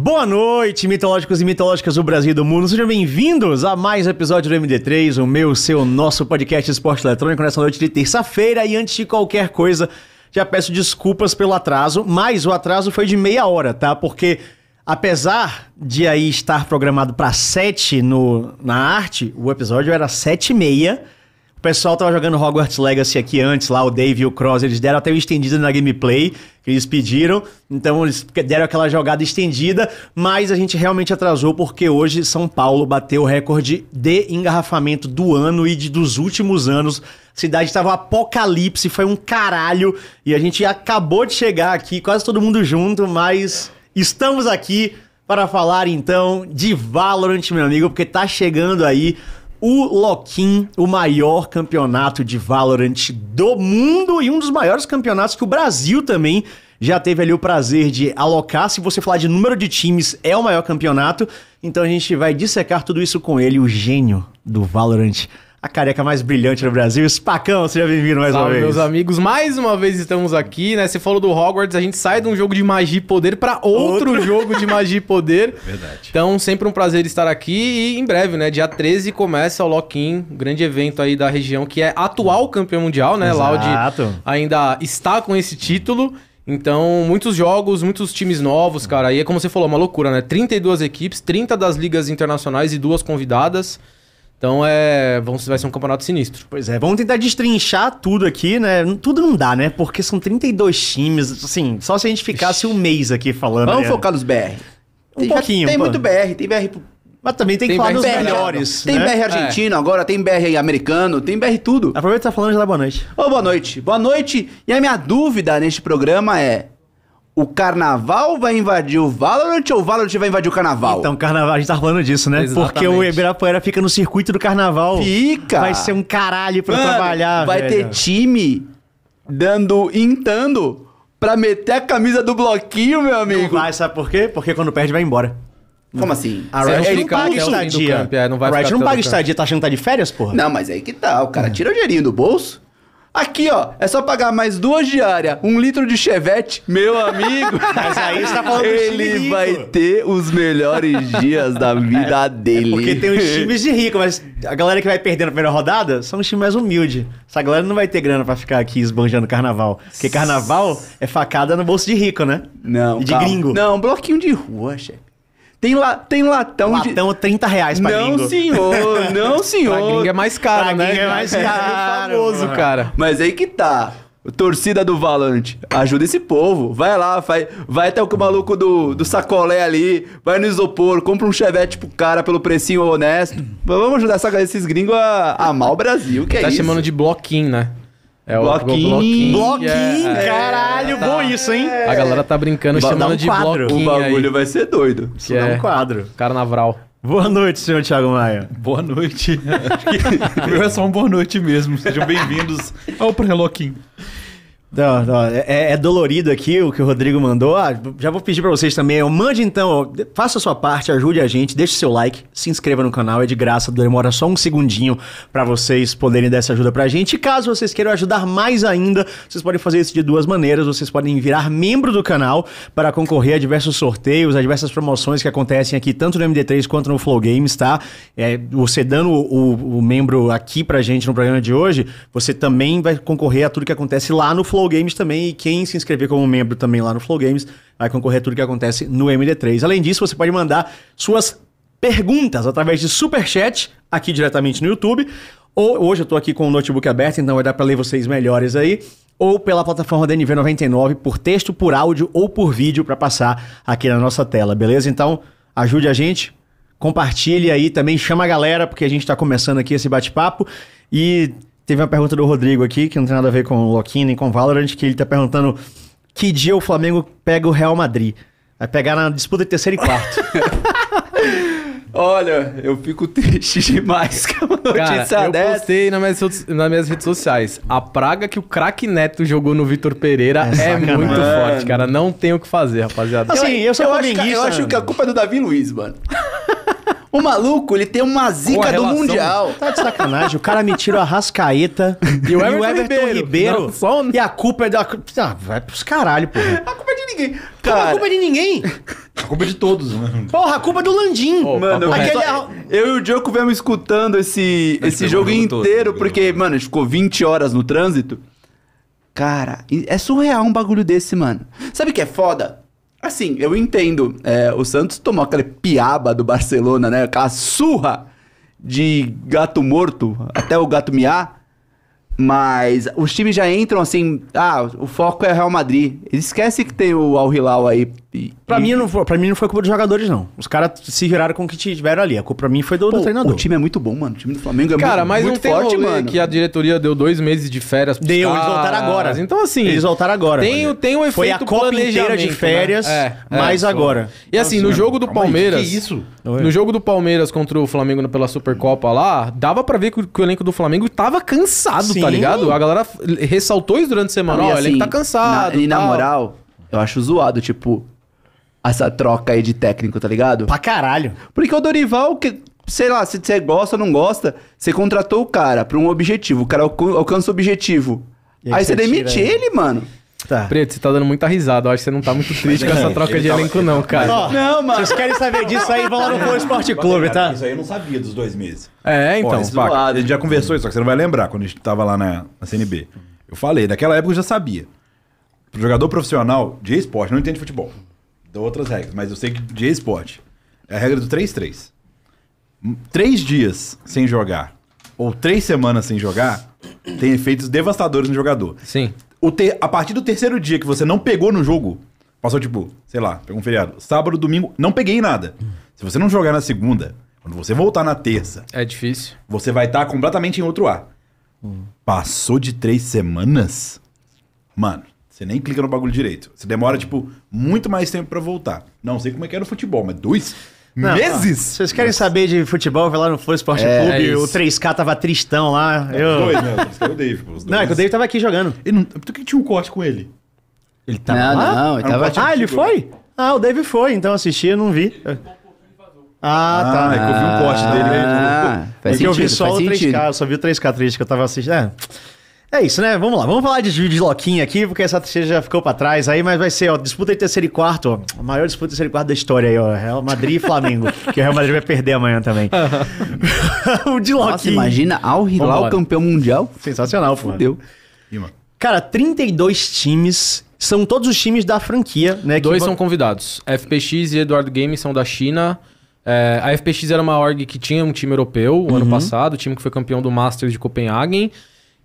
Boa noite, mitológicos e mitológicas do Brasil e do mundo. Sejam bem-vindos a mais um episódio do MD3, o meu, seu, nosso podcast Esporte Eletrônico nessa noite de terça-feira. E antes de qualquer coisa, já peço desculpas pelo atraso, mas o atraso foi de meia hora, tá? Porque apesar de aí estar programado para 7 no, na arte, o episódio era 7 e meia. O pessoal tava jogando Hogwarts Legacy aqui antes, lá o Dave e o Cross, eles deram até o estendido na gameplay, que eles pediram. Então eles deram aquela jogada estendida, mas a gente realmente atrasou porque hoje São Paulo bateu o recorde de engarrafamento do ano e de, dos últimos anos. A cidade tava um apocalipse, foi um caralho. E a gente acabou de chegar aqui, quase todo mundo junto, mas estamos aqui para falar então de Valorant, meu amigo, porque tá chegando aí o Loquim, o maior campeonato de Valorant do mundo e um dos maiores campeonatos que o Brasil também já teve ali o prazer de alocar. Se você falar de número de times, é o maior campeonato. Então a gente vai dissecar tudo isso com ele, o gênio do Valorant. A careca mais brilhante do Brasil. Spacão, seja bem-vindo mais Salve, uma vez. meus amigos. Mais uma vez estamos aqui, né? Você falou do Hogwarts, a gente sai de um jogo de magia e poder para outro, jogo de magia e poder. Verdade. Então, sempre um prazer estar aqui e em breve, né? Dia 13 começa o Lock-in, um grande evento aí da região que é atual campeão mundial, né? Exato. ainda está com esse título. Então, muitos jogos, muitos times novos, cara. E é como você falou, uma loucura, né? 32 equipes, 30 das ligas internacionais e duas convidadas. Então, é, vão- vai ser um campeonato sinistro. Pois é, vamos tentar destrinchar tudo aqui, né? Tudo não dá, né? Porque são 32 times, assim, só se a gente ficasse um mês aqui falando. Vamos né? focar nos BR. Um Tem, pouquinho, Tem pô. muito BR, tem BR. pro- Mas também tem que Tem falar dos BR melhores, Tem né? BR argentino agora, tem BR americano, tem BR tudo. Aproveita que tá falando de lá, boa noite. Ô, boa noite. Boa noite. E a minha dúvida neste programa é: o carnaval vai invadir o Valorant ou o Valorant vai invadir o carnaval? Então, carnaval, a gente tá falando disso, né? Exatamente. Porque o Ibirapuera fica no circuito do carnaval. Fica. Vai ser um caralho pra Mano, trabalhar, Vai velho. ter time dando, intando pra meter a camisa do bloquinho, meu Não amigo. vai, sabe por quê? Porque quando perde vai embora. Como assim? A Riot não não paga estadia. camp, é, não vai a Riot não paga estadia, tá achando que tá de férias, porra? Não, mas aí que tá. O cara tira o dinheirinho do bolso. Aqui, ó, é só pagar mais duas diárias, um litro de chevette, meu amigo. Mas aí você tá falando do Ele rico. vai ter os melhores dias da vida dele. Porque tem os times de rico, mas a galera que vai perder na primeira rodada são os times mais humildes. Essa galera não vai ter grana pra ficar aqui esbanjando carnaval. Porque carnaval é facada no bolso de rico, né? Não, E de calma. gringo. Não, bloquinho de rua, chefe. Tem, la... tem latão, de... Latão 30 reais pra Não, gringo. senhor, não, senhor. Pra gringa é mais caro, Pra né? é mais caro, famoso, mano. cara. Mas aí que tá. Torcida do Valorant, ajuda esse povo. Vai lá, vai, vai até o maluco do, do sacolé ali, vai no isopor, compra um chevette pro cara pelo precinho honesto. Vamos ajudar essa, esses gringos a a amar o Brasil, que é tá isso? chamando de bloquinho, né? É Bloquinho. Bloquinho, é, é, caralho, tá. bom isso, hein? A galera tá brincando, chamando um de quadro. O bloquinho bagulho aí. vai ser doido. Isso é- um quadro. Carnaval. Boa noite, senhor Thiago Maia. Boa noite. Acho que o é só uma boa noite mesmo. Sejam bem-vindos ao Preloquim. Não, não, é, é dolorido aqui o que o Rodrigo mandou. Ah, já vou pedir pra vocês também. Mande então, faça a sua parte, ajude a gente, deixe seu like, se inscreva no canal, é de graça, demora só um segundinho pra vocês poderem dar essa ajuda pra gente. E caso vocês queiram ajudar mais ainda, vocês podem fazer isso de duas maneiras. Vocês podem virar membro do canal para concorrer a diversos sorteios, a diversas promoções que acontecem aqui, tanto no MD3 quanto no Flow Games, tá? É, você dando o, o- o membro aqui pra gente no programa de hoje, você também vai concorrer a tudo que acontece lá no Flow Games também. E quem se inscrever como membro também lá no Flow Games vai concorrer a tudo que acontece no MD3. Além disso, você pode mandar suas perguntas através de superchat aqui diretamente no YouTube. Ou hoje eu tô aqui com o notebook aberto, então vai dar pra ler vocês melhores aí. Ou pela plataforma da NV99 por texto, por áudio ou por vídeo pra passar aqui na nossa tela, beleza? Então ajude a gente, compartilhe aí também, chama a galera, porque a gente tá começando aqui esse bate-papo. E teve uma pergunta do Rodrigo aqui, que não tem nada a ver com o Loquinho nem com o Valorant, que ele tá perguntando que dia o Flamengo pega o Real Madrid. Vai pegar na disputa de terceiro e quarto. Olha, eu fico triste demais com Cara, notícia eu dessa. postei nas minhas, nas minhas redes sociais. A praga que o craque Neto jogou no Vitor Pereira É é, muito forte, cara. Não tem o que fazer, rapaziada. Assim, eu sou acho, que, eu acho que a culpa é do Davi Luiz, mano. O maluco, ele tem uma zica do relação- Mundial. Tá de sacanagem. O cara me tira o Arrascaeta E o Everton Ribeiro. Não, só- E a culpa é da. Ah, vai pros caralho, porra. A culpa é de ninguém. Cara, a culpa é de ninguém. A culpa é de todos, né? Porra, a culpa é do Landim. Ô, Mano, aquele- só- eu e o Diogo viemos escutando esse, esse pegou jogo todo, inteiro, pegou o porque, mano, a gente ficou 20 horas no trânsito. Cara, e- é surreal um bagulho desse, mano. Sabe o que é foda? Assim, eu entendo. é, o Santos tomou aquela piaba do Barcelona, né? Aquela surra de gato morto, até o gato miar. Mas os times já entram assim, ah, o foco é Real Madrid. Eles esquecem que tem o Al Hilal aí. E, Pra, e- mim não foi, pra mim não foi culpa dos jogadores, não. Os caras se viraram com o que tiveram ali. A culpa pra mim foi do, do Pô, treinador. O time é muito bom, mano. O time do Flamengo é Cara, muito, mas muito tem forte, mano. que a diretoria deu dois meses de férias pros Deu, eles caras. voltaram agora. Então, assim... Eles voltaram agora. Tem, o- tem um efeito Foi a Copa inteira de planejamento, férias, né? É, mais é. agora. E assim, no jogo do Calma aí, Palmeiras... que isso? No jogo do Palmeiras contra o Flamengo pela Supercopa lá, dava pra ver que o, que o elenco do Flamengo tava cansado, Sim. tá ligado? A galera ressaltou isso durante a semana. Ó, e o elenco assim, tá cansado. na- e na moral, eu acho zoado, tipo, essa troca aí de técnico, tá ligado? Pra caralho. Porque o Dorival, que, sei lá, se você gosta ou não gosta, você contratou o cara pra um objetivo, o cara alcan- alcança o objetivo. E aí Aí, você você demite tira ele, mano. Tá. Preto, você tá dando muita risada. Eu acho que você não tá muito triste com essa troca ele de tava- elenco, não, cara. Ó, Não, mano. Vocês querem saber disso aí, vão lá no Flow Esporte Clube, tá? Isso aí eu não sabia dos dois meses. É, então. Ó, zoado. a gente já conversou isso, só que você não vai lembrar quando a gente tava lá na, na CNB. Eu falei, naquela época eu já sabia. Pro jogador profissional de esporte, não entende futebol. Outras regras, mas eu sei que de esporte é a regra do 3-3. Hum, Três dias sem jogar, ou três semanas sem jogar, tem efeitos devastadores no jogador. Sim. O te- A partir do terceiro dia que você não pegou no jogo, passou tipo, sei lá, pegou um feriado, sábado, domingo, não peguei nada. Se você não jogar na segunda, quando você voltar na terça, É difícil. você vai estar completamente em outro ar. Passou de três semanas, mano, você nem clica no bagulho direito. Você demora, tipo, muito mais tempo pra voltar. Não sei como é que era o futebol, mas dois Não, ó, meses? Vocês querem saber de futebol? Vai lá no Flow Esporte É, Clube. é o isso. 3K tava tristão lá. Os Eu... dois, né? Os caras o Dave, pô, os Não, é que o. David tava aqui jogando. Ele não... Por que tinha um corte com ele? Ele tava não, lá? não, ele Era um tava... corte Ah, ele antigo. foi? Ah, o David foi, então assisti, eu não vi. Ah, tá. Ah, é que eu vi um corte dele. Ah, ele- faz Porque eu vi sentido, só faz o 3K, sentido. eu só vi o 3K triste que eu tava assistindo. É. É isso, né? Vamos lá. Vamos falar de de Loquinha aqui, porque essa terceira já ficou pra trás aí, mas vai ser, ó, disputa de terceiro e quarto, ó. A maior disputa de terceiro e quarto da história aí, ó. Real Madrid e Flamengo. que o Real Madrid vai perder amanhã também. o de Loquinha. Nossa, imagina Al Hilal campeão mundial. Sensacional, pô. Deu. Cara, 32 times. São todos os times da franquia, né? Dois são convidados. FPX e Eduardo Games são da China. É, a FPX era uma org que tinha um time europeu o ano Uhum. passado, o time que foi campeão do Masters de Copenhagen.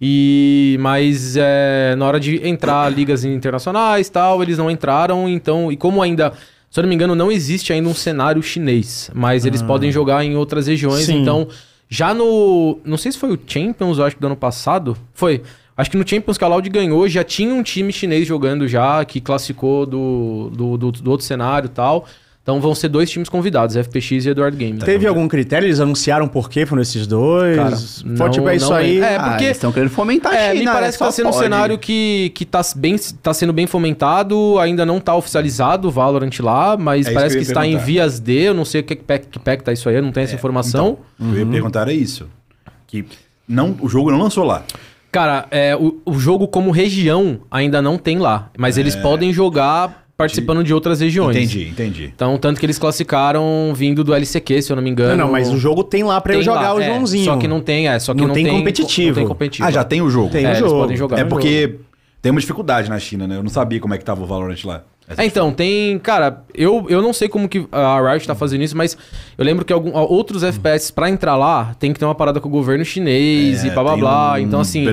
E mas é, na hora de entrar ligas internacionais tal, eles não entraram. Então, e como ainda, se eu não me engano, não existe ainda um cenário chinês, mas eles podem jogar em outras regiões. Ah. Sim. Então, já no, não sei se foi o Champions, eu acho que do ano passado, foi. Acho que no Champions que a Loud ganhou, já tinha um time chinês jogando já, que classificou do, do, do, do outro cenário e tal. Então vão ser dois times convidados, FPX e Eduardo Game. Teve algum critério? Eles anunciaram por quê foram esses dois? Cara, Foi não- tipo, é isso não aí. É, Ah, porque- eles estão querendo fomentar a É, China, me parece que só tá sendo um pode. cenário que, que tá, bem, tá sendo bem fomentado, ainda não tá oficializado o Valorant lá, mas É parece que que, está em perguntar. vias de, eu não sei o que, que, pé- que que tá isso aí, eu não tenho essa informação. Então, eu ia perguntar é isso. Que não, o jogo não lançou lá. Cara, é, o, o jogo como região ainda não tem lá, mas eles podem jogar participando de outras regiões. Entendi, entendi. Então, tanto que eles classificaram vindo do LCQ, se eu não me engano. Não, não, mas o jogo tem lá pra eu jogar lá, o é, Joãozinho. Só que não tem, é, só que Não não, tem tem, competitivo. Não tem competitivo. Ah, já tem o jogo. Tem É, o eles jogo. podem jogar. É porque tem uma dificuldade na China, né? Eu não sabia como é que tava o Valorant lá. É, então, tem. Cara, eu, eu não sei como que a Riot tá fazendo isso, mas eu lembro que algum, outros FPS pra entrar lá tem que ter uma parada com o governo chinês É, e blá blá blá. um então, assim.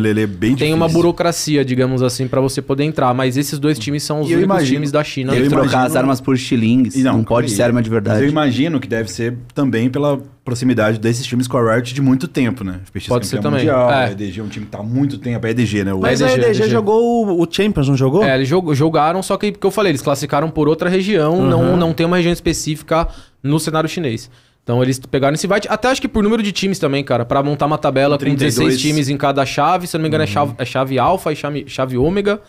tem uma difícil. burocracia, digamos assim, pra você poder entrar. Mas esses dois times são os únicos imagino- times da China. Tem Eu que trocar imagino- as armas por shillings. E Não, calma pode aí. ser arma de Mas eu verdade. imagino que deve ser também pela proximidade desses times com a Riot de muito tempo, né? FPX Pode ser também. Mundial, É. A EDG é um time que tá há muito tempo. A EDG, né? O Mas EDG, a EDG, EDG. jogou o- o Champions, não jogou? É, eles jog- jogaram, só que, que eu falei, eles classificaram por outra região, não, não tem uma região específica no cenário chinês. Então eles pegaram esse invite, até acho que por número de times também, cara, pra montar uma tabela com 32. 16 times em cada chave, se eu não me engano é chave, é chave alfa e chave, chave ômega.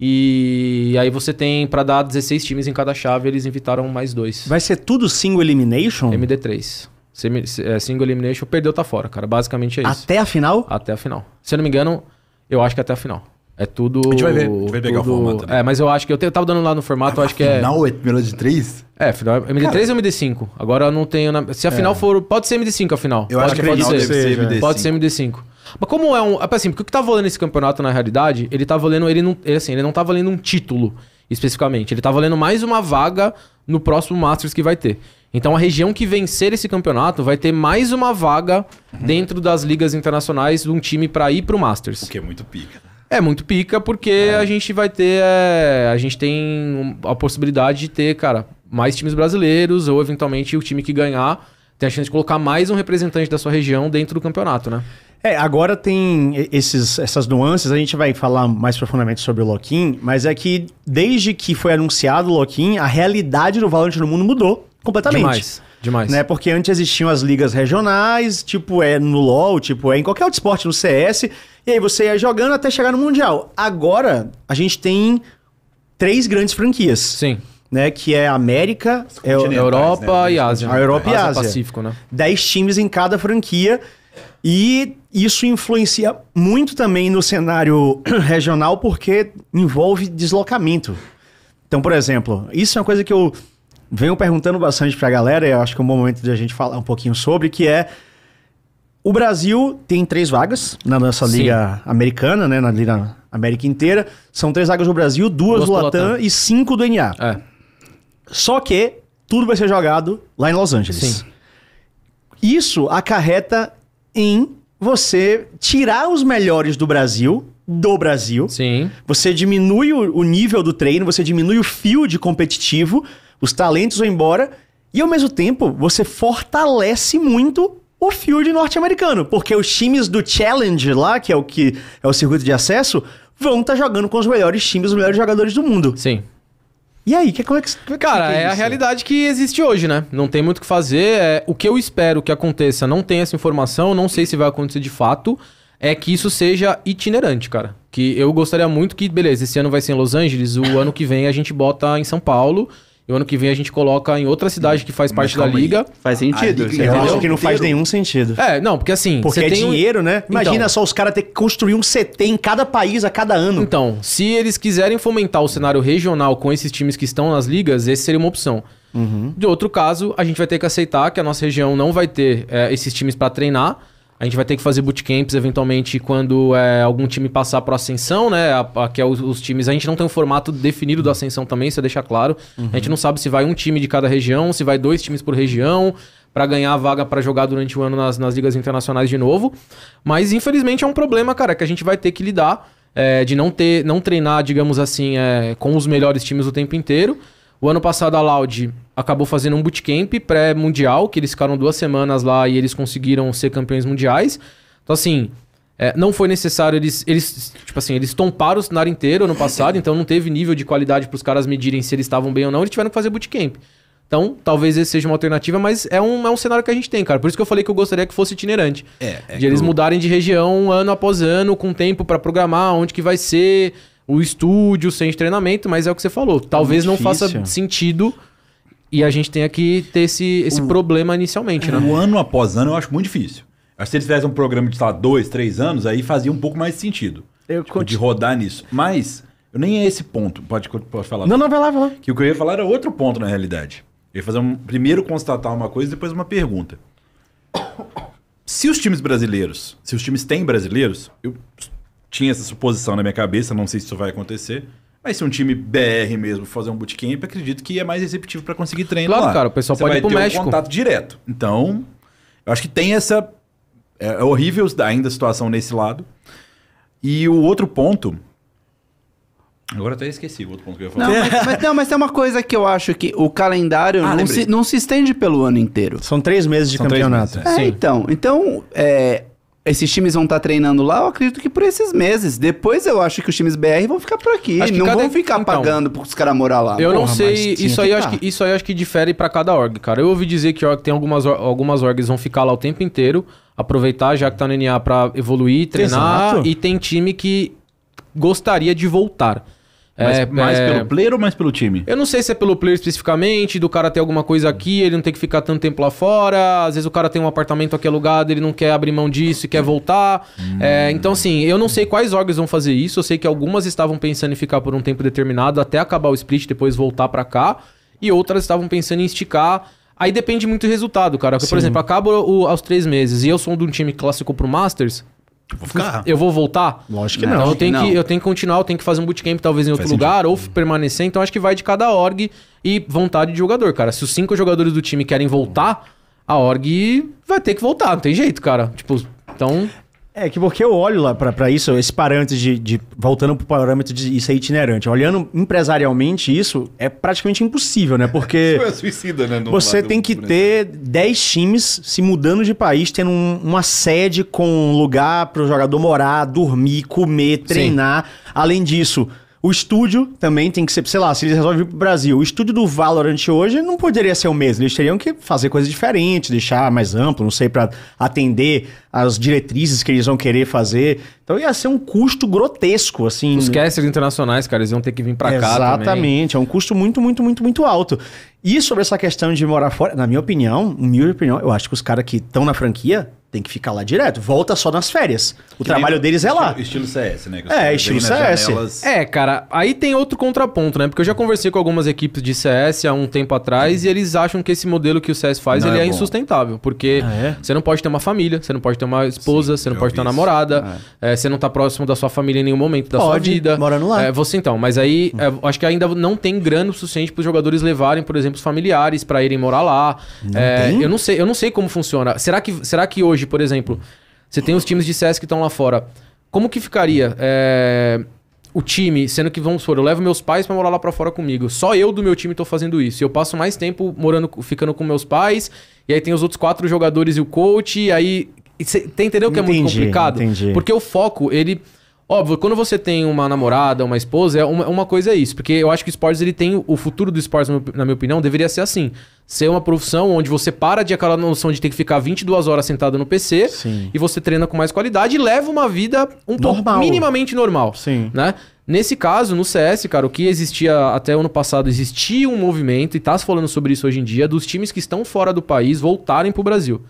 E aí você tem pra dar 16 times em cada chave, eles invitaram mais dois. Vai ser tudo single elimination? MD3. Semi- é, single elimination, perdeu, tá fora, cara. Basicamente é isso. Até a final? Até a final. Se eu não me engano, eu acho que até a final. É tudo. A gente vai ver, a gente vai pegar o tudo- formato, né? É, mas eu acho que eu, te- eu tava dando lá no formato, eu acho que é. Final é melhor de três? É, final, MD3 ou MD5? Agora eu não tenho. na- Se a final for. Pode ser MD5 a final. Eu pode, acho que pode ser. deve ser MD5. Pode ser MD5. Mas como é um. Assim, porque o que tá valendo esse campeonato na realidade, ele tá valendo. Ele não, ele, assim, ele não tá valendo um título especificamente. Ele tá valendo mais uma vaga no próximo Masters que vai ter. Então a região que vencer esse campeonato vai ter mais uma vaga dentro das ligas internacionais de um time pra ir pro Masters. O que é muito pica. É muito pica porque a gente vai ter. é, a gente tem a possibilidade de ter, cara, mais times brasileiros ou eventualmente o time que ganhar tem a chance de colocar mais um representante da sua região dentro do campeonato, né? É, agora tem esses, essas nuances, a gente vai falar mais profundamente sobre o Loquim, mas é que desde que foi anunciado o Loquim, a realidade do Valorant no mundo mudou completamente. Demais. Demais. Né? Porque antes existiam as ligas regionais, tipo é no LoL, tipo é em qualquer outro esporte, no CS, e aí você ia jogando até chegar no Mundial. Agora, a gente tem três grandes franquias, Sim. né? Que é a América, é Europa né? e Ásia. A Europa e Ásia. Pacífico, né? 10 times em cada franquia. E isso influencia muito também no cenário regional porque envolve deslocamento. Então, por exemplo, isso é uma coisa que eu venho perguntando bastante pra galera, e eu acho que é um bom momento de a gente falar um pouquinho sobre, que é o Brasil tem três vagas na nossa Sim. liga americana, né, na liga América inteira. São três vagas do Brasil, duas, Duas do Latam, Latam. e cinco do NA. É. Só que tudo vai ser jogado lá em Los Angeles. Sim. Isso acarreta em você tirar os melhores do Brasil, do Brasil. Sim. Você diminui o, o nível do treino, você diminui o field competitivo, os talentos vão embora, e ao mesmo tempo você fortalece muito o field norte-americano, porque os times do Challenge lá, que é o que é o circuito de acesso, vão estar jogando com os melhores times, os melhores jogadores do mundo. Sim. E aí, que, como é que como é que Cara, é a isso? realidade que existe hoje, né? Não tem muito o que fazer. É, o que eu espero que aconteça, não tem essa informação, não sei se vai acontecer de fato, é que isso seja itinerante, cara. Que eu gostaria muito que, beleza, esse ano vai ser em Los Angeles, o ano que vem a gente bota em São Paulo, e o ano que vem a gente coloca em outra cidade que faz Mas parte da aí. liga. Faz sentido. Liga Eu acho que não faz nenhum sentido. É, não, porque assim. Porque você é tem um- dinheiro, né? Imagina Então. só os caras ter que construir um CT em cada país a cada ano. Então, se eles quiserem fomentar o cenário regional com esses times que estão nas ligas, esse seria uma opção. De outro caso, a gente vai ter que aceitar que a nossa região não vai ter é, esses times para treinar. A gente vai ter que fazer bootcamps eventualmente quando é, algum time passar para ascensão, né? A, a- que é os, os times. A gente não tem um formato definido da ascensão também, isso é deixar claro. A gente não sabe se vai um time de cada região, se vai dois times por região, para ganhar a vaga para jogar durante o ano nas, nas ligas internacionais de novo. Mas infelizmente é um problema, cara, que a gente vai ter que lidar é, de não ter, não treinar, digamos assim, é, com os melhores times o tempo inteiro. O ano passado a Loud acabou fazendo um bootcamp pré-mundial, que eles ficaram duas semanas lá e eles conseguiram ser campeões mundiais. Então, assim, é, não foi necessário eles, eles, tipo assim, eles tomparam o cenário inteiro ano passado, então não teve nível de qualidade para os caras medirem se eles estavam bem ou não, eles tiveram que fazer bootcamp. Então, talvez esse seja uma alternativa, mas é um, é um cenário que a gente tem, cara. Por isso que eu falei que eu gostaria que fosse itinerante. É, é de eles o- mudarem de região ano após ano, com tempo pra programar onde que vai ser o estúdio, sem treinamento, mas é o que você falou. Talvez não faça sentido e a gente tenha que ter esse, esse problema inicialmente, né? O ano após ano eu acho muito difícil. Acho que se eles fizessem um programa de, sei lá, dois, três anos, aí fazia um pouco mais de sentido. Eu Tipo, de rodar nisso. Mas, eu nem é esse ponto. Pode, pode falar. Não, não, vai lá, vai lá. Que o que eu ia falar era outro ponto na realidade. Eu ia fazer um, primeiro constatar uma coisa e depois uma pergunta. Se os times brasileiros, se os times têm brasileiros, eu tinha essa suposição na minha cabeça, não sei se isso vai acontecer. Mas se um time BR mesmo fazer um bootcamp, acredito que é mais receptivo para conseguir treino Claro, lá. cara, o pessoal Você pode vai ir pro ter México. um contato direto. Então, eu acho que tem essa é, é horrível ainda a situação nesse lado. E o outro ponto, agora até esqueci o outro ponto que eu ia falar. Não mas, mas- não, mas tem uma coisa que eu acho que o calendário Ah, não, se, não se estende pelo ano inteiro. São três meses de São campeonato. meses, É, Sim. então. Então, é, esses times vão estar treinando lá, eu acredito que por esses meses. Depois eu acho que os times BR vão ficar por aqui. Acho que Não cada- vão ficar então, pagando para os caras morar lá. Eu não Porra, sei, mas tinha isso que aí, eu tá. acho que, isso aí eu acho que difere pra cada org, cara. Eu ouvi dizer que org- tem algumas, algumas orgs vão ficar lá o tempo inteiro, aproveitar já que tá no NA pra evoluir, treinar, Exato. e tem time que gostaria de voltar. Mas É, mais é- pelo player ou mais pelo time? Eu não sei se é pelo player especificamente, do cara ter alguma coisa aqui, ele não ter que ficar tanto tempo lá fora. Às vezes o cara tem um apartamento aqui alugado, ele não quer abrir mão disso e quer voltar. É, então, assim, eu não sei quais órgãos vão fazer isso. Eu sei que algumas estavam pensando em ficar por um tempo determinado até acabar o split, depois voltar pra cá. E outras estavam pensando em esticar. Aí depende muito do resultado, cara. Porque, por exemplo, acaba o- aos três meses e eu sou de um time que classificou pro Masters, Vou ficar. eu vou voltar? Lógico que Então não. eu tenho, Não. que, eu tenho que continuar, eu tenho que fazer um bootcamp talvez em outro Faz lugar, ou permanecer. Então acho que vai de cada org e vontade de jogador, cara. Se os cinco jogadores do time querem voltar, a org vai ter que voltar, não tem jeito, cara. Tipo, então. É que porque eu olho lá pra, pra isso, esse parâmetro de, de- Voltando pro parâmetro de isso é itinerante. Olhando empresarialmente isso, é praticamente impossível, né? Porque. é suicida, né? Você tem que ter 10 times se mudando de país, tendo um- uma sede com lugar para o jogador morar, dormir, comer, treinar. Além disso, o estúdio também tem que ser, sei lá, se eles resolvem vir pro Brasil, o estúdio do Valorant hoje não poderia ser o mesmo. Eles teriam que fazer coisas diferentes, deixar mais amplo, não sei, para atender as diretrizes que eles vão querer fazer. Então ia ser um custo grotesco, assim. Os casters internacionais, cara, eles vão ter que vir pra cá também. Exatamente, é um custo muito, muito, muito, muito alto. E sobre essa questão de morar fora, na minha opinião, humilde opinião, eu acho que os caras que estão na franquia tem que ficar lá direto. Volta só nas férias. O Que trabalho nem deles é lá. Estilo, CS, né? É, estilo CS. janelas- É, cara, aí tem outro contraponto, né? Porque eu já conversei com algumas equipes de CS há um tempo atrás e eles acham que esse modelo que o CS faz Não ele é é, insustentável. Porque Ah, é? você não pode ter uma família, você não pode ter uma esposa, Sim, você não pode ter uma namorada, é, você não tá próximo da sua família em nenhum momento da Pode, sua vida. morando lá. É, você então, mas aí é, eu acho que ainda não tem grana o suficiente para os jogadores levarem, por exemplo, os familiares para irem morar lá. É, tem? Eu não sei, eu não sei como funciona. Será que, será que hoje, por exemplo, você tem os times de CS que estão lá fora? Como que ficaria é, o time, sendo que vamos supor, eu levo meus pais para morar lá para fora comigo. Só eu do meu time tô fazendo isso. Eu passo mais tempo morando, ficando com meus pais. E aí tem os outros quatro jogadores e o coach. E aí, e cê, tá entendeu que é muito Entendi, complicado? entendi. Porque o foco, ele Óbvio, quando você tem uma namorada, uma esposa, é uma, uma coisa é isso. Porque eu acho que o esportes, ele tem... O futuro do esportes, na minha- opinião, deveria ser assim. Ser uma profissão onde você para de aquela noção de ter que ficar 22 horas sentado no PC Sim. e você treina com mais qualidade e leva uma vida um pouco Normal. minimamente normal. Sim. Né? Nesse caso, no CS, cara, o que existia até ano passado, existia um movimento, e tá se falando sobre isso hoje em dia, dos times que estão fora do país voltarem pro Brasil.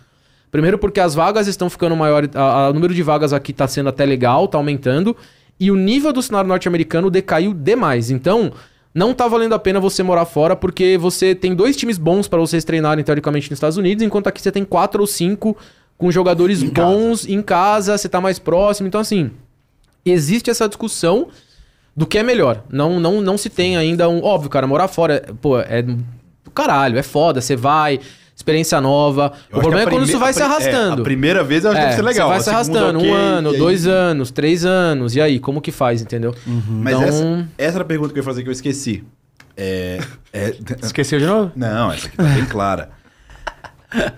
Primeiro porque as vagas estão ficando maiores, o número de vagas aqui tá sendo até legal, tá aumentando, e o nível do cenário norte-americano decaiu demais. Então, não tá valendo a pena você morar fora, porque você tem dois times bons para vocês treinarem teoricamente nos Estados Unidos, enquanto aqui você tem quatro ou cinco com jogadores bons em casa, você tá mais próximo. Então, assim, existe essa discussão do que é melhor. Não, não, não se tem ainda um. Óbvio, cara, morar fora, é- pô, é do caralho, é foda, você vai, experiência nova. Eu o problema que é quando isso vai se pri- é, arrastando. a primeira vez eu acho que É, deve ser legal. Você vai a se segunda, arrastando ok, um ano, aí- dois anos, três anos. E aí, como que faz, entendeu? Mas Então- essa, essa era a pergunta que eu ia fazer que eu esqueci. É, é- Esqueceu de novo? Não, essa aqui tá bem clara.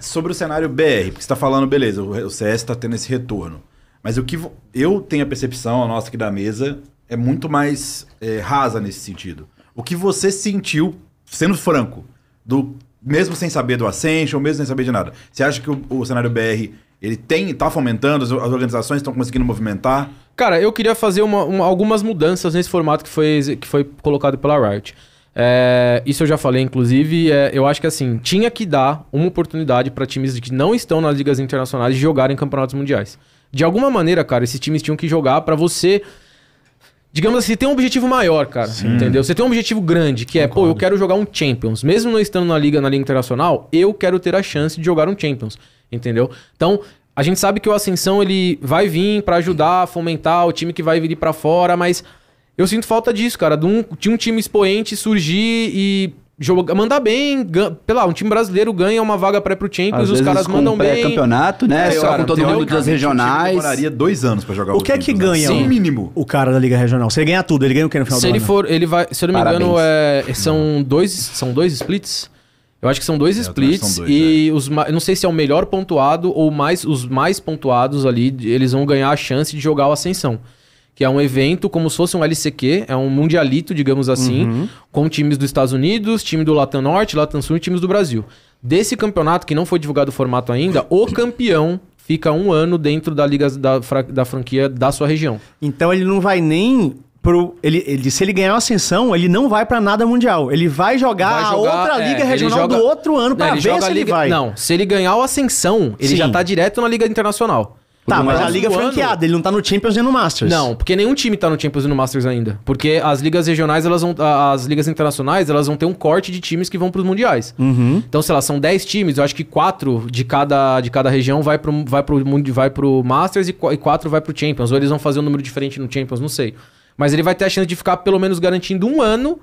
Sobre o cenário BR, porque você tá falando, beleza, o CS tá tendo esse retorno. Mas o que eu tenho a percepção, a nossa aqui da mesa, é muito mais é, rasa nesse sentido. O que você sentiu, sendo franco, do mesmo sem saber do Ascension, mesmo sem saber de nada. Você acha que o, o cenário BR ele tem, tá fomentando, as, as organizações estão conseguindo movimentar? Cara, eu queria fazer uma- uma- algumas mudanças nesse formato que foi, que foi colocado pela Riot. É, isso eu já falei, inclusive. é, eu acho que assim, tinha que dar uma oportunidade para times que não estão nas ligas internacionais jogarem campeonatos mundiais. De alguma maneira, cara, esses times tinham que jogar para você. Digamos assim, ter um objetivo maior, cara. Entendeu? Você tem um objetivo grande, que é, pô, eu quero jogar um Champions. Mesmo não estando na liga, na liga internacional, eu quero ter a chance de jogar um Champions. Entendeu? Então, a gente sabe que o Ascensão ele vai vir pra ajudar fomentar o time que vai vir pra fora, mas eu sinto falta disso, cara. De um, de um time expoente surgir e jogar, mandar bem. gan- Pela, um time brasileiro ganha uma vaga pré pro Champions, Às os vezes caras com mandam bem. pré-campeonato, né? É, Só cara, com todo mundo das o regionais. Demoraria dois anos pra jogar O que é que né? ganha? Sim, o- mínimo. O cara da Liga Regional. Se ele ganhar tudo, ele ganha o que no final Se do ele ano? for, ele vai, se eu não me Parabéns. engano, é, são dois, são dois splits. Eu acho que são dois É, splits são dois, né? e os ma- eu não sei se é o melhor pontuado ou mais os mais pontuados ali, eles vão ganhar a chance de jogar o Ascensão, que é um evento como se fosse um LCQ, é um mundialito, digamos assim, Uhum. com times dos Estados Unidos, time do Latam Norte, Latam Sul e times do Brasil. Desse campeonato que não foi divulgado o formato ainda, o campeão fica um ano dentro da liga da, da franquia da sua região. Então ele não vai nem pro. Ele, ele, se ele ganhar uma ascensão, ele não vai pra nada mundial. Ele vai jogar, Vai a jogar, outra é, liga regional joga- do outro ano Não, ver se a ele liga- vai. Não, se ele ganhar o Ascensão, ele Sim. já tá direto na Liga Internacional. Tá, mas a próximo liga ano- franqueada, ele não tá no Champions nem no Masters. Não, porque nenhum time tá no Champions e no Masters ainda. Porque as ligas regionais, elas vão. a- As ligas internacionais, elas vão ter um corte de times que vão pros mundiais. Uhum. Então, sei lá, são 10 times, eu acho que 4 de cada, de cada região vai pro, vai, pro, vai pro Masters e 4 vai pro Champions. Ou eles vão fazer um número diferente no Champions, não sei. Mas ele vai ter a chance de ficar pelo menos garantindo um ano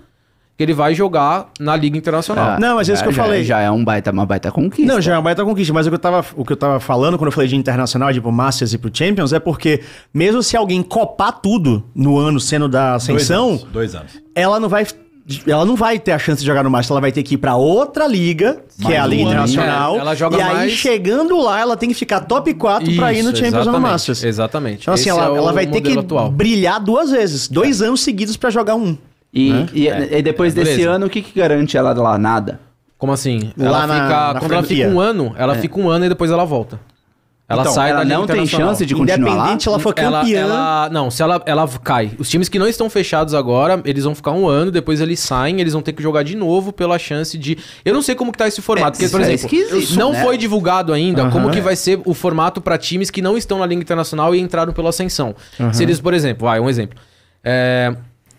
que ele vai jogar na Liga Internacional. Não, mas é isso já- que eu já- falei. Já é um baita, uma baita conquista. Não, já é uma baita conquista, mas o que, eu tava, o que eu tava falando quando eu falei de internacional, de ir pro Masters e pro Champions, é porque mesmo se alguém copar tudo no ano sendo da Dois ascensão, anos. Dois anos. ela não vai. Ela não vai ter a chance de jogar no Masters, ela vai ter que ir pra outra liga, que Mais é a Liga. Internacional. É, ela joga e aí, mais- chegando lá, ela tem que ficar top 4 pra ir no Champions ou no exatamente, Masters. Exatamente. Então, assim, Esse ela, é ela vai ter que atual. brilhar duas vezes. Dois anos seguidos pra jogar um. E, e, É. e depois É, desse beleza. ano, o que, que garante ela lá? Nada. Como assim? Lá ela na- fica. na quando ela franquia. fica um ano, ela fica um ano e depois ela volta. Ela Então, sai ela da Liga não tem chance de continuar lá? Independente, ela for Ela- campeã. ela- não, se ela, ela cai. Os times que não estão fechados agora, eles vão ficar um ano, depois eles saem, eles vão ter que jogar de novo pela chance de. Eu não sei como que tá esse formato, porque, isso por é exemplo, não né? foi divulgado ainda Aham. como que vai ser o formato para times que não estão na Liga Internacional e entraram pela Ascensão. Se eles, por exemplo, vai, um exemplo. É,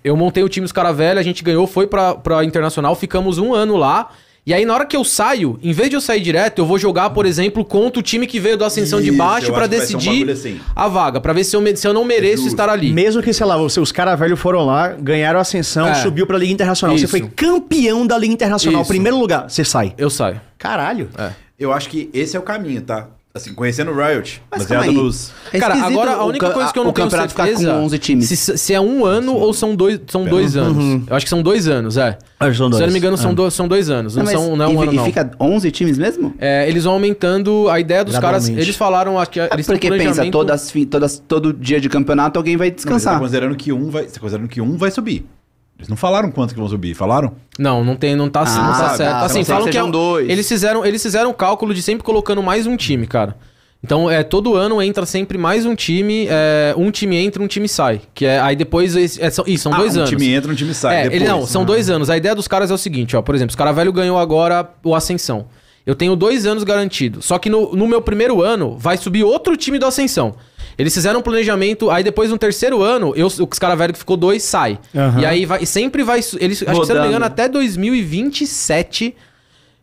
eu montei o time dos cara velho, a gente ganhou, foi pra, pra Internacional, ficamos um ano lá. E aí, na hora que eu saio, em vez de eu sair direto, eu vou jogar, por exemplo, contra o time que veio da ascensão de Isso, baixo vai ser um decidir bagulho assim. a vaga, pra ver se eu, se eu não mereço Justo. estar ali. Mesmo que, sei lá, você, os caras velhos foram lá, ganharam a ascensão, É. subiu pra Liga Internacional. Você Isso. foi campeão da Liga Internacional, Isso. primeiro lugar, você sai. Eu saio. Caralho. É. Eu acho que esse é o caminho, tá? Assim, conhecendo o Riot, Mas baseado calma aí. nos... É Cara, esquisito agora a o única ca- coisa que eu não o tenho campeonato certeza... ficar com 11 times. Se, se é um ano ou são dois, são dois anos. Eu acho que são dois anos, é. Acho que são Se eu dois. não me engano, são, Ah. dois, são dois anos. Não, mas são, não é e, um ano, e não. fica 11 times mesmo? É, eles vão aumentando a ideia dos caras. Gradualmente. Eles falaram acho que É eles têm porque pensa, planejamento- todas, fi- todas, todo dia de campeonato alguém vai Não, mas você descansar. tá considerando que um vai... Você tá considerando que um vai subir. Eles não falaram quanto que vão subir, falaram? Não, não tem, não tá, Ah, não tá certo. tá, assim, falam que é um- dois. eles fizeram, eles fizeram o cálculo de sempre colocando mais um time, cara. Então, é, todo ano entra sempre mais um time, é, um time entra, um time sai. Que é, aí depois, é, são, isso, são Ah, dois um anos. time entra, um time sai É, depois. ele, não, são dois anos. A ideia dos caras é o seguinte, ó. Por exemplo, os cara velho ganhou agora o Ascensão. Eu tenho dois anos garantido. Só que no, no meu primeiro ano, vai subir outro time do Ascensão. Eles fizeram um planejamento, aí depois no terceiro ano, eu, os cara velho que ficou dois sai. Aham. E aí vai, e sempre vai. Eles, acho que se eu não me engano, até 2027.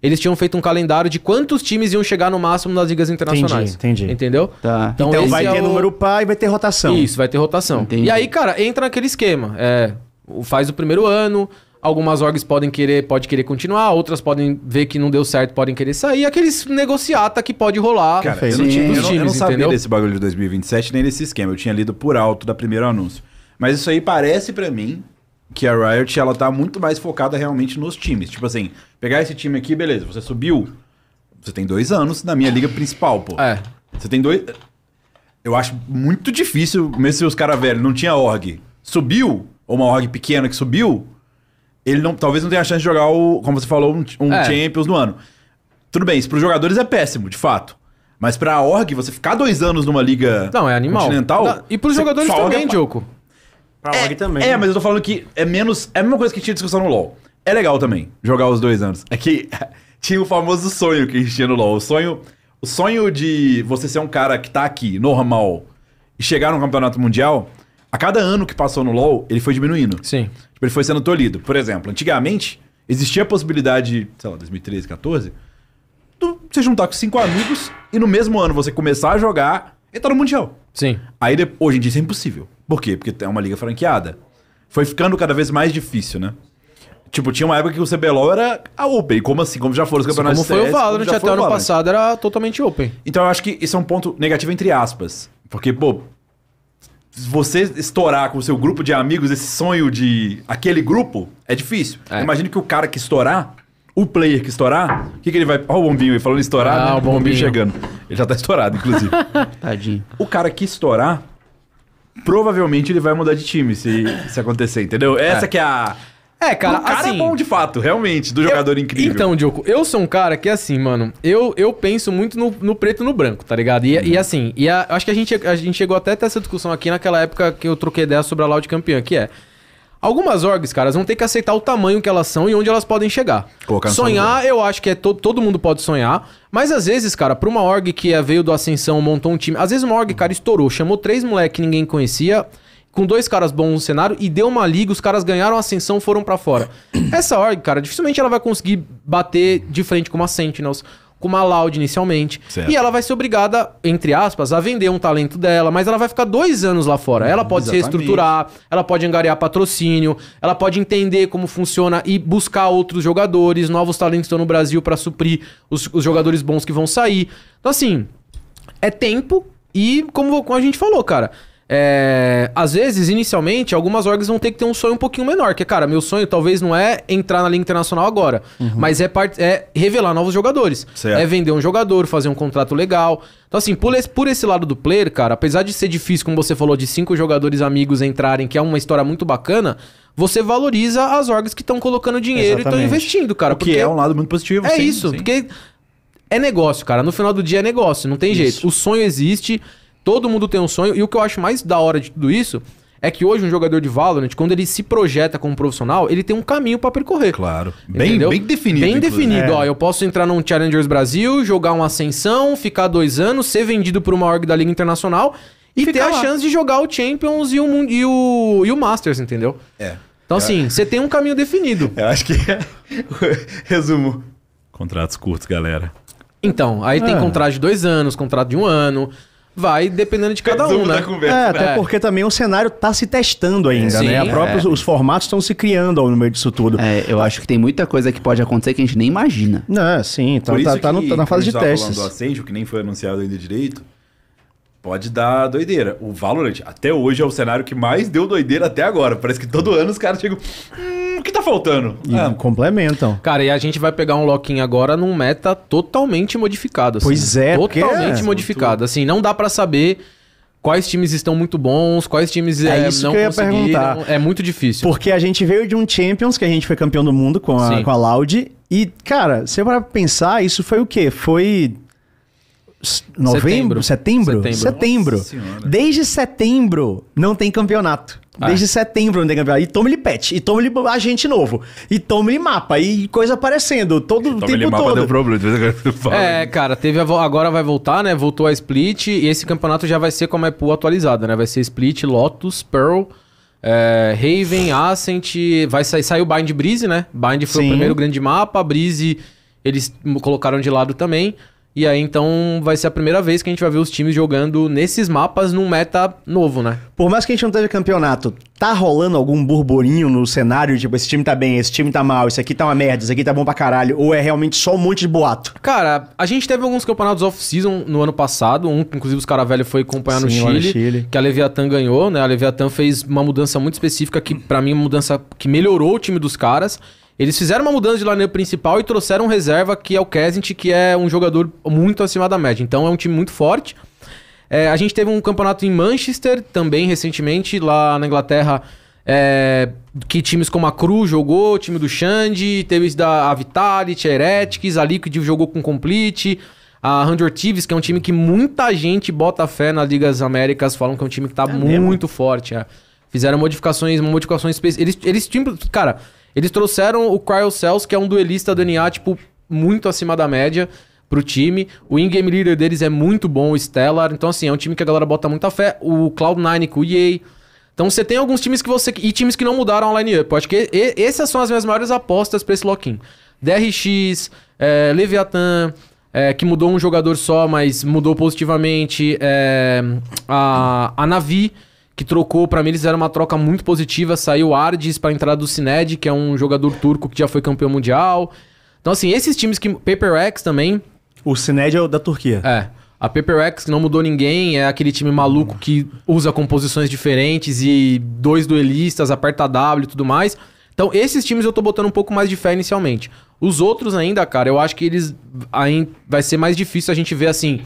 Eles tinham feito um calendário de quantos times iam chegar no máximo nas ligas internacionais. Entendi, entendi. Entendeu? Tá. Então, esse vai é ter o- número par e vai ter rotação. isso, vai ter rotação. Entendi. E aí, cara, entra naquele esquema. É, faz o primeiro ano, algumas orgs podem querer, pode querer continuar, outras podem ver que não deu certo, podem querer sair. Aqueles negociata que pode rolar Cara, eu não, tinha, dos eu não, eu não sabia entendeu? desse bagulho de 2027 nem desse esquema. Eu tinha lido por alto da primeiro anúncio. Mas isso aí parece pra mim que a Riot ela tá muito mais focada realmente nos times. Tipo assim, pegar esse time aqui, beleza, você subiu. Você tem dois anos na minha liga principal, pô. É. Você tem dois. Eu acho muito difícil, mesmo se os caras velhos não tinha org, subiu, ou uma org pequena que subiu, ele não, talvez não tenha a chance de jogar o, como você falou, um, um É. Champions no ano. Tudo bem, isso pros jogadores é péssimo, de fato. Mas pra org, você ficar dois anos numa liga Não, é animal. continental... Dá- E pros você- jogadores também, é- Diogo. Pra org também. É, mas eu tô falando que é menos. É a mesma coisa que tinha discussão no LoL. É legal também jogar os dois anos. É que tinha o famoso sonho que a gente tinha no LoL. O sonho, o sonho de você ser um cara que tá aqui, normal, e chegar num campeonato mundial, a cada ano que passou no LoL, ele foi diminuindo. Sim. Tipo, ele foi sendo tolhido. Por exemplo, antigamente, existia a possibilidade, sei lá, 2013, 14, tu você juntar com cinco amigos e no mesmo ano você começar a jogar e tá no Mundial. Sim. Aí de- hoje em dia isso é impossível. Por quê? Porque é uma liga franqueada. Foi ficando cada vez mais difícil, né? Tipo, tinha uma época que o CBLOL era a Open. Como assim? Como já foram os campeonatos Como foi o Valorant até ano passado, era totalmente open. Então eu acho que isso é um ponto negativo entre aspas. Porque, pô, você estourar com o seu grupo de amigos esse sonho de aquele grupo, é difícil. É. Imagine que o cara que estourar, o player que estourar, o que, que ele vai. Olha o bombinho aí, falando em estourar, Ah, né? o bombinho. chegando. Ele já tá estourado, inclusive. Tadinho. o cara que estourar, provavelmente ele vai mudar de time se, se acontecer, entendeu? Essa que é a. É, cara, o cara assim, é bom de fato, realmente, do jogador incrível. Então, Diogo, eu sou um cara que, assim, mano, eu, eu penso muito no, no preto e no branco, tá ligado? E, e assim, e a- acho que a gente, a gente chegou até a ter essa discussão aqui naquela época que eu troquei ideia sobre a Loud campeã, que é. Algumas orgs, caras, vão ter que aceitar o tamanho que elas são e onde elas podem chegar. Colocar Sonhar, eu acho que é to- todo mundo pode sonhar. Mas às vezes, cara, pra uma org que é- veio do Ascensão, montou um time. Às vezes uma org, cara, estourou, chamou três moleques que ninguém conhecia, com dois caras bons no cenário, e deu uma liga, os caras ganharam a ascensão foram pra fora. Essa org, cara, dificilmente ela vai conseguir bater de frente com uma Sentinels. Com uma Loud inicialmente. Certo. E ela vai ser obrigada, entre aspas, a vender um talento dela, mas ela vai ficar dois anos lá fora. Ela pode se Exatamente. reestruturar, ela pode angariar patrocínio, ela pode entender como funciona e buscar outros jogadores, novos talentos estão no Brasil pra suprir os, os jogadores bons que vão sair. Então, assim, é tempo e, como, como a gente falou, cara, é, às vezes, inicialmente, algumas orgs vão ter que ter um sonho um pouquinho menor. Que, cara, meu sonho talvez não é entrar na Liga Internacional agora, mas é, é revelar novos jogadores. Certo. É vender um jogador, fazer um contrato legal. Então, assim, por esse, por esse lado do player, cara, apesar de ser difícil, como você falou, de cinco jogadores amigos entrarem, que é uma história muito bacana, você valoriza as orgs que estão colocando dinheiro e estão Exatamente. investindo, cara. o que é um lado muito positivo. É sim, isso, sim. porque é negócio, cara. No final do dia é negócio, não tem jeito. O sonho existe, todo mundo tem um sonho. E o que eu acho mais da hora de tudo isso é que hoje um jogador de Valorant, quando ele se projeta como profissional, ele tem um caminho pra percorrer. Claro. Bem, Entendeu? bem definido. Bem inclusive. definido. É. Ó, eu posso entrar num Challengers Brasil, jogar uma ascensão, ficar dois anos, ser vendido por uma org da Liga Internacional e ter Ficar a lá. chance de jogar o Champions e o, e o, e o Masters, entendeu? É. Então, assim, você tem um caminho definido. Eu acho que resumo. Contratos curtos, galera. Então, aí tem Ah. contrato de dois anos, contrato de um ano. Vai dependendo de cada um, né? conversa. É, até É. porque também o cenário tá se testando ainda, Sim, né? A é. própria- Os formatos estão se criando no meio disso tudo. É, eu acho que tem muita coisa que pode acontecer que a gente nem imagina. Não, sim, tá, Por tá, isso tá no- que, tá na fase a de gente tava testes. falando do Ascension, que nem foi anunciado ainda direito, pode dar doideira. O Valorant, até hoje, é o cenário que mais deu doideira até agora. Parece que todo ano os caras chegam... Hum, o que tá faltando? E Ah, complementam. Cara, e a gente vai pegar um lock-in agora num meta totalmente modificado. assim. Pois é, Totalmente é modificado. Assim, não dá pra saber quais times estão muito bons, quais times É é, isso não que eu ia perguntar. É muito difícil. Porque a gente veio de um Champions, que a gente foi campeão do mundo com a, Sim. com a Loud. E, cara, se eu parar pra pensar, isso foi o quê? Foi. Novembro? Setembro? Setembro. Setembro. Senhora. Desde setembro não tem campeonato. Ah. Desde setembro não tem campeonato. E toma-lhe patch, e toma-lhe agente novo, e toma-lhe mapa, e coisa aparecendo todo o tempo ele mapa todo. deu problema. É, cara, teve a vo- agora vai voltar, né? Voltou a Split e esse campeonato já vai ser com a map pool atualizada, né? Vai ser Split, Lotus, Pearl, é, Raven, Ascent, vai sair, saiu Bind Breeze, né? Bind foi Sim. o primeiro grande mapa, Breeze eles colocaram de lado também. E aí então vai ser a primeira vez que a gente vai ver os times jogando nesses mapas num meta novo, né? Por mais que a gente não teve campeonato, tá rolando algum burburinho no cenário? Tipo, esse time tá bem, esse time tá mal, esse aqui tá uma merda, esse aqui tá bom pra caralho. Ou é realmente só um monte de boato? Cara, a gente teve alguns campeonatos off-season no ano passado. Um, inclusive, os cara velho foi acompanhar no Sim, no Chile, Chile. Que a Leviathan ganhou, né? A Leviathan fez uma mudança muito específica que, pra mim, é uma mudança que melhorou o time dos caras. Eles fizeram uma mudança de lineup principal e trouxeram reserva, que é o Kesint, que é um jogador muito acima da média. Então é um time muito forte. É, a gente teve um campeonato em Manchester também recentemente, lá na Inglaterra, é, que times como a Cru jogou, o time do Xande, teve da a Vitality, a Heretics, a Liquid jogou com Complete, a Hundred Thieves, que é um time que muita gente bota fé nas Ligas Américas, falam que é um time que tá muito forte. é. Fizeram modificações, modificações específicas. Eles, eles, tipo, cara, eles trouxeram o Cryo Cells, que é um duelista do NA, tipo, muito acima da média pro time. O in-game leader deles é muito bom, o Stellar. Então, assim, é um time que a galera bota muita fé. O Cloud9 com o EA. Então, você tem alguns times que você... E times que não mudaram a line-up. Eu Acho que e- essas são as minhas maiores apostas pra esse lock-in. DRX, é, Leviathan... é, que mudou um jogador só, mas mudou positivamente. é, a, a Navi, que trocou, pra mim eles fizeram uma troca muito positiva. Saiu Ardis pra entrada do Cined, que é um jogador turco que já foi campeão mundial. Então, assim, esses times que. Paper X também, O Cined é o da Turquia. é. A Paper X, que não mudou ninguém, é aquele time maluco que usa composições diferentes e dois duelistas, aperta W e tudo mais. Então, esses times eu tô botando um pouco mais de fé inicialmente. Os outros ainda, cara, eu acho que eles. Aí vai ser mais difícil a gente ver assim.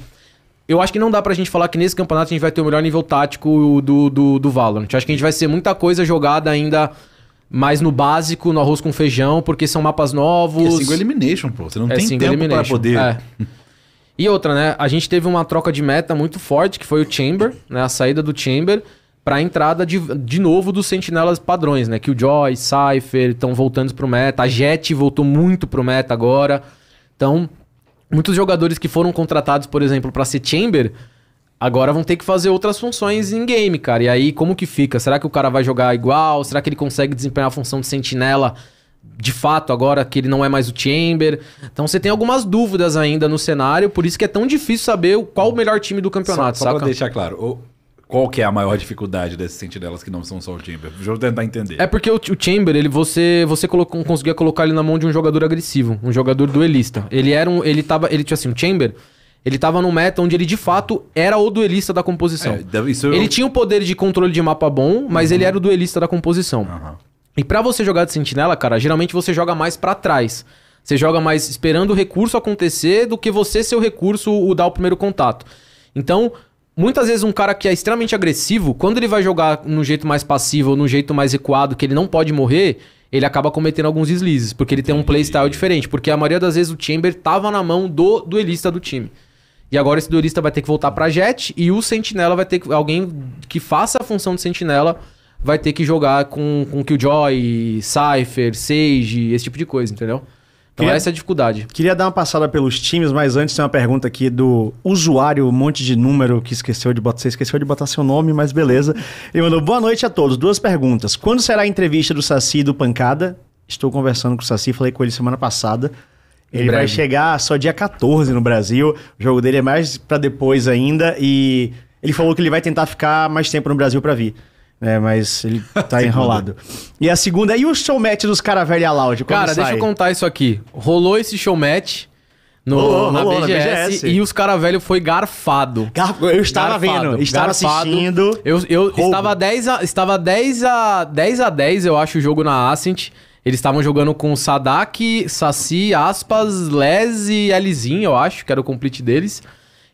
Eu acho que não dá pra gente falar que nesse campeonato a gente vai ter o melhor nível tático do, do, do Valorant. Acho que a gente vai ser muita coisa jogada ainda mais no básico, no arroz com feijão, porque são mapas novos. E é single elimination, pô. Você não É tem tempo para elimination. poder... É. E outra, né? A gente teve uma troca de meta muito forte, que foi o Chamber, né? A saída do Chamber. pra entrada de, de novo dos sentinelas padrões, né? Que o Joy, Cypher estão voltando pro meta. A Jet voltou muito pro meta agora. Então, muitos jogadores que foram contratados, por exemplo, pra ser Chamber, agora vão ter que fazer outras funções em game, cara. E aí, como que fica? Será que o cara vai jogar igual? Será que ele consegue desempenhar a função de sentinela de fato agora que ele não é mais o Chamber? Então você tem algumas dúvidas ainda no cenário, por isso que é tão difícil saber qual o melhor time do campeonato, só, só saca? pra deixar claro, o- qual que é a maior dificuldade desses sentinelas que não são só o Chamber? Deixa eu tentar entender. É porque o, o Chamber, ele, você, você colocou, conseguia colocar ele na mão de um jogador agressivo, um jogador duelista. Ele era um. Ele tava. Ele tinha assim, o Chamber, ele tava num meta onde ele de fato era o duelista da composição. É, eu- Ele tinha o poder de controle de mapa bom, mas ele era o duelista da composição. Aham. E pra você jogar de sentinela, cara, geralmente você joga mais pra trás. Você joga mais esperando o recurso acontecer do que você ser o recurso o dar o primeiro contato. Então, muitas vezes um cara que é extremamente agressivo, quando ele vai jogar no jeito mais passivo ou no jeito mais recuado, que ele não pode morrer, ele acaba cometendo alguns deslizes, porque ele tem um playstyle diferente. Porque a maioria das vezes o Chamber tava na mão do duelista do time. E agora esse duelista vai ter que voltar pra Jet e o Sentinela vai ter que. Alguém que faça a função de Sentinela vai ter que jogar com, com Killjoy, Cypher, Sage, esse tipo de coisa, entendeu? Então Queria- essa é a dificuldade. Queria dar uma passada pelos times, mas antes tem uma pergunta aqui do usuário, um monte de número que esqueceu de botar. Você esqueceu de botar seu nome, mas beleza. Ele mandou boa noite a todos. Duas perguntas. Quando será a entrevista do Saci e do Pancada? Estou conversando com o Saci, falei com ele semana passada. Ele vai chegar só dia 14 no Brasil. O jogo dele é mais pra depois ainda. E ele falou que ele vai tentar ficar mais tempo no Brasil pra vir. Né? mas ele tá enrolado. E a segunda, e o showmatch dos Caravelli e a Loud? Cara, deixa sai? eu contar isso aqui. Rolou esse showmatch no, Rolou, na, rolou na BGS, BGS. e os cara velho foi garfado. Gar- Eu estava Garfado, vendo, estava garfado. assistindo. Eu, eu Roubo. estava 10 a, estava 10 a 10 a 10, eu acho, o jogo na Ascent. Eles estavam jogando com Sadak, Saci, Aspas, Les e Elizin, eu acho, que era o complete deles.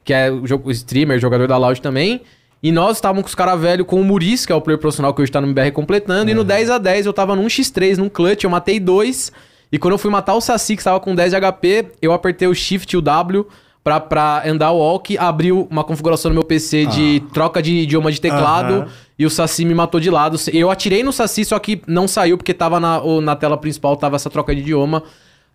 Que é o, jogo, o streamer, jogador da Loud também. E nós estávamos com os caras velhos com o Muris, que é o player profissional que hoje tá no MBR completando. E no 10 a 10 eu tava num X3, num clutch, eu matei dois. E quando eu fui matar o Saci, que estava com 10 de HP, eu apertei o Shift e o W pra, pra andar o walk, abriu uma configuração no meu PC de troca de idioma de teclado. E o Saci me matou de lado. Eu atirei no Saci, só que não saiu, porque tava na, o- na tela principal, tava essa troca de idioma.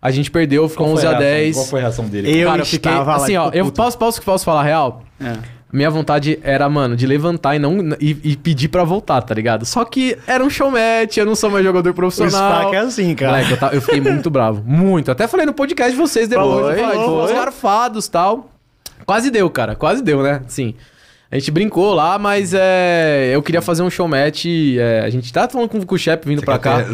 A gente perdeu, ficou Qual 11 foi a reação- 10. Qual foi a reação dele? Eu Cara, eu fiquei. Assim, ó, eu puto. posso, posso, posso falar a real? É. Minha vontade era, mano, de levantar e não e, e pedir pra voltar, tá ligado? Só que era um showmatch, eu não sou mais jogador O profissional. Spaca é assim, cara. Moleque, eu, ta- eu fiquei muito bravo. Muito. Até falei no podcast de vocês depois. Falei, falou, os foi. garfados e tal. Quase deu, cara. Quase deu, né? Sim. A gente brincou lá, mas é, eu queria fazer um showmatch. É, a gente tá falando com, com o Shep vindo pra cá.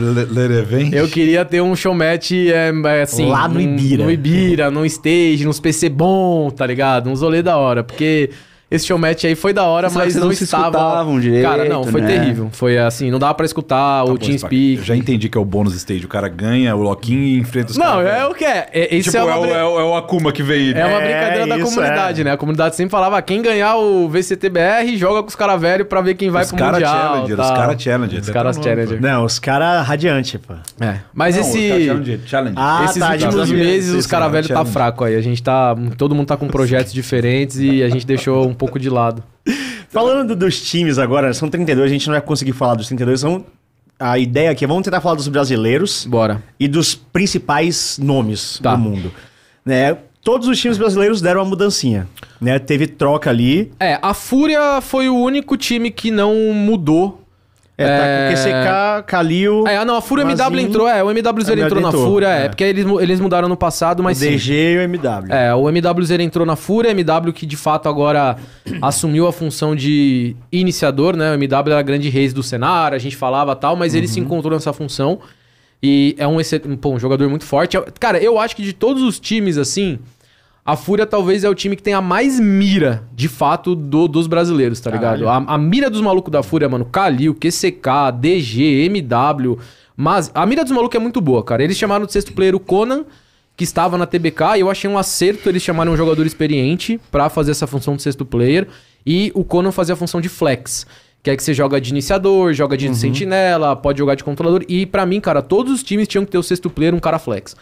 Eu queria ter um showmatch, é, é, assim... Lá no Ibira. No Ibira, num stage, nos PC bom, tá ligado? Uns rolê da hora, porque... Esse showmatch aí foi da hora, mas não, não se estava... escutavam direito, Cara, não, foi né? terrível. Foi assim, não dava pra escutar o Tá bom, Spaca. TeamSpeak. Eu já entendi que é o bônus stage. O cara ganha o loquinho e enfrenta os Não, caras, é velho. o que é. é isso Tipo, é é, uma... o, é, o, é o Akuma que veio. É uma É, brincadeira da comunidade, é. né? A comunidade sempre falava, quem ganhar o VCTBR, joga com os caras velhos pra ver quem vai Os pro cara Mundial. Challenger, os tal. cara Challenger. Os caras o nome, Challenger. Não, os caras radiante, pô. É. Mas Não, esse... os Challenger. Challenger. Ah, Esses tá, últimos de meses os caras cara, velhos tá fraco aí. A gente tá. Todo mundo tá com projetos diferentes e a gente deixou um pouco de lado. Falando do- dos times agora, são 32, a gente não vai conseguir falar dos 32, são... A ideia aqui é, vamos tentar falar dos brasileiros Bora. e dos principais nomes Tá. do mundo. Né? Todos os times brasileiros deram uma mudancinha, né? Teve troca ali, É, a Fúria foi o único time que não mudou. É, tá com QCK, Kalil, É, ah, não, a Fúria MW Mazinho. entrou, é, o MWZ entrou na entrou, Fúria, é, é. porque eles, eles mudaram no passado, mas o sim. DG e o MW. É, o MWZ entrou na Fúria, MW que de fato agora assumiu a função de iniciador, né? O MW era grande reis do cenário, a gente falava tal, mas ele se Uhum. encontrou nessa função e é um, pô, um jogador muito forte. Cara, eu acho que de todos os times, assim, a Fúria talvez é o time que tem a mais mira, de fato, do- dos brasileiros, tá ligado? A, a mira dos malucos da Fúria, mano, Kalil, QCK, DG, MW, mas a mira dos malucos é muito boa, cara. Eles chamaram de sexto player o Conan, que estava na TBK, e eu achei um acerto eles chamarem um jogador experiente pra fazer essa função de sexto player, e o Conan fazia a função de flex. Que é que você joga de iniciador, joga de sentinela, pode jogar de controlador. E pra mim, cara, todos os times tinham que ter o sexto player, um cara flex.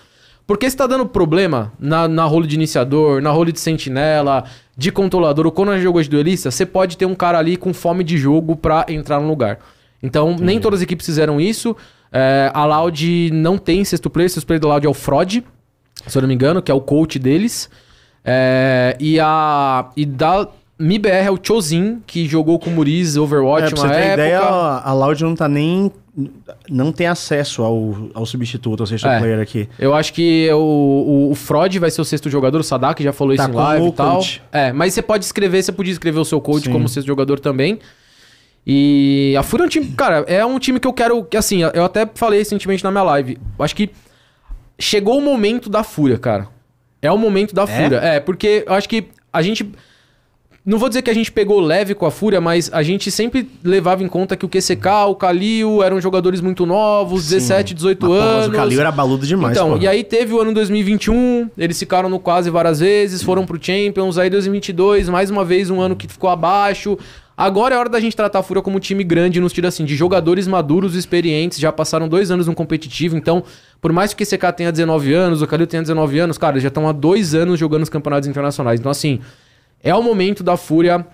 Porque se tá dando problema na, na role de iniciador, na role de sentinela, de controlador, ou quando é jogo de duelista, você pode ter um cara ali com fome de jogo pra entrar no lugar. Então, nem todas as equipes fizeram isso. É, a Loud não tem sexto player, sexto player da Loud é o Frod, se eu não me engano, que é o coach deles. É, e a. E da MIBR é o Chozin, que jogou com o Muriz Overwatch É, pra você ter época. ideia, a Loud não tá nem. Não tem acesso ao, ao substituto, ao sexto É. player aqui. Eu acho que o, o, o Frod vai ser o sexto jogador, o Sadak já falou Tá isso em live e tal. coach. É, mas você pode escrever, você podia escrever o seu coach Sim. como sexto jogador também. E a Fúria é um time, cara, é um time que eu quero, que assim, eu até falei recentemente na minha live. Eu acho que chegou o momento da Fúria, cara. É o momento da Fúria. É, porque eu acho que a gente não vou dizer que a gente pegou leve com a Fúria, mas a gente sempre levava em conta que o QCK, o Kalil eram jogadores muito novos, 17, 18 Mas, anos. Mas o Kalil era baludo demais, Então, pô. e aí teve o ano 2021, eles ficaram no quase várias vezes, foram pro Champions, aí 2022, mais uma vez um ano que ficou abaixo. Agora é hora da gente tratar a Fúria como um time grande, nos tira assim, de jogadores maduros, experientes, já passaram dois anos no competitivo, então, por mais que o QCK tenha 19 anos, o Kalil tenha 19 anos, cara, eles já estão há dois anos jogando os campeonatos internacionais. Então, assim, é o momento da Fúria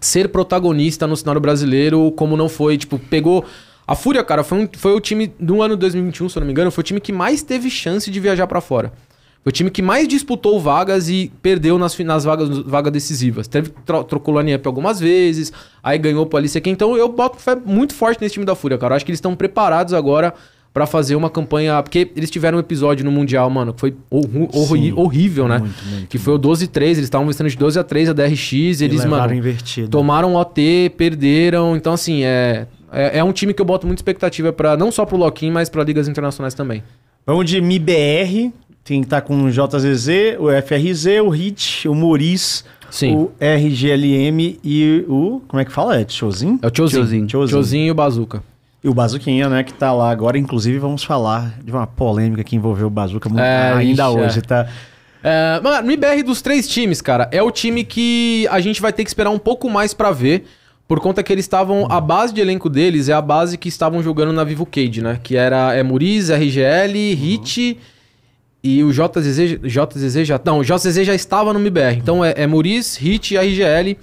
ser protagonista no cenário brasileiro, como não foi, tipo, pegou. A Fúria, cara, foi, um- foi o time do ano 2021, se eu não me engano, foi o time que mais teve chance de viajar pra fora. Foi o time que mais disputou vagas e perdeu nas, nas vagas, vagas decisivas. Teve, tro, trocou line up algumas vezes, aí ganhou pro Alice aqui. Então eu boto fé muito forte nesse time da Fúria, cara. Eu acho que eles estão preparados agora pra fazer uma campanha. Porque eles tiveram um episódio no Mundial, mano, que foi horru- horri- horrível, né? Muito, muito, que foi o 12-3, eles estavam vencendo de 12 a 3 a DRX, eles, mano, invertido. tomaram OT, perderam. Então, assim, é, é, é um time que eu boto muita expectativa para não só pro Loquim, mas pra ligas internacionais também. Vamos de MIBR, tem que estar com o JZZ, o FRZ, o HIT, o Moriz, Sim. o RGLM e o... Como é que fala? É Tiozinho? É o. Tiozinho. Tiozinho e o Bazuca. E o Bazuquinha, né, que tá lá agora. Inclusive, vamos falar de uma polêmica que envolveu o Bazuca mu- É, ainda hoje, é. tá? É, mano, no IBR dos três times, cara, é o time que a gente vai ter que esperar um pouco mais pra ver. Por conta que eles estavam. A base de elenco deles é a base que estavam jogando na Vivo Cage, né? Que era é Muriz, RGL, Hit e o JZZ. JZZ já. Não, o JZZ já estava no MBR. Então é, é Muriz, Hit e RGL.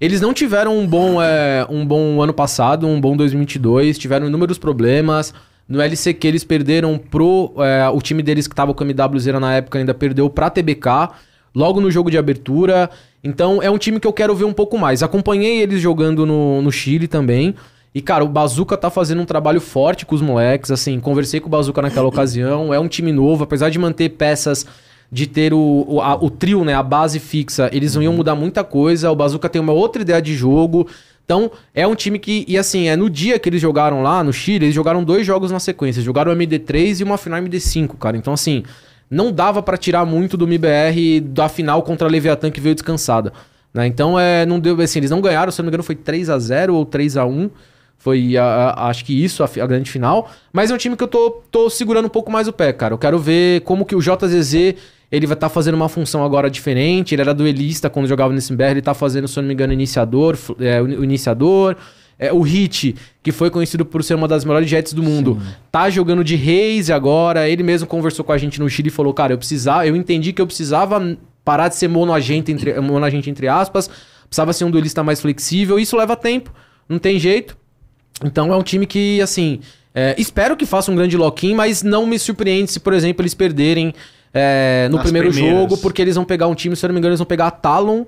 Eles não tiveram um bom, é, um bom ano passado, um bom 2022, tiveram inúmeros problemas. No LCQ eles perderam pro. é, o time deles que tava com a MWZ na época ainda perdeu pra TBK, logo no jogo de abertura. Então é um time que eu quero ver um pouco mais. Acompanhei eles jogando no, no Chile também. E, cara, o Bazuca tá fazendo um trabalho forte com os moleques. Assim, conversei com o Bazuca naquela ocasião. É um time novo, apesar de manter peças de ter o, o, a- o trio, né? A base fixa, eles não iam mudar muita coisa. O Bazuca tem uma outra ideia de jogo. Então, é um time que. E assim, é no dia que eles jogaram lá no Chile, eles jogaram dois jogos na sequência. Jogaram o MD3 e uma final MD5, cara. Então, assim, não dava pra tirar muito do MBR da final contra a Leviathan que veio descansada. Né? Então, é, não deu. Assim, eles não ganharam, se eu não me engano, foi 3 a 0 ou 3 a 1 Foi, a- a- acho que isso, a, a grande final. Mas é um time que eu tô, tô segurando um pouco mais o pé, cara. Eu quero ver como que o JZZ ele vai estar fazendo uma função agora diferente. Ele era duelista quando jogava nesse MBR. Ele tá fazendo, se eu não me engano, iniciador, é, o iniciador. É, o Hit, que foi conhecido por ser uma das melhores jets do mundo, tá jogando de Reis agora. Ele mesmo conversou com a gente no Chile e falou: Cara, eu precisava, eu entendi que eu precisava parar de ser monoagente, entre, monoagente entre aspas, precisava ser um duelista mais flexível. Isso leva tempo, não tem jeito. Então é um time que, assim, é, espero que faça um grande lock-in, mas não me surpreende se, por exemplo, eles perderem é, no Nas primeiro primeiras. jogo, porque eles vão pegar um time, se eu não me engano, eles vão pegar a Talon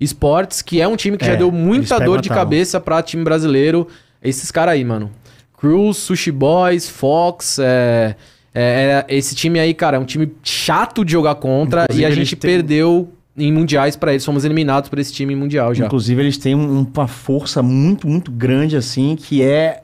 Sports, que é um time que É, já deu muita dor de Talon. cabeça pra time brasileiro. Esses caras aí, mano. Cruz, Sushi Boys, Fox, é, é, é- esse time aí, cara, é um time chato de jogar contra Inclusive, e a gente têm- perdeu em mundiais pra eles. Fomos eliminados por esse time mundial já. Inclusive, eles têm um- uma força muito, muito grande, assim, que é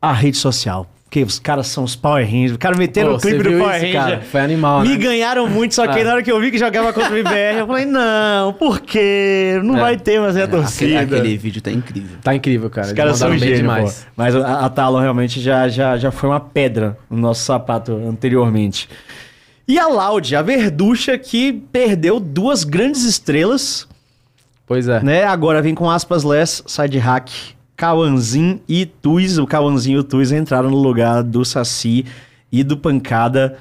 a rede social. Porque os caras são os Power Rangers. O cara meteram o clipe do Power Ranger. cara? Foi animal, Me né? ganharam muito, só que Ah. na hora que eu vi que jogava contra o IBR, eu falei, não, por quê? Não É. vai ter mais a torcida. Aquele, aquele vídeo tá incrível. Tá incrível, cara. Os Eles caras são bem gênio, demais. pô. Mas a, a Talon realmente já, já, já foi uma pedra no nosso sapato anteriormente. E a Loud, a verducha que perdeu duas grandes estrelas, Pois é. né? Agora vem com aspas less, side hack, Kawanzin e Tuz. O Kawanzin e o Tuz entraram no lugar do Saci e do Pancada.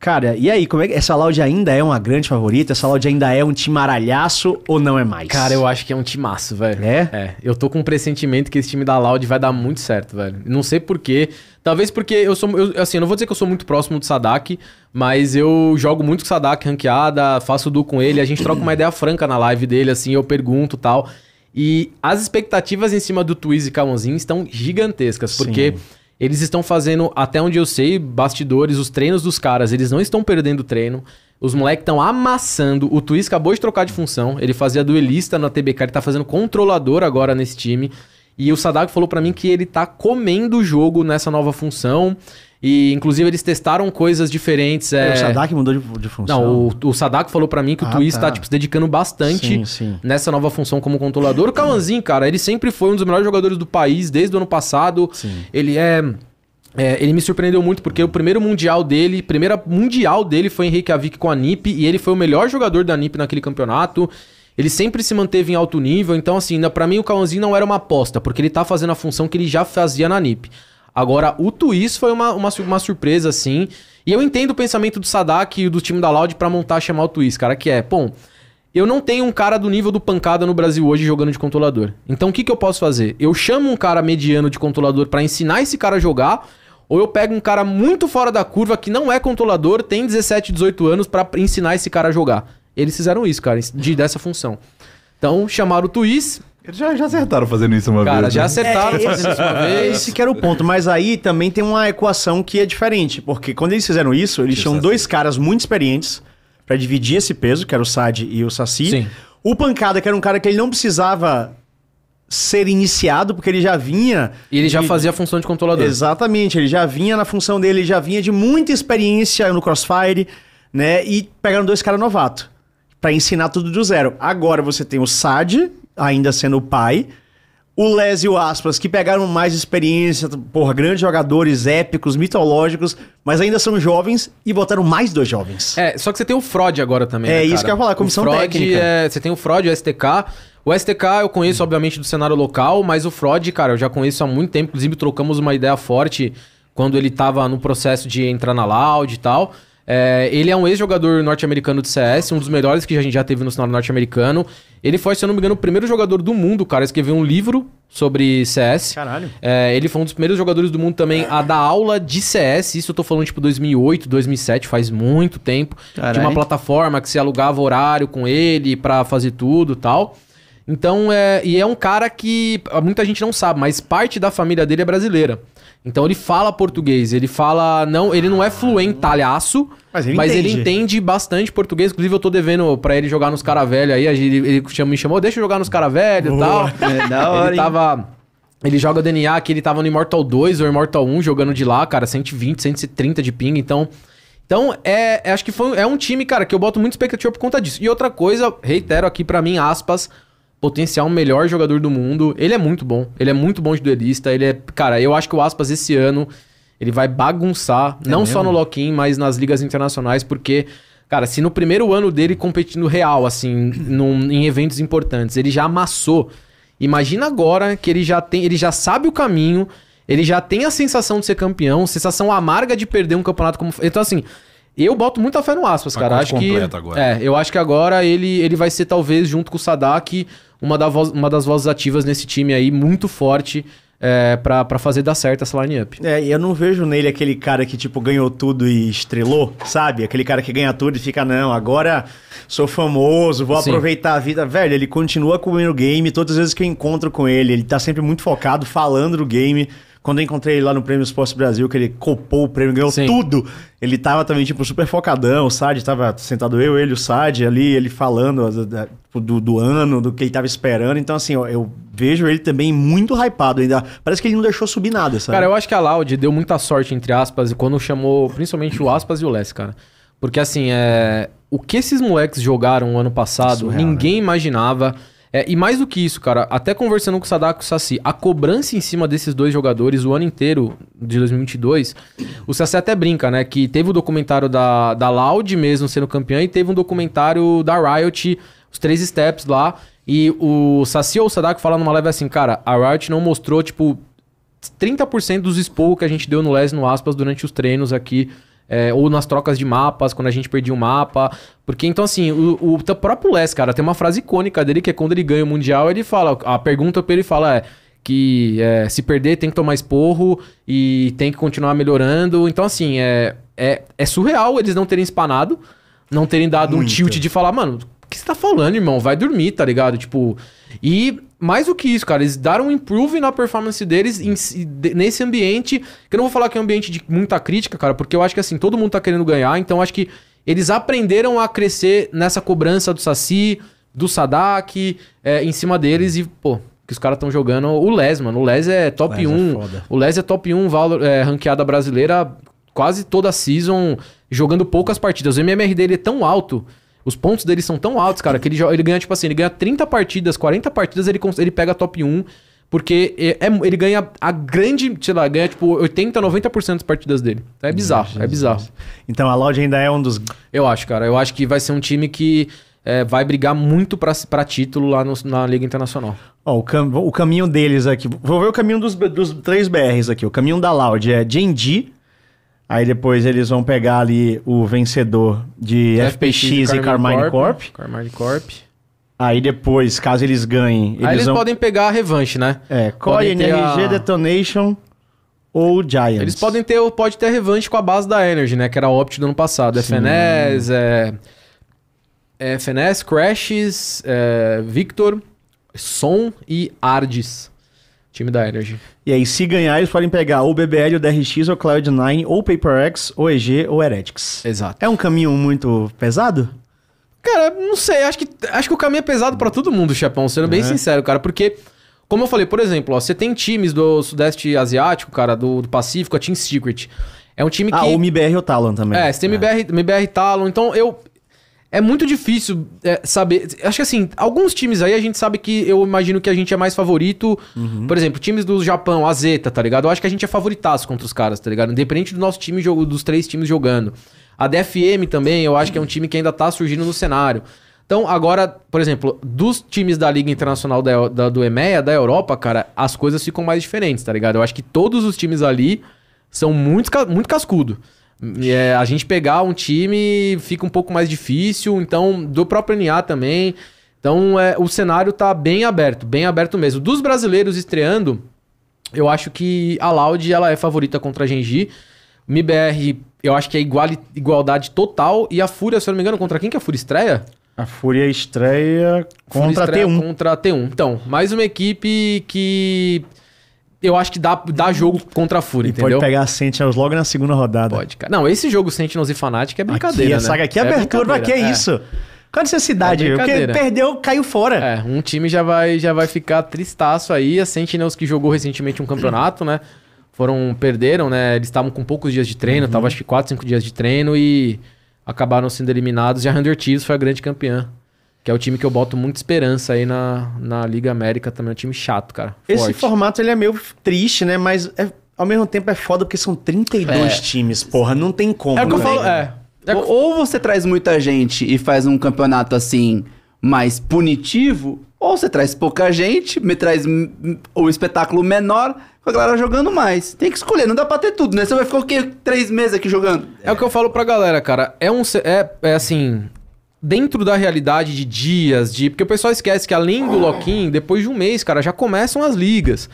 Cara, e aí, como é que essa Loud ainda é uma grande favorita? Essa Loud ainda é um time maralhaço ou não é mais? Cara, eu acho que é um timaço, velho. É? É. Eu tô com um pressentimento que esse time da Loud vai dar muito certo, velho. Não sei porquê. Talvez porque eu sou. eu- assim, eu não vou dizer que eu sou muito próximo do Sadak, mas eu jogo muito com o Sadak ranqueada, faço duo com ele, a gente troca uma ideia franca na live dele, assim, eu pergunto e tal. E as expectativas em cima do Twiz e Kamonzin estão gigantescas, porque eles estão fazendo, até onde eu sei, bastidores, os treinos dos caras, eles não estão perdendo treino. Os moleques estão amassando. O Twiz acabou de trocar de função. Ele fazia duelista na TBK, ele tá fazendo controlador agora nesse time. E o Sadak falou pra mim que ele tá comendo o jogo nessa nova função. E, inclusive, eles testaram coisas diferentes. É... O Sadak mudou de, de função. Não, o, o Sadak falou pra mim que o Ah, Twiz tá. tá, tipo, se dedicando bastante Sim, sim. nessa nova função como controlador. O Kawanzin, cara, ele sempre foi um dos melhores jogadores do país desde o ano passado. Sim. Ele é, é, Ele me surpreendeu muito porque o primeiro mundial dele, primeira mundial dele foi em Reykjavik com a NiP e ele foi o melhor jogador da NiP naquele campeonato. Ele sempre se manteve em alto nível, então assim, pra mim o Kawanzin não era uma aposta, porque ele tá fazendo a função que ele já fazia na NiP. Agora, o Twiz foi uma, uma, uma surpresa, assim. E eu entendo o pensamento do Sadak e do time da Loud pra montar chamar o Twiz, cara, que é, bom, eu não tenho um cara do nível do pancada no Brasil hoje jogando de controlador. Então o que, que eu posso fazer? Eu chamo um cara mediano de controlador pra ensinar esse cara a jogar, ou eu pego um cara muito fora da curva que não é controlador, tem 17, 18 anos pra ensinar esse cara a jogar. Eles fizeram isso, cara, de, dessa função. Então chamaram o Twiz, Eles já, já acertaram fazendo isso uma cara, vez. já né? acertaram É, fazendo isso uma vez. Esse que era o ponto, mas aí também tem uma equação que é diferente, porque quando eles fizeram isso, eles tinham dois caras muito experientes pra dividir esse peso, que era o Sad e o Saci. Sim. O Pancada, que era um cara que ele não precisava ser iniciado, porque ele já vinha... E ele já de- fazia a função de controlador. Exatamente, ele já vinha na função dele, ele já vinha de muita experiência no Crossfire, né? E pegaram dois caras novatos pra ensinar tudo do zero. Agora você tem o Sad, ainda sendo o pai, o Les e o Aspas, que pegaram mais experiência, porra, grandes jogadores épicos, mitológicos, mas ainda são jovens e botaram mais dois jovens. É, só que você tem o Frod agora também. É, né, isso que eu ia falar, comissão o Frod técnica. É, você tem o Frod, o STK. O STK eu conheço, obviamente, do cenário local, mas o Frod, cara, eu já conheço há muito tempo. Inclusive, trocamos uma ideia forte quando ele tava no processo de entrar na Loud e tal. É, ele é um ex-jogador norte-americano de CS, um dos melhores que a gente já teve no cenário norte-americano. Ele foi, se eu não me engano, o primeiro jogador do mundo, cara, a escrever um livro sobre CS. Caralho. É, ele foi um dos primeiros jogadores do mundo também a dar aula de CS. Isso eu tô falando tipo 2008, 2007, faz muito tempo. Caralho. Tinha uma plataforma que se alugava horário com ele pra fazer tudo e tal. Então, é, e é um cara que muita gente não sabe, mas parte da família dele é brasileira. Então ele fala português, ele fala não, ele não é fluentalhaço, Mas mas ele ele, entende. entende bastante português. Inclusive eu tô devendo pra ele jogar nos cara velho aí, ele, ele chama- me chamou, deixa eu jogar nos cara velho e tal. É, da hora, ele tava ele joga DNA que ele tava no Immortal 2 ou Immortal 1 jogando de lá, cara, 120, 130 de ping, então então, é, é- acho que foi, é um time, cara, que eu boto muita expectativa por conta disso. E outra coisa, reitero aqui pra mim, aspas, potencial melhor jogador do mundo. Ele é muito bom. Ele é muito bom de duelista. Ele é, cara, eu acho que o aspas esse ano ele vai bagunçar, não só no lock-in, mas nas ligas internacionais, porque Cara, se no primeiro ano dele competindo real, assim, num- em eventos importantes, ele já amassou. Imagina agora que ele já tem, ele já sabe o caminho, ele já tem a sensação de ser campeão, sensação amarga de perder um campeonato como. Então, assim, eu boto muita fé no aspas, cara. Acho que. agora. É, eu acho que agora ele, ele vai ser, talvez, junto com o Sadak, uma, da voz- uma das vozes ativas nesse time aí, muito forte, é, pra, pra fazer dar certo essa line-up. É, e eu não vejo nele aquele cara que, tipo, ganhou tudo e estrelou, sabe? Aquele cara que ganha tudo e fica, não, agora sou famoso, vou Sim. aproveitar a vida. Velho, ele continua comendo game, todas as vezes que eu encontro com ele, ele tá sempre muito focado, falando do game. Quando eu encontrei ele lá no Prêmio Esporte Brasil, que ele copou o prêmio, ganhou Sim. tudo, ele tava também, tipo, super focadão. O Sad tava sentado eu, ele, o Sad ali, ele falando da- da- do, do ano, do que ele tava esperando. Então, assim, eu, eu vejo ele também muito hypado ainda. Parece que ele não deixou subir nada, sabe? Cara, eu acho que a Loud deu muita sorte, entre aspas, quando chamou principalmente o Aspas e o Les, cara. Porque, assim, é... o que esses moleques jogaram ano passado, Surreal, ninguém imaginava. É, e mais do que isso, cara, até conversando com o Sadako e o a cobrança em cima desses dois jogadores o ano inteiro de 2022, o Saci até brinca, né? Que teve o documentário da, da Loud mesmo sendo campeã e teve um documentário da Riot, os três steps lá. E o Saci ou o Sadako fala numa live assim, cara, a Riot não mostrou, tipo, 30% dos esporros que a gente deu no Les no Aspas durante os treinos aqui é, ou nas trocas de mapas, quando a gente perdia um mapa. Porque, então, assim, o, o próprio Les, cara, tem uma frase icônica dele que é quando ele ganha o Mundial, ele fala, a pergunta pra ele fala é que é, se perder tem que tomar esporro e tem que continuar melhorando. Então, assim, é, é, é surreal eles não terem espanado, não terem dado um Muito. tilt de falar, mano, o que você tá falando, irmão? Vai dormir, tá ligado? Tipo, e mais do que isso, cara, eles deram um improve na performance deles em nesse ambiente, que eu não vou falar que é um ambiente de muita crítica, cara, porque eu acho que assim, todo mundo tá querendo ganhar, então eu acho que eles aprenderam a crescer nessa cobrança do Saci, do Sadak, é, em cima deles e, pô, que os caras estão jogando o Les, mano. O Les é top Les é 1. foda. o Les é top 1 valor, é, ranqueada brasileira quase toda a season, jogando poucas partidas. O MMR dele é tão alto, os pontos dele são tão altos, cara, que ele, ele ganha, tipo assim, ele ganha 30 partidas, 40 partidas, ele, ele pega top 1, porque é, é- ele ganha a grande, sei lá, ganha tipo 80, 90% das partidas dele. Então é bizarro, é bizarro. Então a Loud ainda é um dos. Eu acho, cara. Eu acho que vai ser um time que é, vai brigar muito pra, pra título lá no- na Liga Internacional. Ó, o, cam- o caminho deles aqui. Vou ver o caminho dos, dos três BRs aqui. O caminho da Loud é Genji. Aí depois eles vão pegar ali o vencedor de FPX, e Carmine Corp. Carmine Corp. Aí depois, caso eles ganhem, eles, Aí eles vão. podem pegar a revanche, né? É, ter NRG, a- Detonation ou Giants. Eles podem ter, pode ter a revanche com a base da Energy, né? Que era a Opt do ano passado. FNES, é, é FNES, Crashes, é, Victor, Som e Ardis. Time da Energy. E aí, se ganhar, eles podem pegar ou BBL, ou DRX, ou Cloud9, ou PaperX, ou EG, ou Heretics. Exato. É um caminho muito pesado? Cara, não sei, acho que, acho que o caminho é pesado pra todo mundo, Chapão, sendo bem sincero, cara, porque, como eu falei, por exemplo, ó, você tem times do Sudeste Asiático, cara, do, do Pacífico, a Team Secret. É um time que. Ah, ou MBR ou Talon também. É, você tem MBR, MBR Talon, então eu. É muito difícil é, saber. Acho que assim, alguns times aí a gente sabe que eu imagino que a gente é mais favorito. Por exemplo, times do Japão, a Zeta, tá ligado? Eu acho que a gente é favoritaço contra os caras, tá ligado? Independente do nosso time, jogo- dos três times jogando. A DFM também, eu acho que é um time que ainda tá surgindo no cenário. Então, agora, por exemplo, dos times da Liga Internacional da, da- do EMEA, da Europa, cara, as coisas ficam mais diferentes, tá ligado? Eu acho que todos os times ali são muito, muito cascudo. É, a gente pegar um time fica um pouco mais difícil, então, do próprio NA também. Então, é, o cenário tá bem aberto, bem aberto mesmo. Dos brasileiros estreando, eu acho que a Loud ela é favorita contra a Genji. O MIBR, eu acho que é iguali- igualdade total. E a Fúria, se eu não me engano, contra quem que a Fúria estreia? A Fúria estreia Fúria contra estreia T1. Contra a T1. Então, mais uma equipe que eu acho que dá, dá jogo contra a Fúria, E entendeu? pode pegar a Sentinels logo na segunda rodada. Pode, cara. Não, esse jogo Sentinels e Fnatic é brincadeira, aqui, né? sabe, aqui é abertura, mas que é, brincadeira, isso? Qual a necessidade? É Porque perdeu, caiu fora. É, um time já vai, já vai ficar tristaço aí. A Sentinels que jogou recentemente um campeonato, né? Foram, perderam, né? Eles estavam com poucos dias de treino, Uhum. tava acho que 4, 5 dias de treino e acabaram sendo eliminados. E a Hunter Thieves foi a grande campeã. Que é o time que eu boto muita esperança aí na, na Liga América também. É um time chato, cara. Esse Forte. formato ele é meio triste, né? Mas é- ao mesmo tempo é foda porque são 32 times, porra. Não tem como. É o que eu falo, é. é Ou- Ou você traz muita gente e faz um campeonato assim mais punitivo, ou você traz pouca gente, me traz o espetáculo menor, com a galera jogando mais. Tem que escolher, não dá pra ter tudo, né? Você vai ficar o quê? Três meses aqui jogando? É o que eu falo pra galera, cara. É um. É, é assim. Dentro da realidade de dias, de. Porque o pessoal esquece que além do lock-in, depois de um mês, cara, já começam as ligas.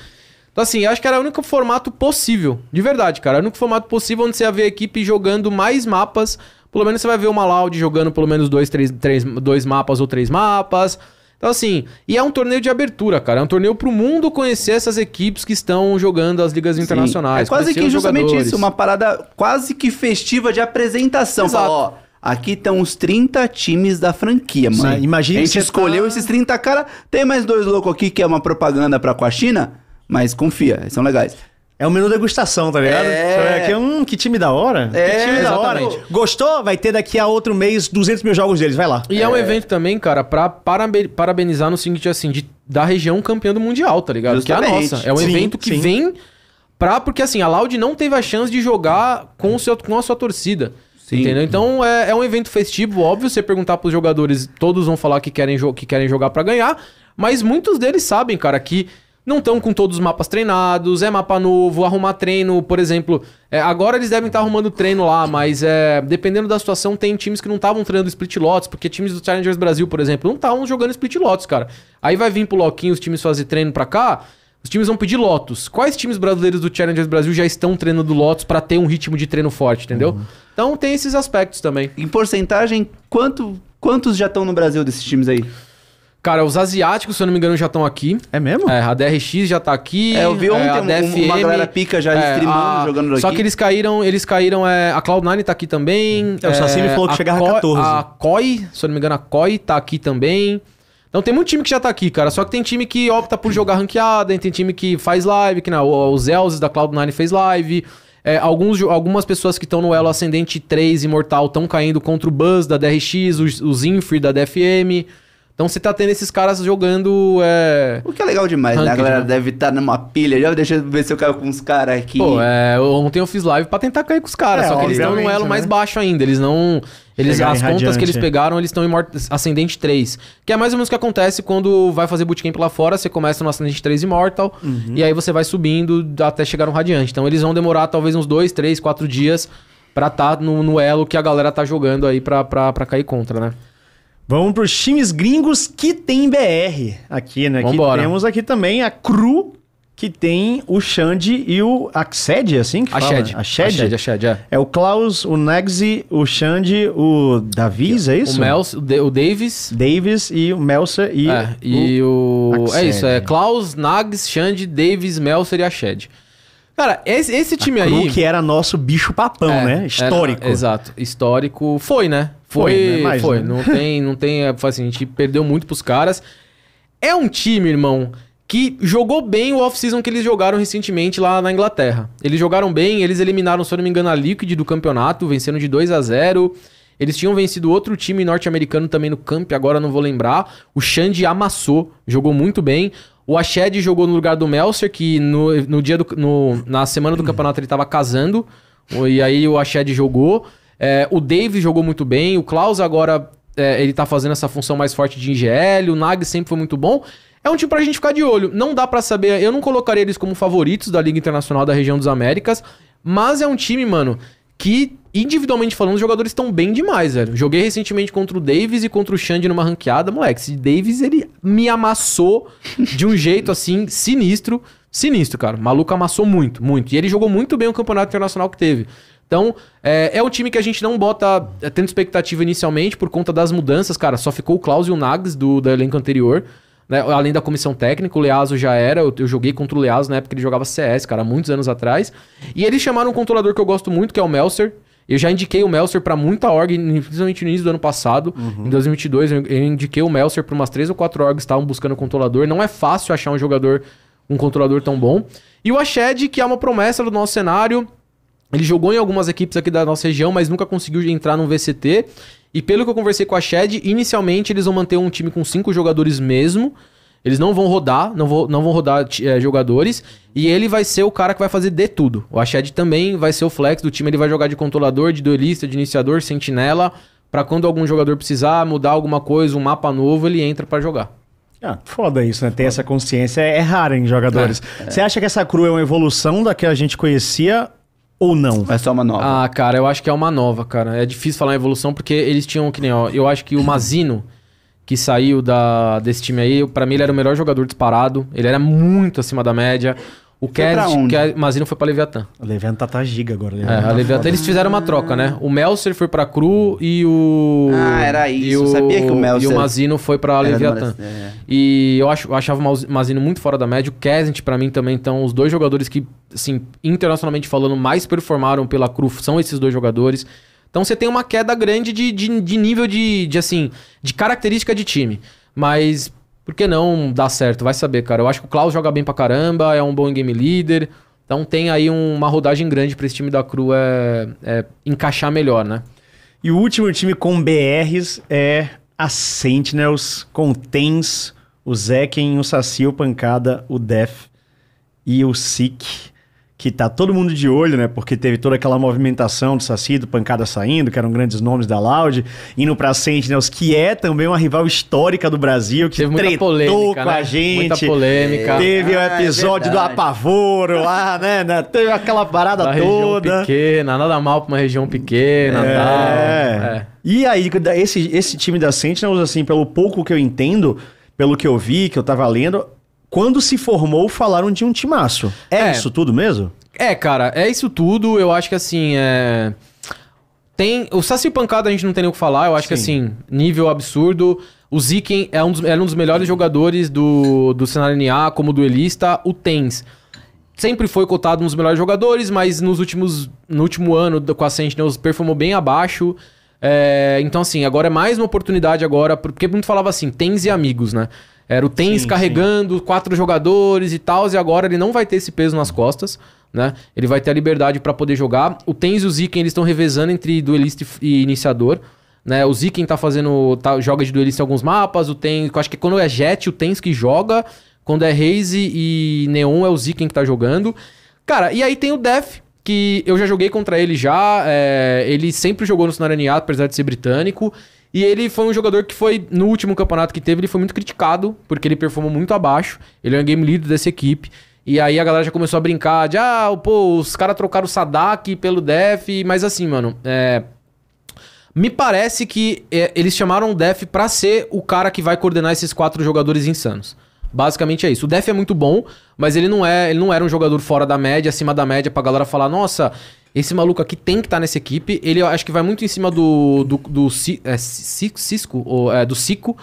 Então, assim, eu acho que era o único formato possível. De verdade, cara. Era o único formato possível onde você ia ver a equipe jogando mais mapas. Pelo menos você vai ver uma Loud jogando pelo menos dois, três, três, dois mapas ou três mapas. Então, assim, e é um torneio de abertura, cara. É um torneio pro mundo conhecer essas equipes que estão jogando as ligas internacionais. É quase que justamente jogadores. isso, uma parada quase que festiva de apresentação. Exato. Fala, ó, aqui estão os 30 times da franquia, Sim, mano. imagina a gente você escolheu tá- esses 30 caras, tem mais dois loucos aqui que é uma propaganda pra com a China, mas confia, eles são legais. É um menu degustação, tá ligado? É. Aqui, hum, que time da hora. É, que time da hora. exatamente. Gostou? Vai ter daqui a outro mês 200 mil jogos deles. Vai lá. E é. um evento também, cara, pra parabe- parabenizar no seguinte, assim, de, da região campeã do Mundial, tá ligado? Que é a Justamente. nossa. É um Sim, evento que sim. vem pra... Porque, assim, a Loud não teve a chance de jogar com, o seu, com a sua torcida. Sim. Entendeu? Então, é, é um evento festivo, óbvio. Você perguntar pros jogadores, todos vão falar que querem, que querem jogar pra ganhar. Mas muitos deles sabem, cara, que não estão com todos os mapas treinados, é mapa novo, arrumar treino, por exemplo. é, agora eles devem estar arrumando treino lá, mas é, dependendo da situação, tem times que não estavam treinando split lots, porque times do Challengers Brasil, por exemplo, não estavam jogando split lots, cara. Aí vai vir pro Loquinho os times fazer treino pra cá, os times vão pedir lotos. Quais times brasileiros do Challengers Brasil já estão treinando lotos pra ter um ritmo de treino forte, entendeu? Então tem esses aspectos também. Em porcentagem, quanto, quantos já estão no Brasil desses times aí? Cara, os asiáticos, se eu não me engano, já estão aqui. É mesmo? É, a DRX já tá aqui. É, eu vi ontem a um- uma galera pica já streamando, jogando Só que eles caíram, eles caíram, é, a Cloud9 tá aqui também. É, o Saci me falou que a chegava a Koi- 14. A Koi, se eu não me engano, a Koi tá aqui também. Então tem muito time que já tá aqui, cara. Só que tem time que opta por jogar ranqueada, tem time que faz live, que não, os Elzes da Cloud9 fez live. É, alguns, algumas pessoas que estão no Elo Ascendente 3 Imortal estão caindo contra o Buzz da DRX, os, os Infri da DFM. Então você tá tendo esses caras jogando. É... O que é legal demais, né? A Ranked, galera né? deve estar numa pilha. Já deixa eu ver se eu caio com uns caras aqui. Pô, é, ontem eu fiz live pra tentar cair com os caras, É, só que eles estão no elo né? mais baixo ainda. Eles não. Eles, Chegar as contas Radiante. que eles pegaram, eles estão em Mort- Ascendente 3. Que é mais ou menos o que acontece quando vai fazer bootcamp lá fora. Você começa no Ascendente 3 Immortal. Uhum. E aí você vai subindo até chegar no Radiante. Então eles vão demorar talvez uns 2, 3, 4 dias pra estar no, no elo que a galera tá jogando aí pra, pra, pra cair contra, né? Vamos pros times gringos que tem BR aqui, né? Vambora. Que temos aqui também a Cru, que tem o Xande e o Axed, assim que A fala? Shed. A Shed? A Shed, a Shed, é. É o Klaus, o Nagzi, o Xande, o Davies, é isso? O, Mels, o, Da- o Davis. Davis e o Melser e, é, e o. É isso, é Klaus, Nags, Xande, Davis, Melser e a Shed. Cara, esse, esse time o Cru, aí. que era nosso bicho papão, É, né? era- Histórico. exato. Histórico. Foi, né? Foi, Foi, né? Mais, foi. né? Não tem, não tem, é, assim, a gente perdeu muito pros caras. É um time, irmão, que jogou bem o off-season que eles jogaram recentemente lá na Inglaterra. Eles jogaram bem, eles eliminaram, se eu não me engano, a Liquid do campeonato, vencendo de 2 a 0 Eles tinham vencido outro time norte-americano também no camp, agora não vou lembrar. O Xande amassou, jogou muito bem. O Ashed jogou no lugar do Melser, que no, no dia do, no- na semana do campeonato ele tava casando. E aí o Ashed jogou. É, o Dave jogou muito bem. O Klaus agora é, ele tá fazendo essa função mais forte de IGL. O Nag sempre foi muito bom. É um time pra gente ficar de olho. Não dá pra saber. Eu não colocaria eles como favoritos da Liga Internacional da região dos Américas. Mas é um time, mano, que individualmente falando, os jogadores estão bem demais, velho. Joguei recentemente contra o Davis e contra o Xande numa ranqueada, moleque. Esse Davis, ele me amassou de um jeito assim, sinistro. Sinistro, cara. O maluco amassou muito, muito. E ele jogou muito bem o campeonato internacional que teve. Então, é, é um time que a gente não bota é, tendo expectativa inicialmente por conta das mudanças, cara. Só ficou o Klaus e o Nags do, do elenco anterior. Né? Além da comissão técnica, o Leazo já era. Eu, eu joguei contra o Leazo na época que ele jogava CS, cara, muitos anos atrás. E eles chamaram um controlador que eu gosto muito, que é o Melser. Eu já indiquei o Melser pra muita org, principalmente no início do ano passado. Em 2022, eu, eu indiquei o Melser pra umas três ou quatro orgs que estavam buscando controlador. Não é fácil achar um jogador, um controlador tão bom. E o Ashed, que é uma promessa do nosso cenário. Ele jogou em algumas equipes aqui da nossa região, mas nunca conseguiu entrar no VCT. E pelo que eu conversei com a Shed, inicialmente eles vão manter um time com cinco jogadores mesmo. Eles não vão rodar, não, vão não vão rodar eh, jogadores. E ele vai ser o cara que vai fazer de tudo. O Ashed também vai ser o flex do time. Ele vai jogar de controlador, de duelista, de iniciador, sentinela. Pra quando algum jogador precisar mudar alguma coisa, um mapa novo, ele entra pra jogar. Ah, foda isso, né? Ter essa consciência é, é raro em jogadores. Você acha que essa Cru é uma evolução da que a gente conhecia ou não? É só uma nova. Ah, cara, eu acho que é uma nova, cara. É difícil falar em evolução porque eles tinham que nem, ó. Eu acho que o Mazino, que saiu da, desse time aí, pra mim ele era o melhor jogador disparado. Ele era muito acima da média. O onde? que é- Mazino foi pra Leviatã. O Leviathan tá giga agora. o É, Leviathan a tá Leviatã, foda. eles fizeram uma troca, né? O Melser foi pra Cru e o. Ah, era isso. Eu sabia que o Melser E o Mazino foi pra Leviatã. é. E eu, acho, eu achava o Mazino muito fora da média. O Kesint, pra mim, também estão os dois jogadores que, assim, internacionalmente falando, mais performaram pela Cru são esses dois jogadores. Então você tem uma queda grande de, de, de nível de, de, assim, de característica de time. Mas por que não dar certo? Vai saber, cara. Eu acho que o Klaus joga bem pra caramba, é um bom game leader. Então tem aí um- uma rodagem grande pra esse time da Cru é, é encaixar melhor, né? E o último time com BRs é a Sentinels, com o Tens, o Zekken, o Saci, o Pancada, o Def e o Sik. Que tá todo mundo de olho, né? Porque teve toda aquela movimentação do Saci, do Pancada saindo, que eram grandes nomes da Loud, indo pra Sentinels, que é também uma rival histórica do Brasil, que Teve muita tretou polêmica, com né? a gente. Muita polêmica. Teve o Ah, é episódio do verdade. apavoro lá, né? Teve aquela parada Da região toda. pequena, nada mal pra uma região pequena tal. É. É. E aí, esse, esse time da Sentinels, assim, pelo pouco que eu entendo, pelo que eu vi, que eu tava lendo, quando se formou, falaram de um timaço. É, É. isso tudo mesmo? É, cara, é isso tudo. Eu acho que assim, é. Tem. O Saci Pancada a gente não tem nem o que falar. Eu acho que Sim. assim, nível absurdo. O Ziken é um dos, era um dos melhores jogadores do, do cenário NA, como duelista. O Tens sempre foi cotado um dos melhores jogadores, mas nos últimos, no último ano com a Sentinels performou bem abaixo. É, então, assim, agora é mais uma oportunidade agora, porque muito falava assim, Tens e amigos, né? Era o Tens Sim, carregando quatro jogadores e tal, e agora ele não vai ter esse peso nas costas, né? Ele vai ter a liberdade pra poder jogar. O Tens e o Ziken, eles estão revezando entre duelista e iniciador. Né, o Ziken tá fazendo. Tá, joga de duelista em alguns mapas. O Tens. Eu acho que quando é Jet, o Tens que joga. Quando é Raze e Neon, é o Ziken que tá jogando. Cara, e aí tem o Def, que eu já joguei contra ele já. é, ele sempre jogou no cenário NA, apesar de ser britânico. E ele foi um jogador que foi, no último campeonato que teve, ele foi muito criticado, porque ele performou muito abaixo. Ele é um game leader dessa equipe. E aí a galera já começou a brincar de, ah, pô, os caras trocaram o Sadak pelo Def. Mas assim, mano, é. Me parece que é, eles chamaram o Def pra ser o cara que vai coordenar esses quatro jogadores insanos. Basicamente é isso. O Def é muito bom, mas ele não é, ele não era um jogador fora da média, acima da média pra galera falar, nossa, esse maluco aqui tem que estar nessa equipe. Ele eu acho que vai muito em cima do do, do Ci- é, Ci- Cisco, ou, é, do Cico,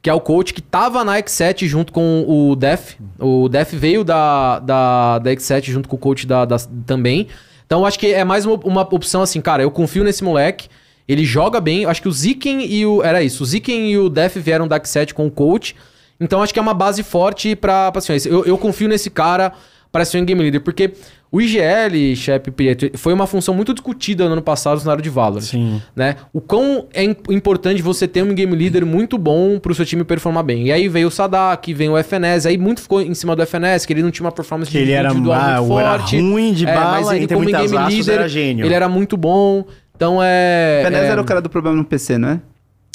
que é o coach que tava na X7 junto com o Def. O Def veio da, da, da X7 junto com o coach da, da- também. Então acho que é mais uma, uma opção assim, cara, eu confio nesse moleque. Ele joga bem. Acho que o Ziken e o. Era isso. O Ziken e o Def vieram da X7 com o coach. Então acho que é uma base forte pra. pra assim, eu, eu confio nesse cara para ser um game leader. Porque o IGL, Shep Prieto, foi uma função muito discutida no ano passado no cenário de Valorant. Sim. Né? O quão é im- importante você ter um game leader muito bom pro seu time performar bem. E aí veio o Sadak, veio o FNS. Aí muito ficou em cima do FNS, que ele não tinha uma performance Que ele era, individual ah, muito era forte. ruim de É, bala, mas ele como muitas game leader, era gênio. ele era muito bom. Então é... Fenez é, era o cara do problema no PC, não é?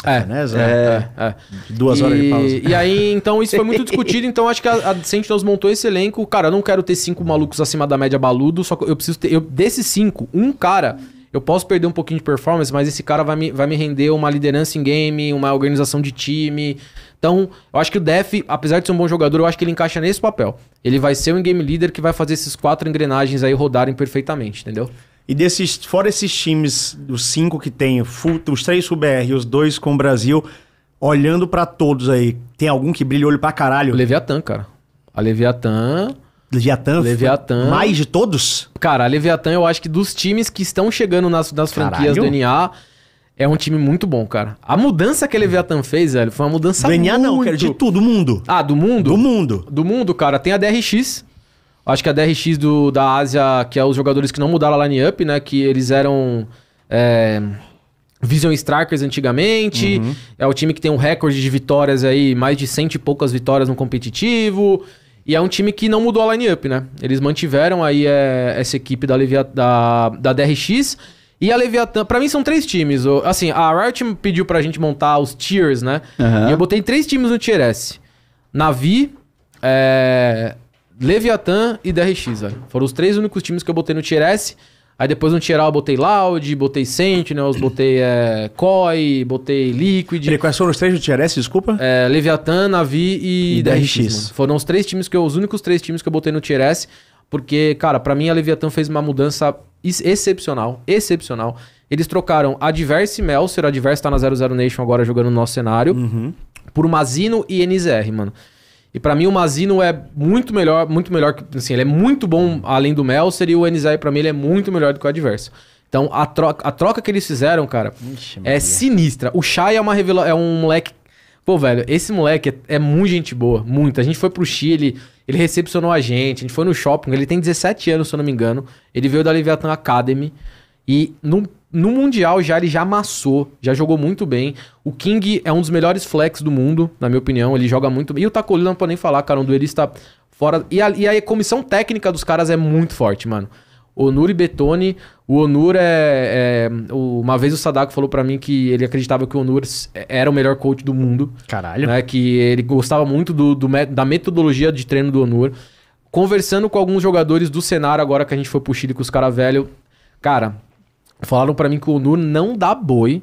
É, FNES, é, é. Duas horas de pausa. E aí, então, isso foi muito discutido. Então, acho que a, a Sentinels montou esse elenco. Cara, eu não quero ter cinco malucos acima da média baludo, só que eu preciso ter. Eu, desses cinco, um cara. Eu posso perder um pouquinho de performance, mas esse cara vai me, vai me render uma liderança em game, uma organização de time. Então, eu acho que o Def, apesar de ser um bom jogador, eu acho que ele encaixa nesse papel. Ele vai ser um game leader que vai fazer esses quatro engrenagens aí rodarem perfeitamente, entendeu? E desses, fora esses times, os cinco que tem, os três com o BR e os dois com o Brasil, olhando pra todos aí, tem algum que brilha o olho pra caralho? O Leviathan, cara. A Leviathan. Leviathan? Leviathan. Mais de todos? Cara, a Leviathan, eu acho que dos times que estão chegando nas, nas franquias Caralho. do NA, é um time muito bom, cara. A mudança que a Leviathan fez, velho, foi uma mudança Do NA não, muito... quero de tudo, do mundo. Ah, do mundo? Do mundo. Do mundo, cara, tem a DRX. Acho que a DRX do, da Ásia, que é os jogadores que não mudaram a line-up, né? Que eles eram é, Vision Strikers antigamente. Uhum. É o time que tem um recorde de vitórias aí, mais de cento e poucas vitórias no competitivo. E é um time que não mudou a line-up, né? Eles mantiveram aí é, essa equipe da, Levia, da, da DRX. E a Leviathan, pra mim são três times. Assim, a Riot pediu pra gente montar os tiers, né? Aham. E eu botei três times no tier S. Navi, é, Leviathan e DRX, velho. Foram os três únicos times que eu botei no Tier S. Aí depois no Tier A eu botei Loud, botei Sentinels, botei é, Koi, botei Liquid, Peraí, Quais foram os três do Tier S, desculpa? é, Leviathan, Navi e, E DRX. DRX. Foram os três times que eu, os únicos três times que eu botei no Tier S. Porque, cara, pra mim a Leviathan fez uma mudança ex- excepcional. Excepcional. Eles trocaram a Diverse e Melser. A Diverse tá na 00 Nation agora jogando no nosso cenário Uhum. por Mazino e NZR, mano. E pra mim o Mazino é muito melhor, muito melhor que, assim, ele é muito bom além do Melser e o NZR pra mim ele é muito melhor do que o Adverso. Então a troca, a troca que eles fizeram, cara, Ixi, é sinistra. O Shai é uma revela é um moleque Pô, velho, esse moleque é, é muito gente boa, muito. A gente foi pro Chile, ele recepcionou a gente, a gente foi no shopping, ele tem 17 anos, se eu não me engano. Ele veio da Leviathan Academy e no, no Mundial já ele já amassou, já jogou muito bem. O King é um dos melhores flex do mundo, na minha opinião. Ele joga muito bem. E o Tacolino não pode nem falar, cara, um duelista fora. E a, e a comissão técnica dos caras é muito forte, mano. Onur e Betone. O Onur é. é- uma vez o Sadako falou pra mim que ele acreditava que o Onur s- era o melhor coach do mundo. Caralho. Né, que ele gostava muito do, do da metodologia de treino do Onur. Conversando com alguns jogadores do cenário, agora que a gente foi pro Chile com os caras velhos. Cara, falaram pra mim que o Onur não dá boi.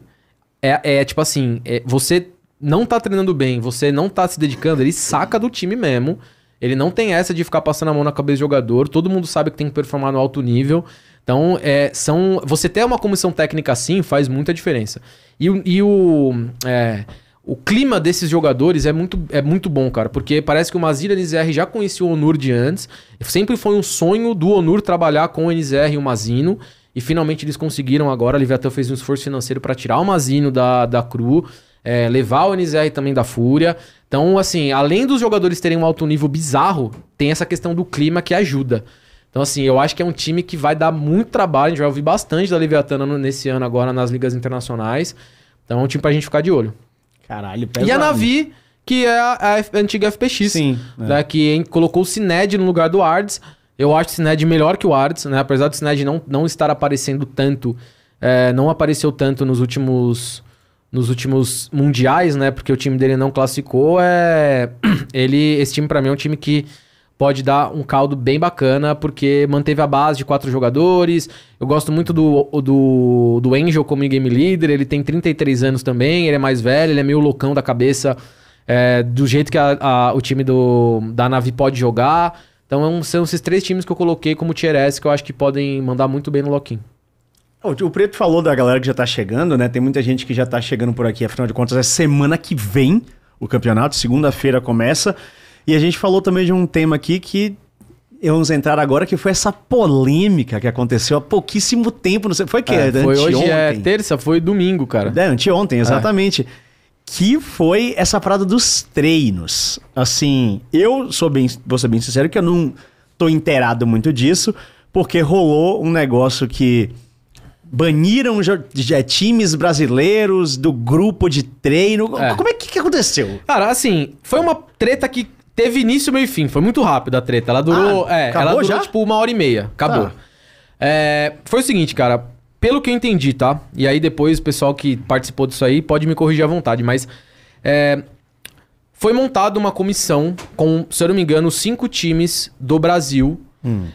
É, é tipo assim, é, você não tá treinando bem, você não tá se dedicando, ele saca do time mesmo. Ele não tem essa de ficar passando a mão na cabeça do jogador. Todo mundo sabe que tem que performar no alto nível. Então, é, são, você ter uma comissão técnica assim faz muita diferença. E, o- e o, é, o clima desses jogadores é muito, é muito bom, cara. Porque parece que o Mazir NZR já conhecia o Onur de antes. Sempre foi um sonho do Onur trabalhar com o NZR e o Mazino. E finalmente eles conseguiram agora. A Leviathan fez um esforço financeiro para tirar o Mazino da, da Cru, é, levar o NZR também da Fúria. Então, assim, além dos jogadores terem um alto nível bizarro, tem essa questão do clima que ajuda. Então, assim, eu acho que é um time que vai dar muito trabalho. A gente vai ouvir bastante da no- nesse ano agora nas ligas internacionais. Então, é um time pra gente ficar de olho. Caralho, E a pesado. Navi, que é a, a antiga FPX. Sim, é. Né, que colocou o Cined no lugar do Ards. Eu acho o Cined melhor que o Ards, né? Apesar do Cined não, não estar aparecendo tanto, é, não apareceu tanto nos últimos nos últimos mundiais, né? Porque o time dele não classificou. É ele, esse time pra mim é um time que pode dar um caldo bem bacana, porque manteve a base de quatro jogadores. Eu gosto muito do, do, do Angel como game leader. Ele tem 33 anos também, ele é mais velho, ele é meio loucão da cabeça, é, do jeito que a- a- o time do, da Navi pode jogar. Então é são esses três times que eu coloquei como tier S que eu acho que podem mandar muito bem no lock-in. O, Preto falou da galera que já tá chegando, né? Tem muita gente que já tá chegando por aqui, afinal de contas, é semana que vem o campeonato, segunda-feira começa. E a gente falou também de um tema aqui que vamos entrar agora, que foi essa polêmica que aconteceu há pouquíssimo tempo. Não sei, foi que? É, foi hoje é terça, foi domingo, cara. É, anteontem, exatamente. Que foi essa parada dos treinos. Assim, eu sou bem, vou ser bem sincero que eu não tô inteirado muito disso, porque rolou um negócio que baniram já, já times brasileiros do grupo de treino. É. Como é que, que aconteceu? Cara, assim, foi uma treta que teve início, meio e fim. Foi muito rápido a treta. Ela durou, Ah, é, ela durou já? tipo uma hora e meia. Acabou. Tá. É, foi o seguinte, cara. Pelo que eu entendi, tá? E aí depois o pessoal que participou disso aí pode me corrigir à vontade, mas é, foi montada uma comissão com, se eu não me engano, cinco times do Brasil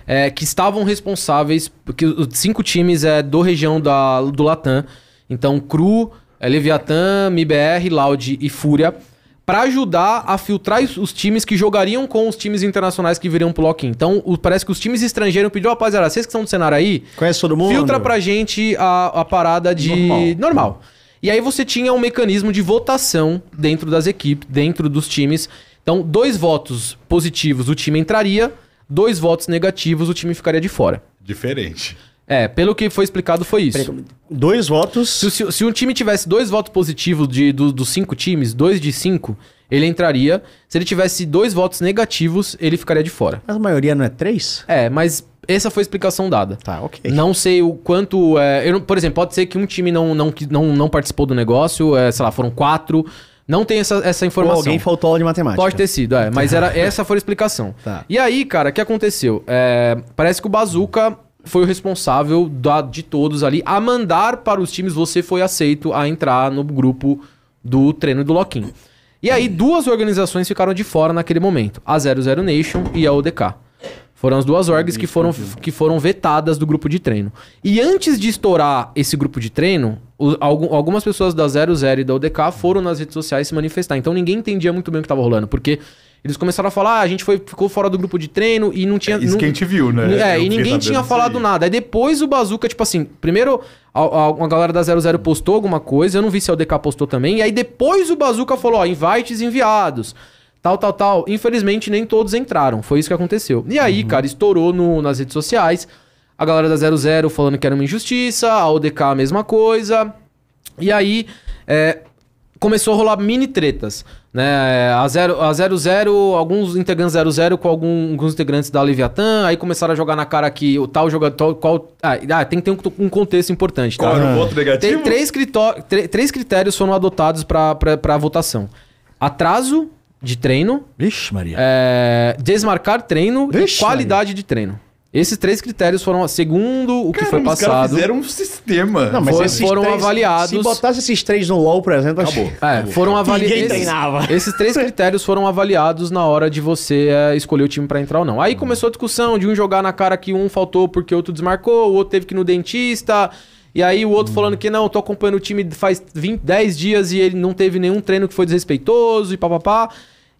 é, que estavam responsáveis, porque os cinco times é do região da, do Latam. Então, Cru, é, Leviatã, MIBR, Loud e Fúria, para ajudar a filtrar os, times que jogariam com os times internacionais que viriam pro lock-in. Então, o- parece que os times estrangeiros pediram, rapaziada, vocês que estão no cenário aí, Conhece todo mundo? Filtra pra gente a, a parada de. Normal. Normal. E aí você tinha um mecanismo de votação dentro das equipes, dentro dos times. Então, dois votos positivos, o time entraria. Dois votos negativos, o time ficaria de fora. Diferente. É, pelo que foi explicado, foi isso. Dois votos. Se, se- se um time tivesse dois votos positivos de, do- dos cinco times, dois de cinco, ele entraria. Se ele tivesse dois votos negativos, ele ficaria de fora. Mas a maioria não é três? É, mas essa foi a explicação dada. Tá, ok. Não sei o quanto. é, eu por exemplo, pode ser que um time não, não, não, não participou do negócio, é, sei lá, foram quatro. Não tem essa, essa Ou informação. alguém faltou aula de matemática. Pode ter sido, é. Mas era, essa foi a explicação. Tá. E aí, cara, o que aconteceu? É, parece que o Bazooka foi o responsável da- de todos ali a mandar para os times você foi aceito a entrar no grupo do treino do Loquim. E aí, duas organizações ficaram de fora naquele momento: a 00 Nation e a ODK. Foram as duas orgs que foram, que foram vetadas do grupo de treino. E antes de estourar esse grupo de treino, o- algum- algumas pessoas da 00 e da ODK foram nas redes sociais se manifestar. Então ninguém entendia muito bem o que estava rolando, porque eles começaram a falar, ah, a gente foi, ficou fora do grupo de treino e não tinha... É isso não- que a gente viu, né? É, Eu e ninguém tinha falado nada. Aí depois o Bazooka, tipo assim, primeiro a, galera da 00 postou alguma coisa, eu não vi se a ODK postou também, e aí depois o Bazooka falou, ó, invites enviados, tal, tal, tal. Infelizmente nem todos entraram, foi isso que aconteceu. E aí, cara, estourou no, nas redes sociais, a galera da 00 falando que era uma injustiça, a ODK a mesma coisa, e aí... é, começou a rolar mini tretas. Né? A 0 a 00, alguns integrantes 00 com algum- alguns integrantes da Leviatã, aí começaram a jogar na cara que o tal jogador. Qual, ah, ah, tem que ter um, um contexto importante, tá? Qual era o voto Tem negativo? três, critó- três critérios foram adotados para a votação: atraso de treino, Vixe, Maria. é, desmarcar treino Vixe, e qualidade de treino. Esses três critérios foram, segundo o que foi os caras passado. fizeram um sistema. Não, mas esses foram três- avaliados- Se botasse esses três no LoL, por exemplo, acho- Acabou. É, foram avaliados. Ninguém Esses, treinava. esses três critérios foram avaliados na hora de você é, escolher o time pra entrar ou não. Aí começou a discussão de um jogar na cara que um faltou porque o outro desmarcou, o outro teve que ir no dentista. E aí o outro falando que não, tô acompanhando o time faz 20, 10 dias e ele não teve nenhum treino que foi desrespeitoso e papapá.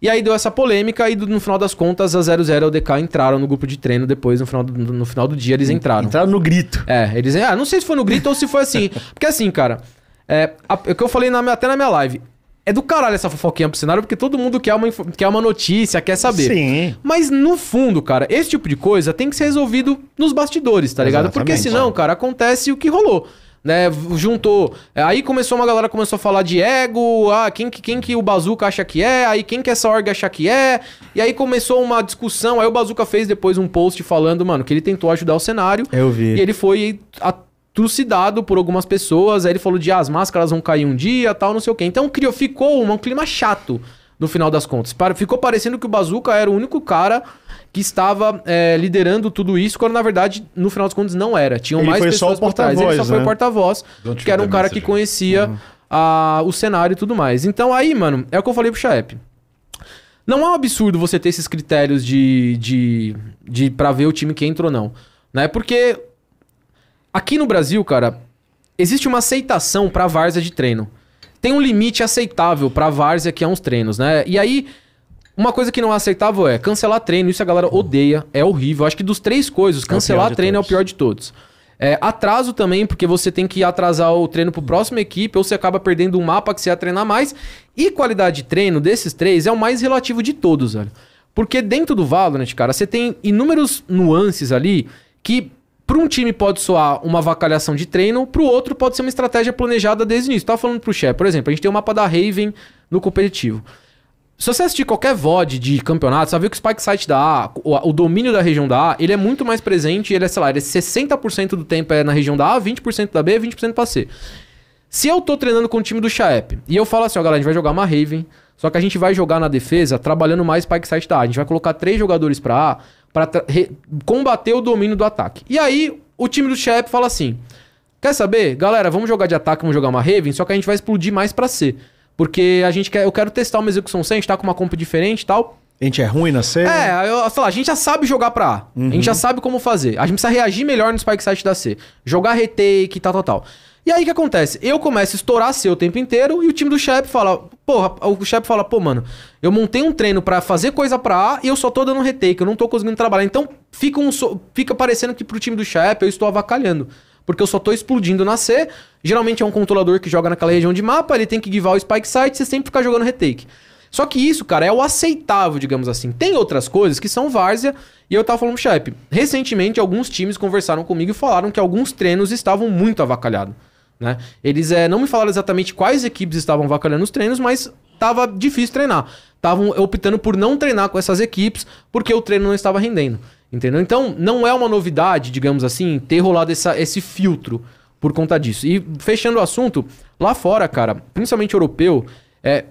E aí deu essa polêmica e no final das contas a 00 e o DK entraram no grupo de treino depois, no final do, no final do dia eles entraram. Entraram no grito. É, eles. Ah, não sei se foi no grito ou se foi assim. Porque assim, cara, é, a- é o que eu falei na minha- até na minha live. É do caralho essa fofoquinha pro cenário, porque todo mundo quer uma, quer uma notícia, quer saber. Sim. Mas no fundo, cara, esse tipo de coisa tem que ser resolvido nos bastidores, tá ligado? Porque Exatamente. senão, cara, acontece o que rolou. Né, juntou. Aí começou uma galera começou a falar de ego, ah, quem, que- quem que o Bazuca acha que é, aí quem que essa org acha que é. E aí começou uma discussão. Aí o Bazuca fez depois um post falando, mano, que ele tentou ajudar o cenário. Eu vi. E ele foi trucidado por algumas pessoas. Aí ele falou de ah, as máscaras vão cair um dia, tal, não sei o quê. Então criou, ficou um, um clima chato no final das contas. Ficou parecendo que o Bazuca era o único cara que estava é, liderando tudo isso, quando na verdade, no final das contas, não era. Tinham Ele mais pessoas por trás. Ele só porta-voz, foi né? o porta-voz, Don't que era um cara que conhecia a- o cenário e tudo mais. Então aí, mano, é o que eu falei pro Chaep. Não é um absurdo você ter esses critérios de, de, de para ver o time que entra ou não, né? Porque aqui no Brasil, cara, existe uma aceitação pra várzea de treino. Tem um limite aceitável pra várzea que é uns treinos, né? E aí uma coisa que não é aceitável é cancelar treino, isso a galera odeia, é horrível. Acho que dos três coisas, cancelar de treino é o pior de todos. É, atraso também, porque você tem que atrasar o treino pro próxima equipe, ou você acaba perdendo um mapa que você ia treinar mais. E qualidade de treino desses três é o mais relativo de todos, velho. Porque dentro do Valorant, cara, você tem inúmeros nuances ali que para um time pode soar uma avacalhação de treino, pro outro pode ser uma estratégia planejada desde o início. Tava falando pro Shep, por exemplo, a gente tem o mapa da Raven no competitivo. Se você assistir qualquer VOD de campeonato, você ver que o Spike Site da A, o, o domínio da região da A, ele é muito mais presente, ele é, sei lá, ele é 60% do tempo é na região da A, 20% da B, 20% pra C. Se eu tô treinando com o time do Chaep e eu falo assim, ó, galera, a gente vai jogar uma Raven, só que a gente vai jogar na defesa trabalhando mais Spike Site da A. A gente vai colocar três jogadores pra A re- combater o domínio do ataque. E aí, o time do Chaep fala assim: Quer saber? Galera, vamos jogar de ataque, vamos jogar uma Raven, só que a gente vai explodir mais pra C. Porque a gente quer, eu quero testar uma execução C, a gente tá com uma comp diferente e tal. A gente é ruim na C? É, aí eu a gente já sabe jogar pra A. A gente já sabe como fazer. A gente precisa reagir melhor no Spike Site da C. Jogar retake, tal, tal, tal. E aí o que acontece? Eu começo a estourar C o tempo inteiro e o time do Shep fala, porra, o Shep fala, pô, mano, eu montei um treino pra fazer coisa pra A e eu só tô dando retake, eu não tô conseguindo trabalhar. Então fica, um, fica parecendo que pro time do Shep eu estou avacalhando. Porque eu só tô explodindo na C. Geralmente é um controlador que joga naquela região de mapa, ele tem que givar o Spike Site, você sempre fica jogando retake. Só que isso, cara, é o aceitável, digamos assim. Tem outras coisas que são várzea, e eu tava falando pro Shep. Recentemente, alguns times conversaram comigo e falaram que alguns treinos estavam muito avacalhados. Né? Eles é, não me falaram exatamente quais equipes estavam avacalhando os treinos, mas tava difícil treinar. Estavam optando por não treinar com essas equipes porque o treino não estava rendendo. Entendeu? Então, não é uma novidade, digamos assim, ter rolado essa, esse filtro por conta disso. E fechando o assunto, lá fora, cara, principalmente europeu, é,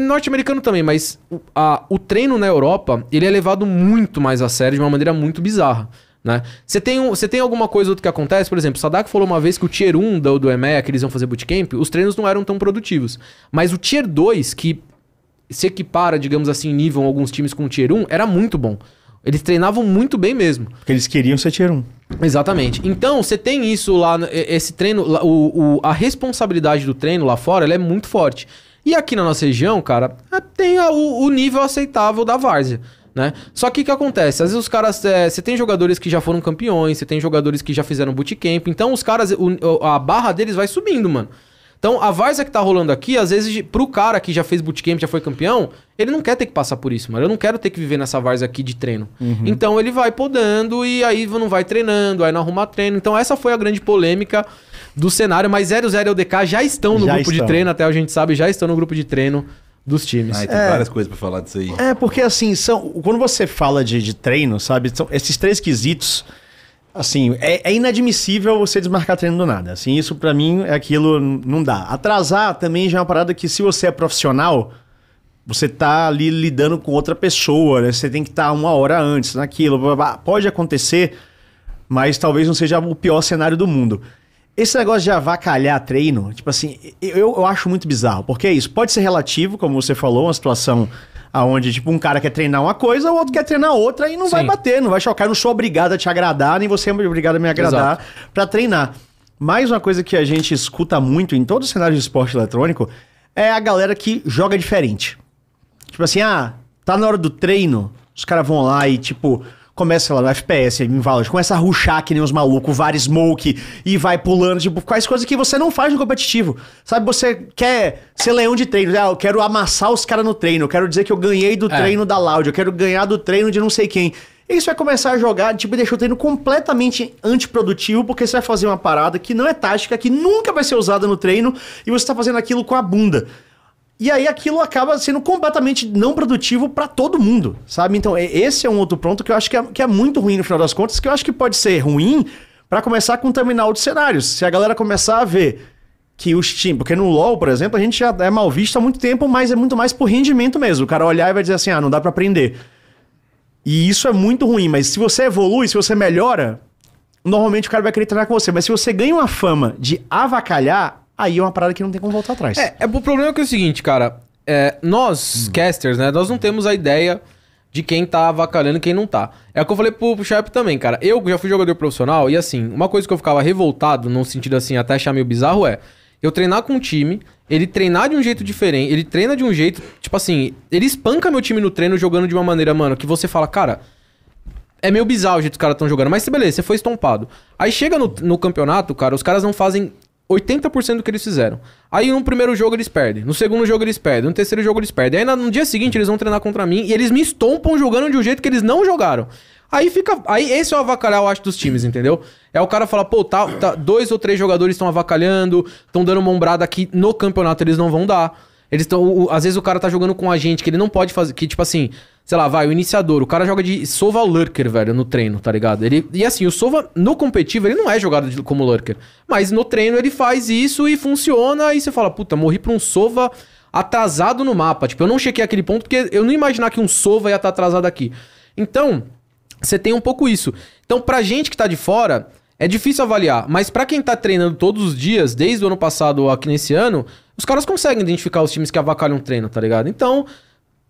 norte-americano também, mas a- o treino na Europa, ele é levado muito mais a sério de uma maneira muito bizarra. Né? Você tem, um- você tem alguma coisa outra que acontece? Por exemplo, o Sadak falou uma vez que o Tier 1 do, do EMEA, que eles iam fazer bootcamp, os treinos não eram tão produtivos. Mas o Tier 2, que se equipara, digamos assim, em nível alguns times com o Tier 1, era muito bom. Eles treinavam muito bem mesmo. Porque eles queriam ser tier 1. Exatamente. Então, você tem isso lá, esse treino, o, o- a responsabilidade do treino lá fora, é muito forte. E aqui na nossa região, cara, tem o, o nível aceitável da várzea, né? Só que o que acontece? Às vezes os caras, é, você tem jogadores que já foram campeões, você tem jogadores que já fizeram bootcamp, então os caras, o- a barra deles vai subindo, mano. Então, a várzea que tá rolando aqui, às vezes, pro cara que já fez bootcamp, já foi campeão, ele não quer ter que passar por isso, mano. Eu não quero ter que viver nessa várzea aqui de treino. Então, ele vai podando e aí não vai treinando, aí não arruma treino. Então, essa foi a grande polêmica do cenário. Mas 00 e o DK já estão no Já grupo de estão. treino, até a gente sabe, já estão no grupo de treino dos times. Ai, tem É. várias coisas pra falar disso aí. É, porque assim, são, quando você fala de, de treino, sabe? São esses três quesitos. Assim, é, é inadmissível você desmarcar treino do nada. Assim, isso pra mim é aquilo, não dá. Atrasar também já é uma parada que, se você é profissional, você tá ali lidando com outra pessoa, né? Você tem que estar uma hora antes naquilo. blá, blá, blá. Pode acontecer, mas talvez não seja o pior cenário do mundo. Esse negócio de avacalhar treino, tipo assim, eu, eu acho muito bizarro, porque é isso, pode ser relativo, como você falou, uma situação aonde, tipo, um cara quer treinar uma coisa, o outro quer treinar outra e não vai Sim. bater, não vai chocar, eu não sou obrigado a te agradar, nem você é obrigado a me agradar pra treinar. Mais uma coisa que a gente escuta muito em todo o cenário de esporte eletrônico é a galera que joga diferente. Tipo assim, ah, tá na hora do treino, os caras vão lá e, tipo, começa lá no FPS, em Valorant, começa a ruxar que nem os malucos, vários smoke, e vai pulando, tipo, quais coisas que você não faz no competitivo. Sabe, você quer ser leão de treino, ah, eu quero amassar os caras no treino, eu quero dizer que eu ganhei do É. treino da Loud, eu quero ganhar do treino de não sei quem. E isso vai começar a jogar, tipo, e deixa o treino completamente antiprodutivo, porque você vai fazer uma parada que não é tática, que nunca vai ser usada no treino, e você tá fazendo aquilo com a bunda. E aí aquilo acaba sendo completamente não produtivo pra todo mundo, sabe? Então, esse é um outro ponto que eu acho que é, que é muito ruim no final das contas, que eu acho que pode ser ruim pra começar a contaminar outros cenários. Se a galera começar a ver que os times. Porque no LoL, por exemplo, a gente já é mal visto há muito tempo, mas é muito mais por rendimento mesmo. O cara olhar e vai dizer assim: ah, não dá pra aprender. E isso é muito ruim, mas se você evolui, se você melhora, normalmente o cara vai querer treinar com você. Mas se você ganha uma fama de avacalhar, aí é uma parada que não tem como voltar atrás. É, é, o problema é que é o seguinte, cara. é, nós, casters, né? Nós não temos a ideia de quem tá avacalhando e quem não tá. É o que eu falei pro, pro Sharp também, cara. Eu já fui jogador profissional e assim, uma coisa que eu ficava revoltado, num sentido assim, até achar meio bizarro, é eu treinar com um time, ele treinar de um jeito diferente, ele treina de um jeito, tipo assim, ele espanca meu time no treino jogando de uma maneira, mano, que você fala, cara, é meio bizarro o jeito que os caras estão jogando, mas beleza, você foi estompado. Aí chega no, no campeonato, cara, os caras não fazem 80% do que eles fizeram. Aí no primeiro jogo eles perdem, no segundo jogo eles perdem, no terceiro jogo eles perdem. Aí no dia seguinte eles vão treinar contra mim e eles me estompam jogando de um jeito que eles não jogaram. Aí fica. Aí esse é o avacalhar, eu acho, dos times, entendeu? É o cara falar, pô, tá, tá- dois ou três jogadores estão avacalhando, estão dando uma ombrada aqui no campeonato, eles não vão dar. Eles estão. Às vezes o cara tá jogando com a gente que ele não pode fazer. Que, tipo assim, sei lá, vai, o iniciador, o cara joga de Sova Lurker, velho, no treino, tá ligado? Ele, e assim, o Sova, no competitivo, ele não é jogado de- como Lurker. Mas no treino ele faz isso e funciona. E você fala, puta, morri pra um Sova atrasado no mapa. Tipo, eu não chequei aquele ponto porque eu não imaginar que um Sova ia estar atrasado aqui. Então, você tem um pouco isso. Então, pra gente que tá de fora, é difícil avaliar. Mas pra quem tá treinando todos os dias, desde o ano passado aqui nesse ano, os caras conseguem identificar os times que avacalham treino, tá ligado? Então,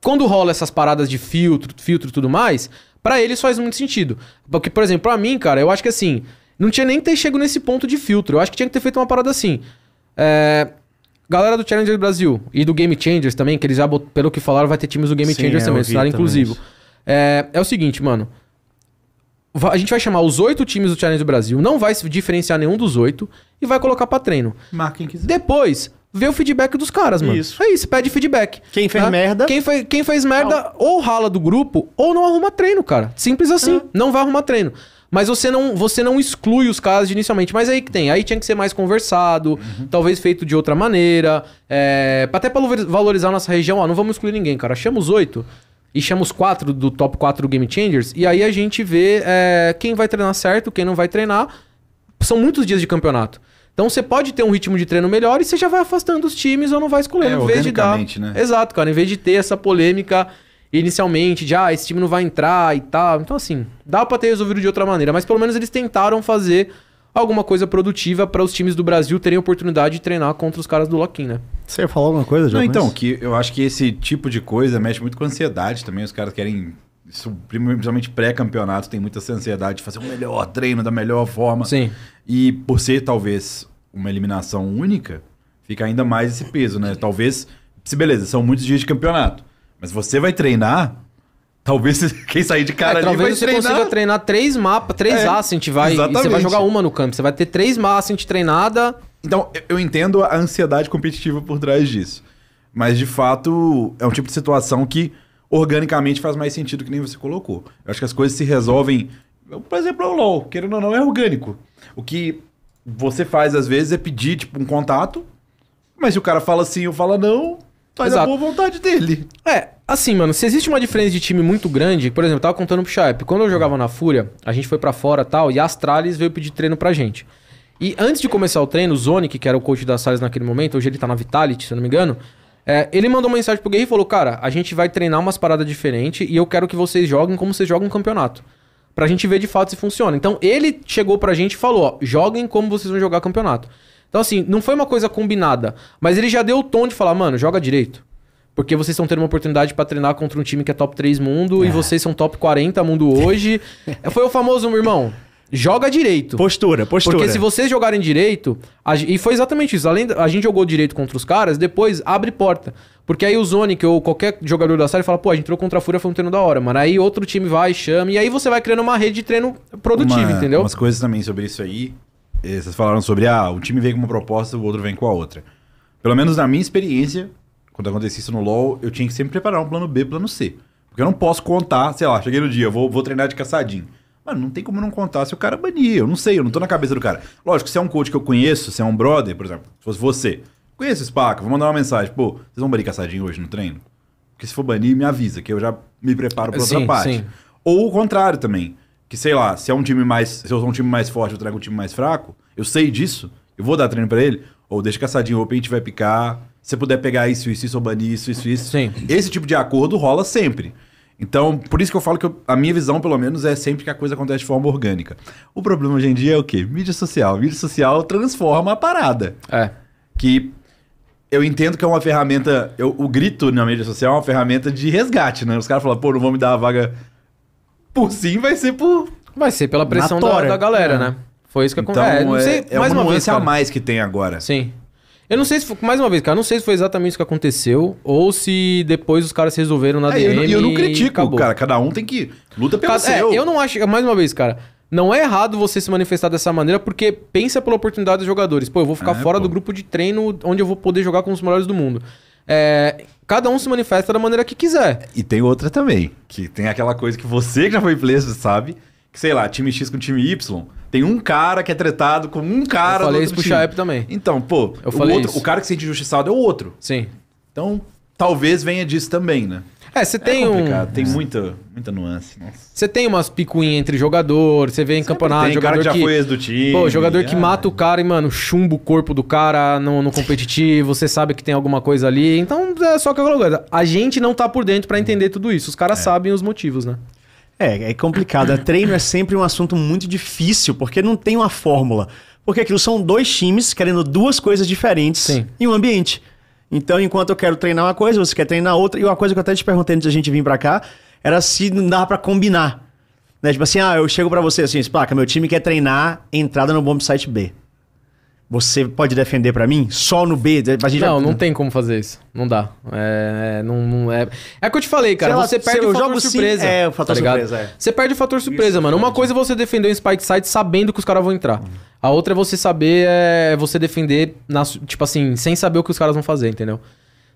quando rola essas paradas de filtro, filtro e tudo mais, pra eles faz muito sentido. Porque, por exemplo, pra mim, cara, eu acho que assim, não tinha nem ter chego nesse ponto de filtro. Eu acho que tinha que ter feito uma parada assim. É, Galera do Challenger Brasil e do Game Changers também, que eles já, bot- pelo que falaram, vai ter times do Game Sim, Changers é, também, também inclusivo. É, é o seguinte, mano. A gente vai chamar os oito times do Challenge Brasil, não vai se diferenciar nenhum dos oito e vai colocar pra treino. Marca quem quiser. Depois, vê o feedback dos caras, mano. Isso. É isso, pede feedback. Quem fez merda- Quem, fe- quem fez merda ou rala do grupo ou não arruma treino, cara. Simples assim. Não vai arrumar treino. Mas você não, você não exclui os caras inicialmente. Mas aí que tem. Aí tinha que ser mais conversado, talvez feito de outra maneira. É, até pra valor- valorizar a nossa região, ó, não vamos excluir ninguém, cara. Chama os oito e chama os quatro do top 4 do Game Changers. E aí a gente vê é, quem vai treinar certo, quem não vai treinar. São muitos dias de campeonato. Então você pode ter um ritmo de treino melhor e você já vai afastando os times ou não vai escolhendo. É, em vez de dar. né? Exato, cara. Em vez de ter essa polêmica inicialmente de ah, esse time não vai entrar e tal. Então, assim, dá pra ter resolvido de outra maneira, mas pelo menos eles tentaram fazer alguma coisa produtiva para os times do Brasil terem oportunidade de treinar contra os caras do Loquim, né? Você ia falar alguma coisa, Não, Diogo? então, que eu acho que esse tipo de coisa mexe muito com ansiedade também. Os caras querem, isso, principalmente pré-campeonato, tem muita ansiedade de fazer o melhor treino da melhor forma. Sim. E por ser talvez uma eliminação única, fica ainda mais esse peso, né? Talvez, se beleza, são muitos dias de campeonato, mas você vai treinar, talvez quem sair de cara É, ali vai talvez você treinar. consiga treinar três mapas, três É, Ascent, vai, e você vai jogar uma no campo. Você vai ter três Ascent treinada. Então, eu entendo a ansiedade competitiva por trás disso. Mas, de fato, é um tipo de situação que organicamente faz mais sentido que nem você colocou. Eu acho que as coisas se resolvem. Por exemplo, o LOL, querendo ou não, é orgânico. O que você faz, às vezes, é pedir, tipo, um contato. Mas se o cara fala sim ou fala não, Faz a Exato. boa vontade dele. É, assim, mano, se existe uma diferença de time muito grande, por exemplo, eu tava contando pro Chape, quando eu jogava na Fúria, a gente foi pra fora e tal, e a Astralis veio pedir treino pra gente. E antes de começar o treino, o Zonic, que era o coach da Astralis naquele momento, hoje ele tá na Vitality, se eu não me engano, é, ele mandou uma mensagem pro Guerreiro e falou, cara, a gente vai treinar umas paradas diferentes e eu quero que vocês joguem como vocês jogam um campeonato. Pra gente ver de fato se funciona. Então ele chegou pra gente e falou, ó, joguem como vocês vão jogar campeonato. Então assim, não foi uma coisa combinada, mas ele já deu o tom de falar, mano, joga direito. Porque vocês estão tendo uma oportunidade pra treinar contra um time que é top 3 mundo e vocês são top 40 mundo hoje. Foi o famoso, meu irmão, joga direito. Postura, postura. Porque se vocês jogarem direito, a e foi exatamente isso, além da, a gente jogou direito contra os caras, depois abre porta. Porque aí o Zonic ou qualquer jogador da série fala, pô, a gente entrou contra a Fúria, foi um treino da hora, mano. Aí outro time vai, chama, e aí você vai criando uma rede de treino produtiva, Uma- entendeu? Umas coisas também sobre isso aí. Eh, Vocês falaram sobre, ah, o time vem com uma proposta, o outro vem com a outra. Pelo menos na minha experiência, quando acontecia isso no LoL, eu tinha que sempre preparar um plano B, plano C. Porque eu não posso contar, sei lá, cheguei no dia, vou, vou treinar de caçadinho. Mano, não tem como não contar se o cara banir. Eu não sei, eu não tô na cabeça do cara. Lógico, se é um coach que eu conheço, se é um brother, por exemplo, se fosse você. Conheço o Spaca, vou mandar uma mensagem. Pô, vocês vão banir caçadinho hoje no treino? Porque se for banir, me avisa, que eu já me preparo pra outra Sim, parte. sim. Ou o contrário também. Que, sei lá, se é um time mais. Se eu sou um time mais forte, eu trago um time mais fraco, eu sei disso, eu vou dar treino pra ele, ou deixa caçadinho open, a gente vai picar. Se você puder pegar isso, isso, isso, ou banir isso, isso, isso. Sim. Esse tipo de acordo rola sempre. Então, por isso que eu falo que eu- a minha visão, pelo menos, é sempre que a coisa acontece de forma orgânica. O problema hoje em dia é o quê? Mídia social. Mídia social transforma a parada É. que eu entendo que é uma ferramenta. eu- o grito na mídia social é uma ferramenta de resgate, né? Os caras falam, pô, não vão me dar a vaga por sim, vai ser por. Vai ser pela pressão da, da galera, É. né? Foi isso que Então, acontece. é, sei, é mais uma uma nuance a mais que tem agora. Sim. Eu não sei se foi, mais uma vez, cara, eu não sei se foi exatamente isso que aconteceu ou se depois os caras se resolveram na É, e eu, DM não- e eu não e critico, acabou. cara. Cada um tem que. Luta pelo Cara, é, seu. eu não acho, mais uma vez, cara, não é errado você se manifestar dessa maneira porque pensa pela oportunidade dos jogadores. Pô, eu vou ficar É, fora pô. do grupo de treino onde eu vou poder jogar com os melhores do mundo. É, cada um se manifesta da maneira que quiser. E tem outra também, que tem aquela coisa que você que já foi player sabe, que sei lá, time X com time Y, tem um cara que é tretado com um cara eu falei isso pro. Chaep também. Então, pô, Eu o, falei outro- isso. o cara que se sente injustiçado é o outro. Sim. Então, talvez venha disso também, né? É, você É tem um. complicado, tem muita, muita nuance. Nossa. Você tem umas picuinhas entre jogador, você vê em campeonato, tem cara jogador que já foi ex do time. Pô, jogador que é. mata o cara e, mano, chumba o corpo do cara no, no competitivo, você sabe que tem alguma coisa ali. Então, é só aquela coisa. A gente não tá por dentro pra entender tudo isso. Os É. caras sabem os motivos, né? É, é complicado. Treino é sempre um assunto muito difícil, porque não tem uma fórmula. Porque aquilo são dois times querendo duas coisas diferentes Sim. em um ambiente. Então, enquanto eu quero treinar uma coisa, você quer treinar outra. E uma coisa que eu até te perguntei antes da gente vir pra cá era se não dava pra combinar. Né? Tipo assim, ah, eu chego pra você assim, Spaca, meu time quer treinar entrada no bomb site B. Você pode defender pra mim? Só no B? A gente Não, já- não tem como fazer isso. Não dá. É, é, não, não é... é o que eu te falei, cara. Lá, você perde o fator jogo sim- surpresa. é, o fator tá surpresa, é. Você perde o fator surpresa, mano. Uma coisa é você defender um spike site sabendo que os caras vão entrar. A outra é você saber, é você defender, na tipo assim, sem saber o que os caras vão fazer, entendeu?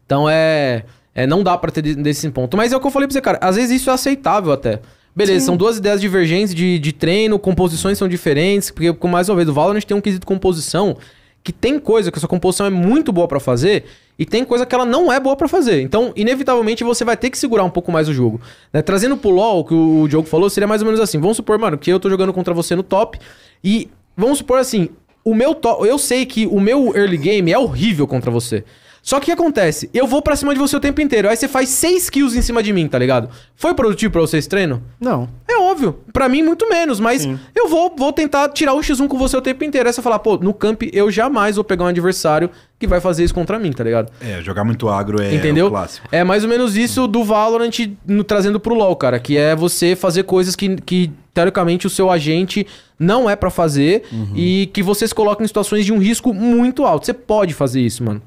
Então é. é não dá pra ter de- desse ponto. Mas é o que eu falei pra você, cara. Às vezes isso é aceitável até. Beleza, são duas ideias divergentes de, de treino, composições são diferentes, porque, com mais uma vez, o Valorant tem um quesito composição que tem coisa que a sua composição é muito boa pra fazer e tem coisa que ela não é boa pra fazer. Então, inevitavelmente, você vai ter que segurar um pouco mais o jogo. né? Trazendo pro LoL, que o Diogo falou, seria mais ou menos assim. Vamos supor, mano, que eu tô jogando contra você no top e vamos supor assim, o meu top, eu sei que o meu early game é horrível contra você. Só que o que acontece? Eu vou pra cima de você o tempo inteiro. Aí você faz 6 kills em cima de mim, tá ligado? Foi produtivo pra você esse treino? Não. É óbvio. Pra mim, muito menos. Mas eu vou, vou tentar tirar o X1 com você o tempo inteiro. Aí você falar, pô, no camp eu jamais vou pegar um adversário que vai fazer isso contra mim, tá ligado? É, jogar muito agro é Entendeu? o clássico. É mais ou menos isso do Valorant no- trazendo pro LoL, cara. Que é você fazer coisas que, que teoricamente, o seu agente não é pra fazer e que você se coloca em situações de um risco muito alto. Você pode fazer isso, mano.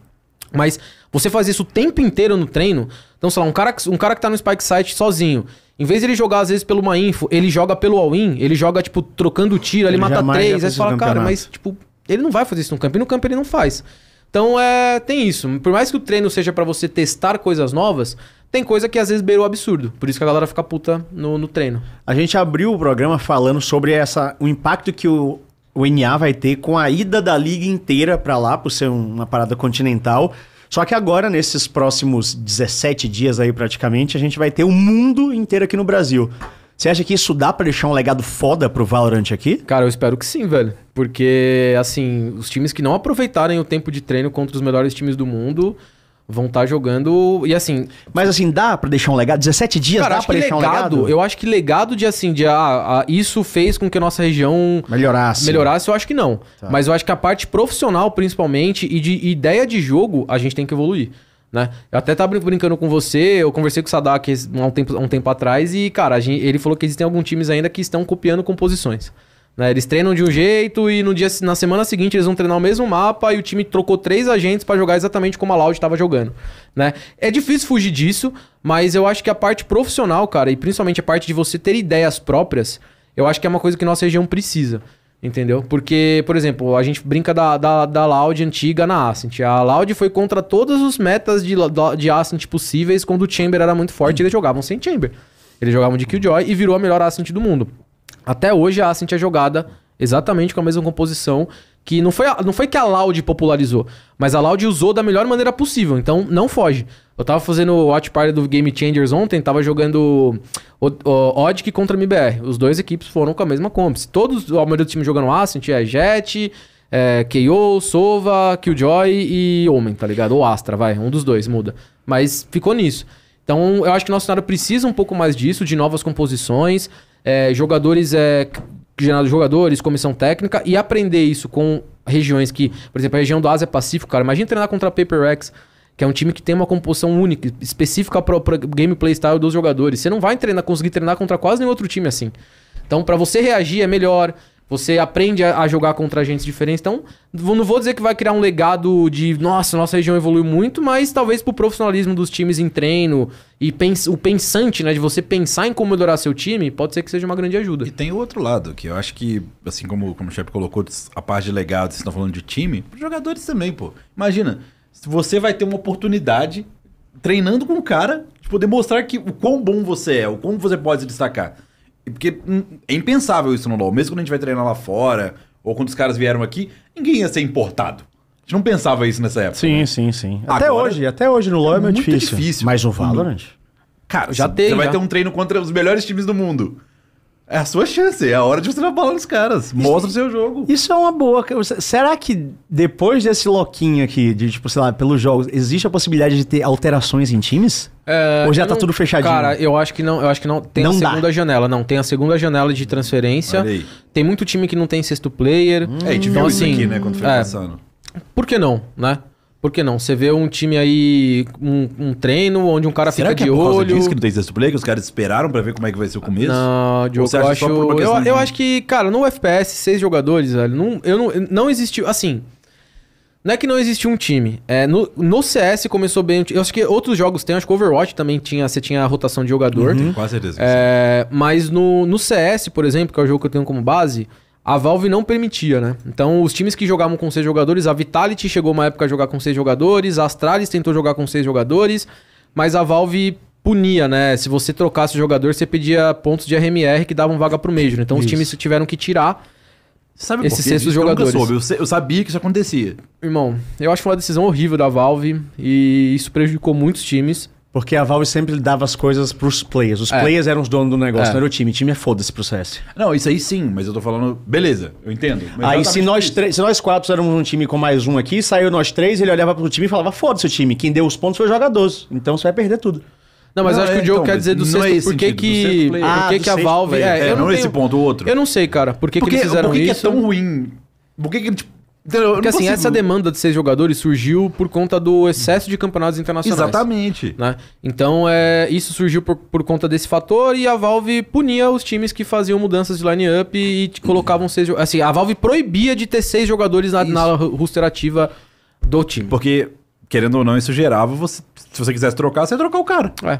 Mas você faz isso o tempo inteiro no treino. Então, sei lá, um cara, que- um cara que tá no Spike Site sozinho. Em vez de ele jogar, às vezes, pelo uma info, ele joga pelo all-in, ele joga, tipo, trocando tiro, ele, Ele mata três. Aí fazer você fala, cara, mas, tipo, ele não vai fazer isso no campo. E no campo ele não faz. Então, é, tem isso. Por mais que o treino seja pra você testar coisas novas, tem coisa que às vezes beira o absurdo. Por isso que a galera fica puta no, no treino. A gente abriu o programa falando sobre essa, o impacto que o, o NA vai ter com a ida da liga inteira pra lá, por ser um- uma parada continental. Só que agora, nesses próximos 17 dias aí praticamente, a gente vai ter o mundo inteiro aqui no Brasil. Você acha que isso dá pra deixar um legado foda pro Valorant aqui? Cara, eu espero que sim, velho. Porque, assim, os times que não aproveitarem o tempo de treino contra os melhores times do mundo vão estar jogando. E assim, Mas assim, dá pra deixar um legado? 17 dias cara, dá pra deixar legado, um legado? eu acho que legado de assim, de ah, ah, isso fez com que a nossa região Melhorasse. melhorasse, eu acho que não. Mas eu acho que a parte profissional, principalmente, e de ideia de jogo, a gente tem que evoluir. Né? Eu até tava brin- brincando com você, eu conversei com o Sadak há um tempo, há um tempo atrás e, cara, a gente- ele falou que existem alguns times ainda que estão copiando composições. Né? Eles treinam de um jeito e no dia, na semana seguinte eles vão treinar o mesmo mapa e o time trocou três agentes pra jogar exatamente como a Loud estava jogando. Né? É difícil fugir disso, mas eu acho que a parte profissional, cara, e principalmente a parte de você ter ideias próprias, eu acho que é uma coisa que nossa região precisa. Entendeu? Porque, por exemplo, a gente brinca da, da, da Loud antiga na Ascent. A Loud foi contra todos os metas de, de Ascent possíveis quando o Chamber era muito forte e eles jogavam sem Chamber. Eles jogavam de Killjoy e virou a melhor Ascent do mundo. Até hoje a Ascent é jogada exatamente com a mesma composição que não foi, não foi que a Loud popularizou, mas a Loud usou da melhor maneira possível, então não foge. Eu tava fazendo o Watch Party do Game Changers ontem, tava jogando o, o Odic contra MBR. Os dois equipes foram com a mesma comps. Todos, a maioria do time jogando Ascent é Jet, é, KO, Sova, Killjoy e Omen, tá ligado? Ou Astra, vai, um dos dois muda. Mas ficou nisso. Então, eu acho que nosso cenário precisa um pouco mais disso, de novas composições, é, jogadores, é, gerar jogadores, comissão técnica, e aprender isso com regiões que, por exemplo, a região do Ásia Pacífico, cara, imagina treinar contra a Paper Rex, que é um time que tem uma composição única, específica para o gameplay style dos jogadores. Você não vai treinar, conseguir treinar contra quase nenhum outro time assim. Então, para você reagir é melhor. Você aprende a, jogar contra agentes diferentes. Então, não vou dizer que vai criar um legado de nossa, nossa região evoluiu muito, mas talvez pro profissionalismo dos times em treino e pens- o pensante, né, de você pensar em como melhorar seu time, pode ser que seja uma grande ajuda. E tem o outro lado, que eu acho que, assim como, como o Shep colocou, a parte de legado, vocês estão falando de time, pros jogadores também, pô. Imagina, você vai ter uma oportunidade treinando com um cara de poder mostrar que, o quão bom você é, o quão você pode se destacar. Porque é impensável isso no LoL. Mesmo quando a gente vai treinar lá fora, ou quando os caras vieram aqui, ninguém ia ser importado. A gente não pensava isso nessa época. Sim, né? sim, sim. Até Agora, hoje, até hoje no LoL é, é muito difícil. difícil. Mas no Valorant? Cara, Já você, tem, você vai já. ter um treino contra os melhores times do mundo. É a sua chance, é a hora de você dar bola nos caras. Mostra o seu jogo. Isso é uma boa. Será que depois desse loquinho aqui, de tipo, sei lá, pelos jogos, existe a possibilidade de ter alterações em times? É, Ou já tá não- tudo fechadinho? Cara, eu acho que não, eu acho que não tem Não a dá. segunda janela, não, tem a segunda janela de transferência. Tem muito time que não tem sexto player. É, a gente Então, viu isso assim, aqui, né, quando foi é. passando. Por que não, né? Por que não? Você vê um time aí, um, um treino onde um cara Será fica que é de por causa olho. disso que não tem sexto play? Que os caras esperaram pra ver como é que vai ser o começo? Não, Diogo, eu acho. Eu, eu acho que, cara, no FPS, seis jogadores, velho, não, eu não, não existiu. Assim. Não é que não existiu um time. É, no, no CS começou bem. Eu acho que outros jogos tem, acho que Overwatch também tinha. Você tinha a rotação de jogador. Tenho quase certeza. É, mas no, no CS, por exemplo, que é o jogo que eu tenho como base, a Valve não permitia, né? Então, os times que jogavam com seis jogadores, a Vitality chegou uma época a jogar com seis jogadores, a Astralis tentou jogar com seis jogadores, mas a Valve punia, né? Se você trocasse o jogador, você pedia pontos de RMR que davam vaga pro Major. Então, os Isso. times tiveram que tirar. Sabe esses sextos eu jogadores. soube. Eu, se- eu sabia que isso acontecia. Irmão, eu acho que foi uma decisão horrível da Valve e isso prejudicou muitos times. Porque a Valve sempre dava as coisas pros players. Os É. players eram os donos do negócio, É. não era o time. O time é foda-se pro CS. Não, isso aí sim, mas eu tô falando... Beleza, eu entendo. Aí se nós, se nós quatro éramos um time com mais um aqui, saiu nós três, ele olhava pro time e falava, foda-se o time. Quem deu os pontos foi o jogador. Então você vai perder tudo. Não, mas Não, eu acho é, que o Diogo então, quer dizer do sexto. é esse por que que, por Ah, que, que a Valve. player. É, É, eu não, não esse tenho- ponto, o outro. Eu não sei, cara. Por que, que Porque, eles fizeram por que que isso? é tão ruim? Por que que, tipo... entendeu? Porque assim, consigo- essa demanda de seis jogadores surgiu por conta do excesso de campeonatos internacionais. Exatamente. Né? Então, é, isso surgiu por, por conta desse fator e a Valve punia os times que faziam mudanças de line-up e, te colocavam seis Assim, a Valve proibia de ter seis jogadores na, na roster ativa do time. Porque, querendo ou não, isso gerava... Você, se você quisesse trocar, você ia trocar o cara. É.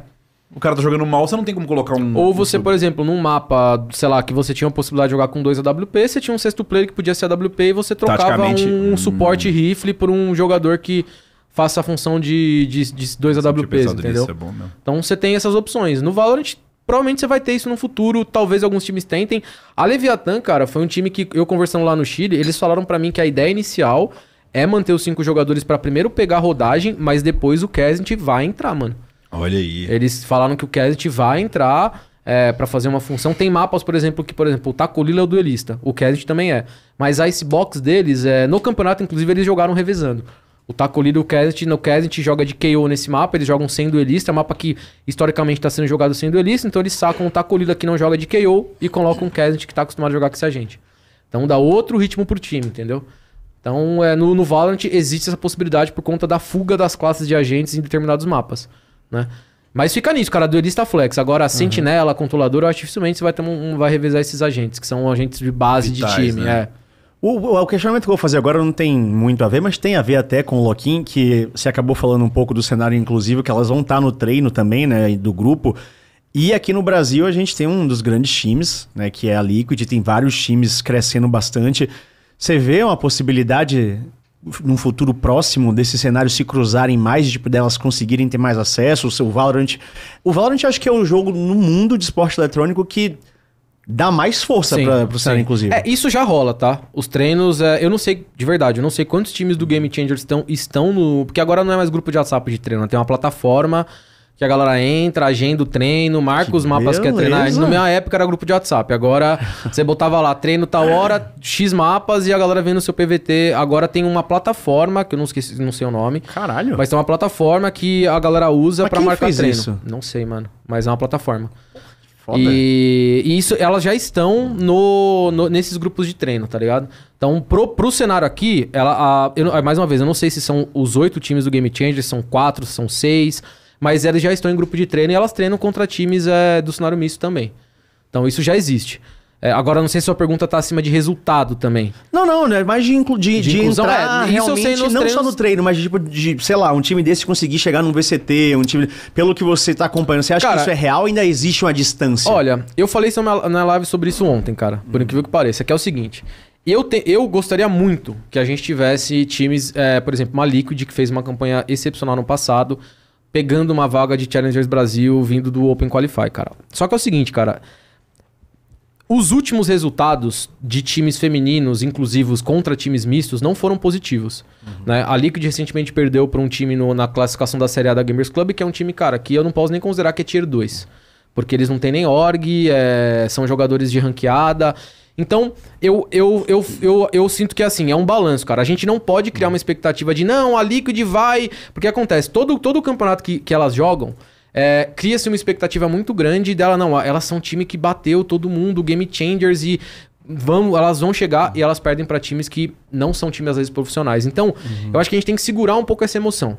O cara tá jogando mal, você não tem como colocar um... Ou você, um- por exemplo, num mapa, sei lá, que você tinha a possibilidade de jogar com dois AWP, você tinha um sexto player que podia ser AWP e você trocava um, hum. suporte rifle por um jogador que faça a função de, de, de dois Eu AWPs, entendeu? é bom. Então você tem essas opções. No Valorant, provavelmente você vai ter isso no futuro, talvez alguns times tentem. A Leviathan, cara, foi um time que eu conversando lá no Chile, eles falaram pra mim que a ideia inicial é manter os cinco jogadores pra primeiro pegar a rodagem, mas depois o Kesnet vai entrar, mano. Olha aí. Eles falaram que o Kesnet vai entrar é, para fazer uma função. Tem mapas, por exemplo, que, por exemplo, o Tacolila é o duelista. O Kesnet também é. Mas a icebox deles, é, no campeonato, inclusive, eles jogaram revezando. O Tacolila e o Kesnet, no Kesnet joga de KO nesse mapa, eles jogam sem duelista, é um mapa que historicamente está sendo jogado sem duelista, então eles sacam o Tacolila que não joga de KO e colocam o Kesnet que tá acostumado a jogar com esse agente. Então dá outro ritmo pro time, entendeu? Então é, no, no Valorant existe essa possibilidade por conta da fuga das classes de agentes em determinados mapas, né? Mas fica nisso, cara, duelista flex. Agora, sentinela, controlador, eu acho que dificilmente você vai, ter um, um- vai revezar esses agentes, que são agentes de base Vitais, de time. né? É. O, o- o questionamento que eu vou fazer agora não tem muito a ver, mas tem a ver até com o Loquim, que você acabou falando um pouco do cenário inclusivo, que elas vão estar no treino também, né, do grupo. E aqui no Brasil a gente tem um dos grandes times, né, que é a Liquid, tem vários times crescendo bastante. Você vê uma possibilidade num futuro próximo desses cenários se cruzarem mais, tipo, delas conseguirem ter mais acesso, o seu Valorant... O Valorant acho que é o jogo no mundo de esporte eletrônico que dá mais força para o cenário sim. inclusivo. É, isso já rola, tá? Os treinos, é, eu não sei, de verdade, eu não sei quantos times do Game Changers estão, estão no. Porque agora não é mais grupo de WhatsApp de treino, né? tem uma plataforma que a galera entra, agenda o treino, marca Que os mapas que quer treinar. Na minha época era grupo de WhatsApp. Agora você botava lá, treino tal hora, X mapas e a galera vendo o seu PVT. Agora tem uma plataforma, que eu não esqueci, não sei o nome. Caralho. Mas tem uma plataforma que a galera usa quem marcar fez treino. isso? Não sei, mano. Mas é uma plataforma. Foda. E, e isso, elas já estão no, no- nesses grupos de treino, tá ligado? Então, pro, pro cenário aqui, ela, a- eu mais uma vez, eu não sei se são os oito times do Game Changer, se são quatro, se são seis, mas elas já estão em grupo de treino e elas treinam contra times é, do cenário misto também. Então, isso já existe. É, agora, não sei se sua pergunta tá acima de resultado também. Não, não, né? Mais de, inclu de, De de inclusão, entrar é, isso eu sei nos não só treinos- no treino, mas tipo, de, sei lá, um time desse conseguir chegar num VCT, um time... Pelo que você tá acompanhando, você acha Cara, que isso é real ou ainda existe uma distância? Olha, eu falei isso na na live sobre isso ontem, cara. Por incrível que pareça. Que é o seguinte. Eu, te- eu gostaria muito que a gente tivesse times, é, por exemplo, uma Liquid que fez uma campanha excepcional no passado, pegando uma vaga de Challengers Brasil vindo do Open Qualify, cara. Só que é o seguinte, cara. Os últimos resultados de times femininos inclusivos contra times mistos não foram positivos. Né? A Liquid recentemente perdeu para um time no- na classificação da Série A da Gamers Club, que é um time, cara, que eu não posso nem considerar que é Tier 2. Porque eles não têm nem org, é, são jogadores de ranqueada. Então, eu, eu, eu, eu, eu sinto que assim, é um balanço, cara. A gente não pode criar uma expectativa de não, a Liquid vai. Porque acontece, todo, todo campeonato que, que elas jogam, é, cria-se uma expectativa muito grande dela, não, elas são um time que bateu todo mundo, game changers e vamos, elas vão chegar e elas perdem pra times que não são times às vezes profissionais. Então, eu acho que a gente tem que segurar um pouco essa emoção.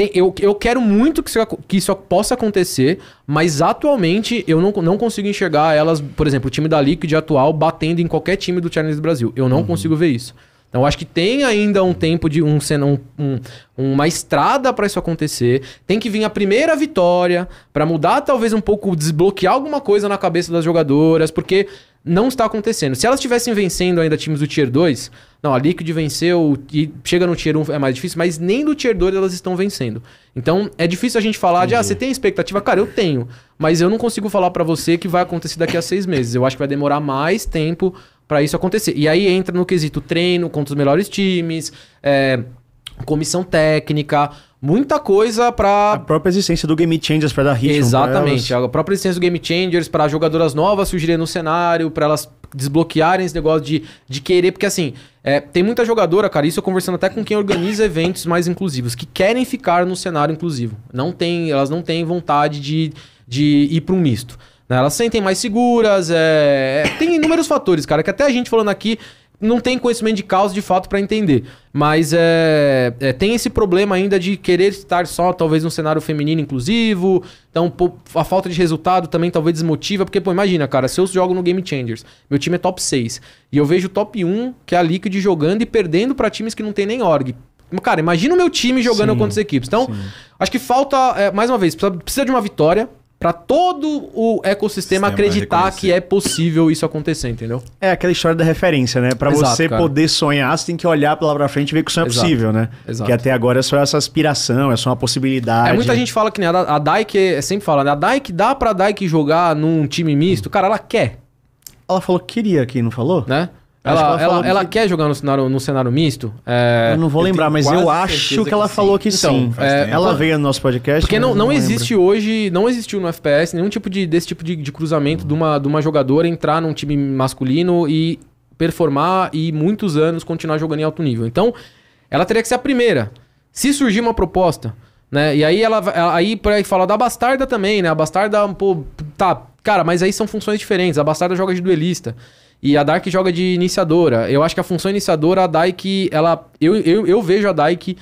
Tem- eu, eu quero muito que isso, que isso possa acontecer, mas atualmente eu não, não consigo enxergar elas, por exemplo, o time da Liquid atual batendo em qualquer time do Challenge do Brasil. Eu não consigo ver isso. Então eu acho que tem ainda um tempo de um, um- um- uma estrada para isso acontecer. Tem que vir a primeira vitória para mudar talvez um pouco, desbloquear alguma coisa na cabeça das jogadoras, porque não está acontecendo. Se elas estivessem vencendo ainda times do Tier 2, não, a Liquid venceu e chega no Tier 1 é mais difícil, mas nem no Tier 2 elas estão vencendo. Então é difícil a gente falar de, ah, você tem expectativa? Cara, eu tenho. Mas eu não consigo falar pra você que vai acontecer daqui a seis meses. Eu acho que vai demorar mais tempo pra isso acontecer. E aí entra no quesito treino contra os melhores times, é, comissão técnica, muita coisa A pra própria existência do Game Changers pra dar ritmo Exatamente. A própria licença do Game Changers para jogadoras novas surgirem no cenário, para elas desbloquearem esse negócio de, de querer, porque assim, é, tem muita jogadora, cara, isso eu conversando até com quem organiza eventos mais inclusivos, que querem ficar no cenário inclusivo. Não tem, elas não têm vontade de, de ir para um misto. né? Elas se sentem mais seguras, é, é, tem inúmeros fatores, cara, que até a gente falando aqui não tem conhecimento de causa de fato para entender. Mas é, é, tem esse problema ainda de querer estar só, talvez, num cenário feminino inclusivo. Então, pô, a falta de resultado também talvez desmotiva. Porque, pô, imagina, cara, se eu jogo no Game Changers, meu time é top 6, e eu vejo o top 1, que é a Liquid, jogando e perdendo para times que não tem nem org. Cara, imagina o meu time jogando Sim, contra as equipes. Então, acho que falta, é, mais uma vez, precisa, precisa de uma vitória para todo o ecossistema Sistema acreditar que é possível isso acontecer, entendeu? É aquela história da referência, né? Pra Exato, você cara. poder sonhar, você tem que olhar pra lá pra frente e ver que isso é Exato. possível, né? Exato. Que até agora é só essa aspiração, é só uma possibilidade. É, muita gente fala que né, a, Dyke é- sempre fala, né? A Dyke dá pra Dyke jogar num time misto. Cara, ela quer, Ela falou que queria aqui, não falou? né? Ela, ela ela, ela que- quer jogar no cenário, no cenário misto? É, Eu não vou eu lembrar, tenho mas eu acho que que ela sim. falou que Então, sim. é. Ela veio no nosso podcast. Porque não, não lembro. existe hoje, não existiu no FPS nenhum tipo de, desse tipo de, de cruzamento de uma, de uma jogadora entrar num time masculino e performar e muitos anos continuar jogando em alto nível. Então, ela teria que ser a primeira. Se surgir uma proposta, né? E aí ela aí para falar da Bastarda também, né? A Bastarda, pô, tá, cara, mas aí são funções diferentes. A Bastarda joga de duelista. E a Dark joga de iniciadora. Eu acho que a função iniciadora, a Dyke, ela. Eu, eu, eu vejo a Dyke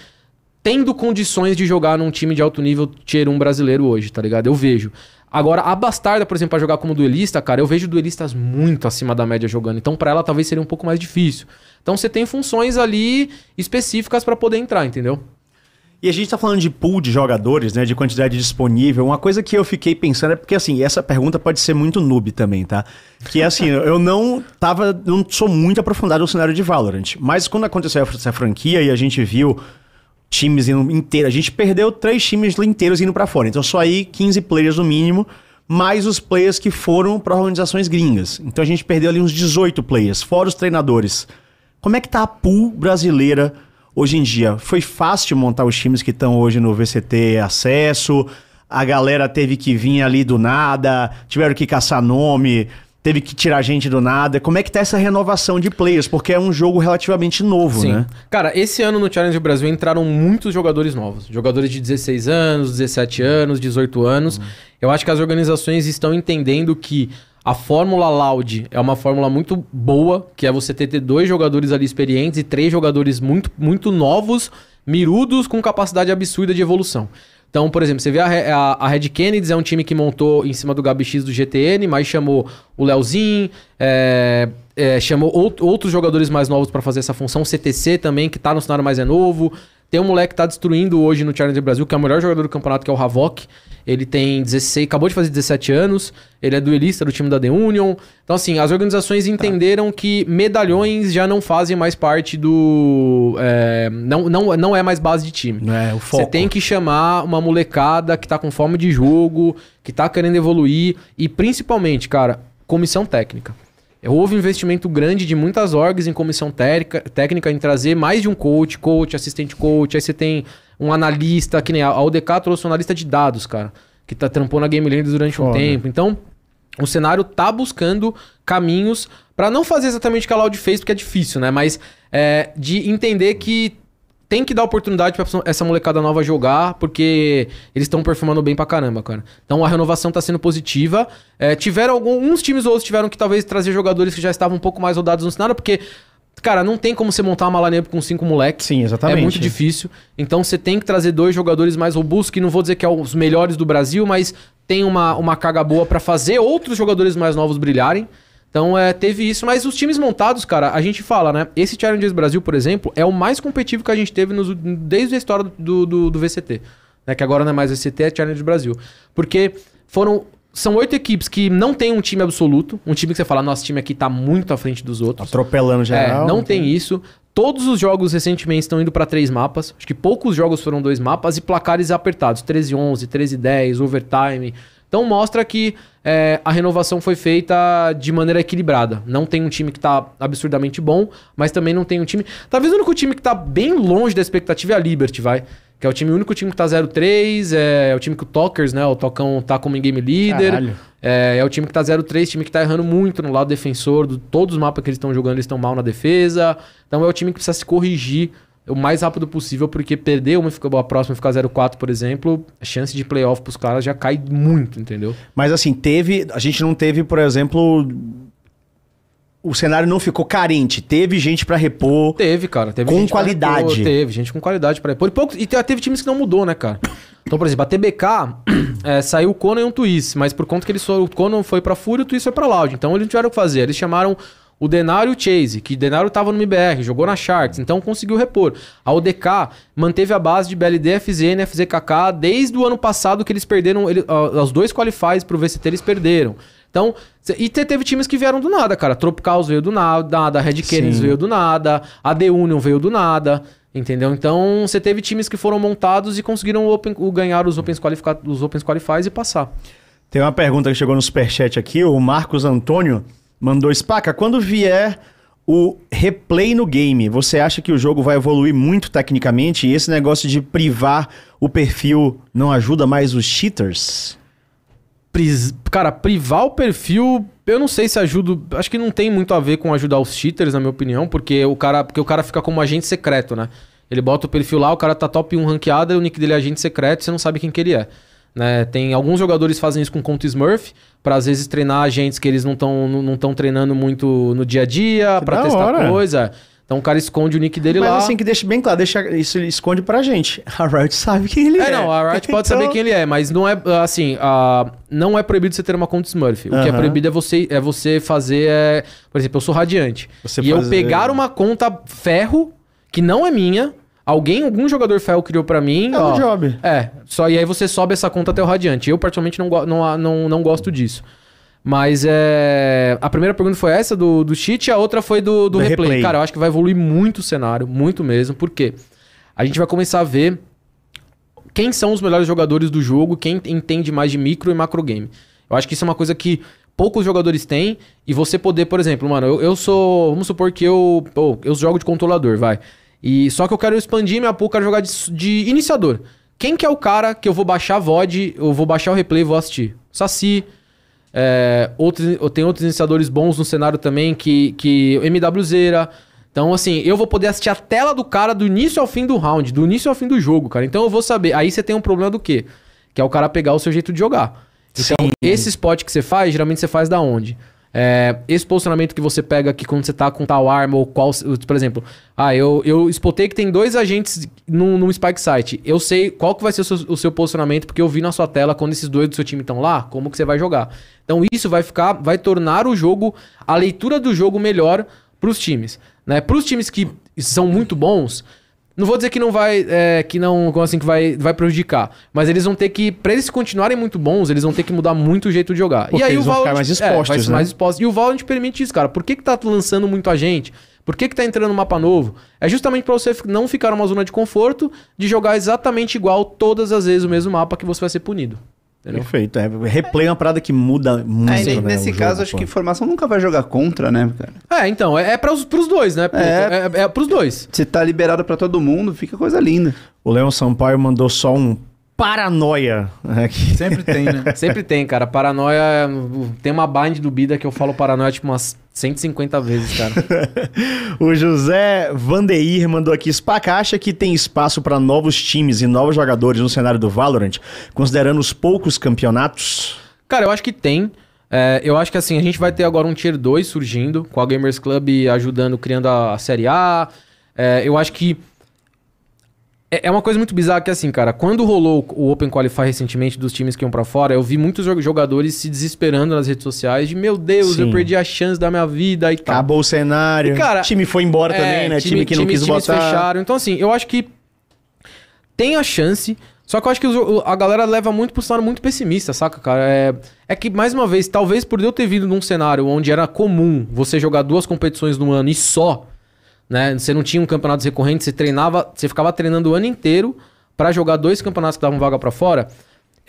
tendo condições de jogar num time de alto nível tier 1 brasileiro hoje, tá ligado? Eu vejo. Agora, a Bastarda, por exemplo, pra jogar como duelista, cara, eu vejo duelistas muito acima da média jogando. Então, pra ela, talvez seria um pouco mais difícil. Então, você tem funções ali específicas pra poder entrar, entendeu? E a gente tá falando de pool de jogadores, né? De quantidade disponível. Uma coisa que eu fiquei pensando é porque, assim, essa pergunta pode ser muito noob também, tá? Que é assim, eu não tava. Não sou muito aprofundado no cenário de Valorant. Mas quando aconteceu essa franquia e a gente viu times indo inteiro, a gente perdeu três times inteiros indo pra fora. Então só aí 15 players no mínimo, mais os players que foram pra organizações gringas. Então a gente perdeu ali uns 18 players, fora os treinadores. Como é que tá a pool brasileira hoje em dia? Foi fácil montar os times que estão hoje no VCT acesso? A galera teve que vir ali do nada, tiveram que caçar nome, teve que tirar gente do nada. Como é que tá essa renovação de players? Porque é um jogo relativamente novo, né? Cara, esse ano no Challenge Brasil entraram muitos jogadores novos. Jogadores de 16 anos, 17 anos, 18 anos. Eu acho que as organizações estão entendendo que a fórmula Loud é uma fórmula muito boa, que é você ter, ter dois jogadores ali experientes e três jogadores muito, muito novos, mirudos, com capacidade absurda de evolução. Então, por exemplo, você vê a, a, a Red Kennedy é um time que montou em cima do Gabi X do GTN, mas chamou o Leozinho, é, é, chamou out- outros jogadores mais novos pra fazer essa função, CTC também, que tá no cenário mais é novo. Tem um moleque que tá destruindo hoje no Challenger Brasil, que é o melhor jogador do campeonato, que é o Havok. Ele tem 16, acabou de fazer 17 anos, ele é duelista do time da The Union. Então, assim, as organizações entenderam que medalhões já não fazem mais parte do. é, não, não, não é mais base de time. Não é o foco. Você tem que chamar uma molecada que tá com fome de jogo, que tá querendo evoluir e principalmente, cara, comissão técnica. Houve um investimento grande de muitas orgs em comissão técnica, técnica em trazer mais de um coach, coach, assistente coach, aí você tem um analista, que nem a UDK trouxe um analista de dados, cara, que tá trampou na Game Land durante um Foda. tempo. Então, o cenário tá buscando caminhos pra não fazer exatamente o que a Loud fez, porque é difícil, né? Mas é, de entender que tem que dar oportunidade pra essa molecada nova jogar, porque eles estão performando bem pra caramba, cara. Então a renovação tá sendo positiva. É, tiveram alguns times ou outros tiveram que talvez trazer jogadores que já estavam um pouco mais rodados no cenário, porque, cara, não tem como você montar uma lineup com cinco moleques. Sim, exatamente. É muito difícil. Então você tem que trazer dois jogadores mais robustos, que não vou dizer que é os melhores do Brasil, mas tem uma, uma carga boa pra fazer outros jogadores mais novos brilharem. Então é, teve isso, mas os times montados, cara, a gente fala, né? Esse Challengers Brasil, por exemplo, é o mais competitivo que a gente teve nos, desde a história do, do, do VCT. Né? Que agora não é mais VCT, é Challengers Brasil. Porque foram. São oito equipes que não tem um time absoluto. Um time que você fala, nosso time aqui tá muito à frente dos outros. Atropelando geral. É, não tem isso. Todos os jogos recentemente estão indo pra três mapas. Acho que poucos jogos foram dois mapas e placares apertados. 13-11, 13-10, overtime. Então mostra que é, a renovação foi feita de maneira equilibrada. Não tem um time que tá absurdamente bom, mas também não tem um time. Talvez o único time que tá bem longe da expectativa é a Liberty, vai. Que é o time o único time que tá 0-3, é, é o time que o Talkers, né? O Tocão tá como in-game líder. É, é o time que tá 0-3, time que tá errando muito no lado defensor. Do, todos os mapas que eles estão jogando, eles estão mal na defesa. Então é o time que precisa se corrigir o mais rápido possível, porque perder uma e ficar a próxima e ficar 0-4, por exemplo, a chance de playoff pros caras já cai muito, entendeu? Mas assim, teve. A gente não teve, por exemplo. O cenário não ficou carente. Teve gente pra repor. Teve, cara. Teve Com qualidade. repor, teve, gente com qualidade para repor. E, poucos, e te- teve times que não mudou, né, cara? Então, por exemplo, a TBK é, saiu o Conan e um Twist, mas por conta que eles foram, o Conan foi pra Fúria e o Twist foi pra Loud. Então eles não tiveram o que fazer. Eles chamaram o Denário e o Chase, que Denário tava no MBR, jogou na Sharks, então conseguiu repor. A ODK manteve a base de BLD, FZN, FZKK desde o ano passado que eles perderam. Ele, ah, os dois qualifies pro VCT eles perderam. Então, e te- teve times que vieram do nada, cara. Tropicals veio do nada, a Red Canids veio do nada, a The Union veio do nada, entendeu? Então, você teve times que foram montados e conseguiram o open- o ganhar os Opens, os opens Qualifies e passar. Tem uma pergunta que chegou no superchat aqui. O Marcos Antônio mandou: Spaca, quando vier o replay no game. Você acha que o jogo vai evoluir muito tecnicamente e esse negócio de privar o perfil não ajuda mais os cheaters? Cara, privar o perfil, eu não sei se ajuda. Acho que não tem muito a ver com ajudar os cheaters, na minha opinião, porque o cara, porque o cara fica como agente secreto, né? Ele bota o perfil lá, o cara tá top 1 ranqueada, o nick dele é agente secreto, você não sabe quem que ele é. Né? Tem alguns jogadores que fazem isso com conta Smurf, pra às vezes treinar agentes que eles não estão não tão treinando muito no dia a dia, da testar hora. coisa. Então o cara esconde o nick dele Mas lá. assim, que deixa bem claro, deixa, isso ele esconde pra gente. A Riot sabe quem ele é. É, não, a Riot pode Então- saber quem ele é, mas não é assim, a- não é proibido você ter uma conta Smurf. O que é proibido é você, é você fazer, é, por exemplo, eu sou radiante. Você e eu fazer- pegar uma conta ferro, que não é minha, alguém, algum jogador ferro criou pra mim. É um ó, job. É, só, e aí você sobe essa conta até o radiante. Eu, particularmente, não, não, não, não gosto disso. Mas é. A primeira pergunta foi essa do, do cheat, e a outra foi do, do, Do replay. replay. Cara, eu acho que vai evoluir muito o cenário, muito mesmo. Por quê? A gente vai começar a ver quem são os melhores jogadores do jogo, quem entende mais de micro e macro game. Eu acho que isso é uma coisa que poucos jogadores têm e você poder, por exemplo, mano, eu, eu sou, vamos supor que eu, pô, eu jogo de controlador, vai. E só que eu quero expandir minha pool, quero jogar de, de iniciador. Quem que é o cara que eu vou baixar a VOD, eu vou baixar o replay e vou assistir? Saci, é, outros, tem outros iniciadores bons no cenário também, que, que MWZera. Então, assim, eu vou poder assistir a tela do cara do início ao fim do round, do início ao fim do jogo, cara. Então eu vou saber. Aí você tem um problema do quê? Que é o cara pegar o seu jeito de jogar. Então, esse spot que você faz, geralmente você faz da onde? É, esse posicionamento que você pega aqui quando você tá com tal arma ou qual. Por exemplo, ah, eu, eu spotei que tem dois agentes num, num Spike Site. Eu sei qual que vai ser o seu, o seu posicionamento, porque eu vi na sua tela quando esses dois do seu time estão lá, como que você vai jogar. Então isso vai ficar, vai tornar o jogo, a leitura do jogo melhor pros times. Né? Pros times que são muito bons, não vou dizer que não vai, é, que não, como assim, que vai, vai prejudicar, mas eles vão ter que, pra eles continuarem muito bons, eles vão ter que mudar muito o jeito de jogar. Porque eles vão ficar mais é, expostos, vai ser né? mais expostos. E o Valorant permite isso, cara. Por que que tá lançando muito a gente? Por que que tá entrando um mapa novo? É justamente pra você não ficar numa zona de conforto de jogar exatamente igual todas as vezes o mesmo mapa que você vai ser punido. Entendeu? Perfeito. É, replay é uma parada que muda muito. Aí, né, nesse caso, jogo, acho pô. que formação nunca vai jogar contra, né, cara? É, então, é, é pros, pros dois, né? É. É, é pros dois. Se tá liberado pra todo mundo, fica coisa linda. O Leon Sampaio mandou só um paranoia aqui. Sempre tem, né? Sempre tem, cara. Paranoia. Tem uma bind do Bida que eu falo paranoia tipo umas 150 vezes, cara. O José Vandeir mandou aqui. Spaca acha que tem espaço para novos times e novos jogadores no cenário do Valorant, considerando os poucos campeonatos? Cara, eu acho que tem. É, eu acho que assim, a gente vai ter agora um Tier 2 surgindo, com a Gamers Club ajudando, criando a, a Série A. É, eu acho que. É é uma coisa muito bizarra que assim, cara, quando rolou o Open Qualify recentemente dos times que iam pra fora, eu vi muitos jo- jogadores se desesperando nas redes sociais de meu Deus, Sim. eu perdi a chance da minha vida e tal. Acabou o cenário. E, cara, o time foi embora também, né? Time, que não quis times botar. fecharam. Então, assim, eu acho que tem a chance. Só que eu acho que a galera leva muito pro cenário muito pessimista, saca, cara? É, é que, mais uma vez, talvez por eu ter vindo num cenário onde era comum você jogar duas competições no ano e só, né? Você não tinha um campeonato recorrente, você treinava, você ficava treinando o ano inteiro pra jogar dois campeonatos que davam vaga pra fora.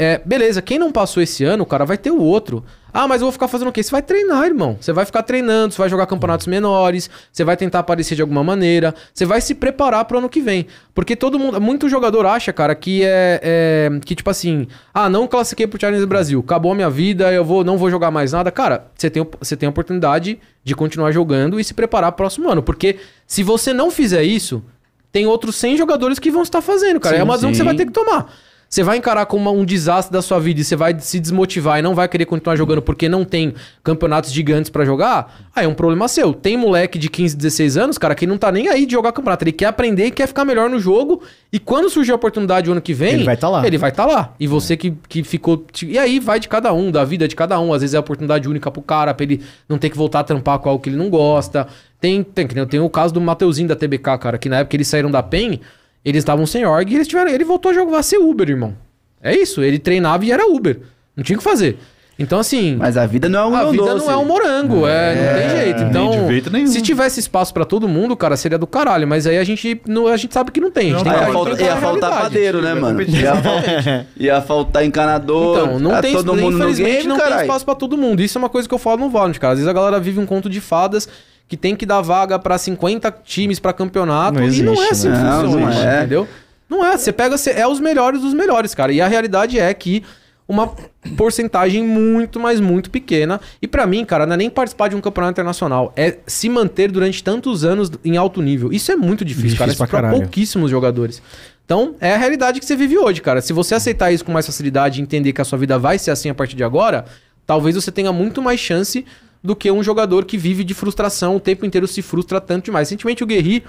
É, beleza, quem não passou esse ano, o cara vai ter o outro. Ah, mas eu vou ficar fazendo o quê? Você vai treinar, irmão. Você vai ficar treinando, você vai jogar campeonatos menores, você vai tentar aparecer de alguma maneira, você vai se preparar pro ano que vem. Porque todo mundo, muito jogador acha, cara, que é, é- que tipo assim, ah, não classifiquei pro Challenge Brasil, acabou a minha vida, eu vou não vou jogar mais nada. Cara, você tem, você tem a oportunidade de continuar jogando e se preparar pro próximo ano, porque se você não fizer isso, tem outros 100 jogadores que vão estar fazendo, cara. Sim, é uma decisão que você vai ter que tomar. Você vai encarar como um desastre da sua vida e você vai se desmotivar e não vai querer continuar jogando porque não tem campeonatos gigantes pra jogar, aí é um problema seu. Tem moleque de 15, 16 anos, cara, que não tá nem aí de jogar campeonato. Ele quer aprender e quer ficar melhor no jogo. E quando surgir a oportunidade o ano que vem, Ele vai tá lá. Ele vai estar lá. E você que, que ficou. E aí vai de cada um, da vida de cada um. Às vezes é a oportunidade única pro cara, pra ele não ter que voltar a trampar com algo que ele não gosta. Tem, tem, tem o caso do Mateuzinho da TBK, cara, que na época eles saíram da PEN, eles estavam sem org e eles tiveram, ele voltou a jogar a ser Uber, irmão. É isso, ele treinava e era Uber. Não tinha o que fazer. Então, assim. Mas a vida não é um a vida doce. não é um morango, é, não tem jeito. Então, nem de jeito nenhum. se tivesse espaço pra todo mundo, cara, seria do caralho. Mas aí a gente, não, a gente sabe que não tem. A gente Não, tem falta- ia faltar padeiro, né, mano? Ia, faltar, ia faltar encanador. Então, não tá tem, todo mundo no infelizmente game, não tem caralho. espaço pra todo mundo. Isso é uma coisa que eu falo no Valorant, cara. Às vezes a galera vive um conto de fadas que tem que dar vaga pra 50 times pra campeonato. Não e não é existe, assim que né? Não, funciona, não é. entendeu? Não é. Você pega, você é os melhores dos melhores, cara. E a realidade é que uma porcentagem muito, mas muito pequena. E pra mim, cara, não é nem participar de um campeonato internacional, é se manter durante tantos anos em alto nível. Isso é muito difícil, Difícil cara. pra pra pouquíssimos jogadores. Então, é a realidade que você vive hoje, cara. Se você aceitar isso com mais facilidade e entender que a sua vida vai ser assim a partir de agora, talvez você tenha muito mais chance do que um jogador que vive de frustração, o tempo inteiro se frustra tanto demais. Recentemente o Guerri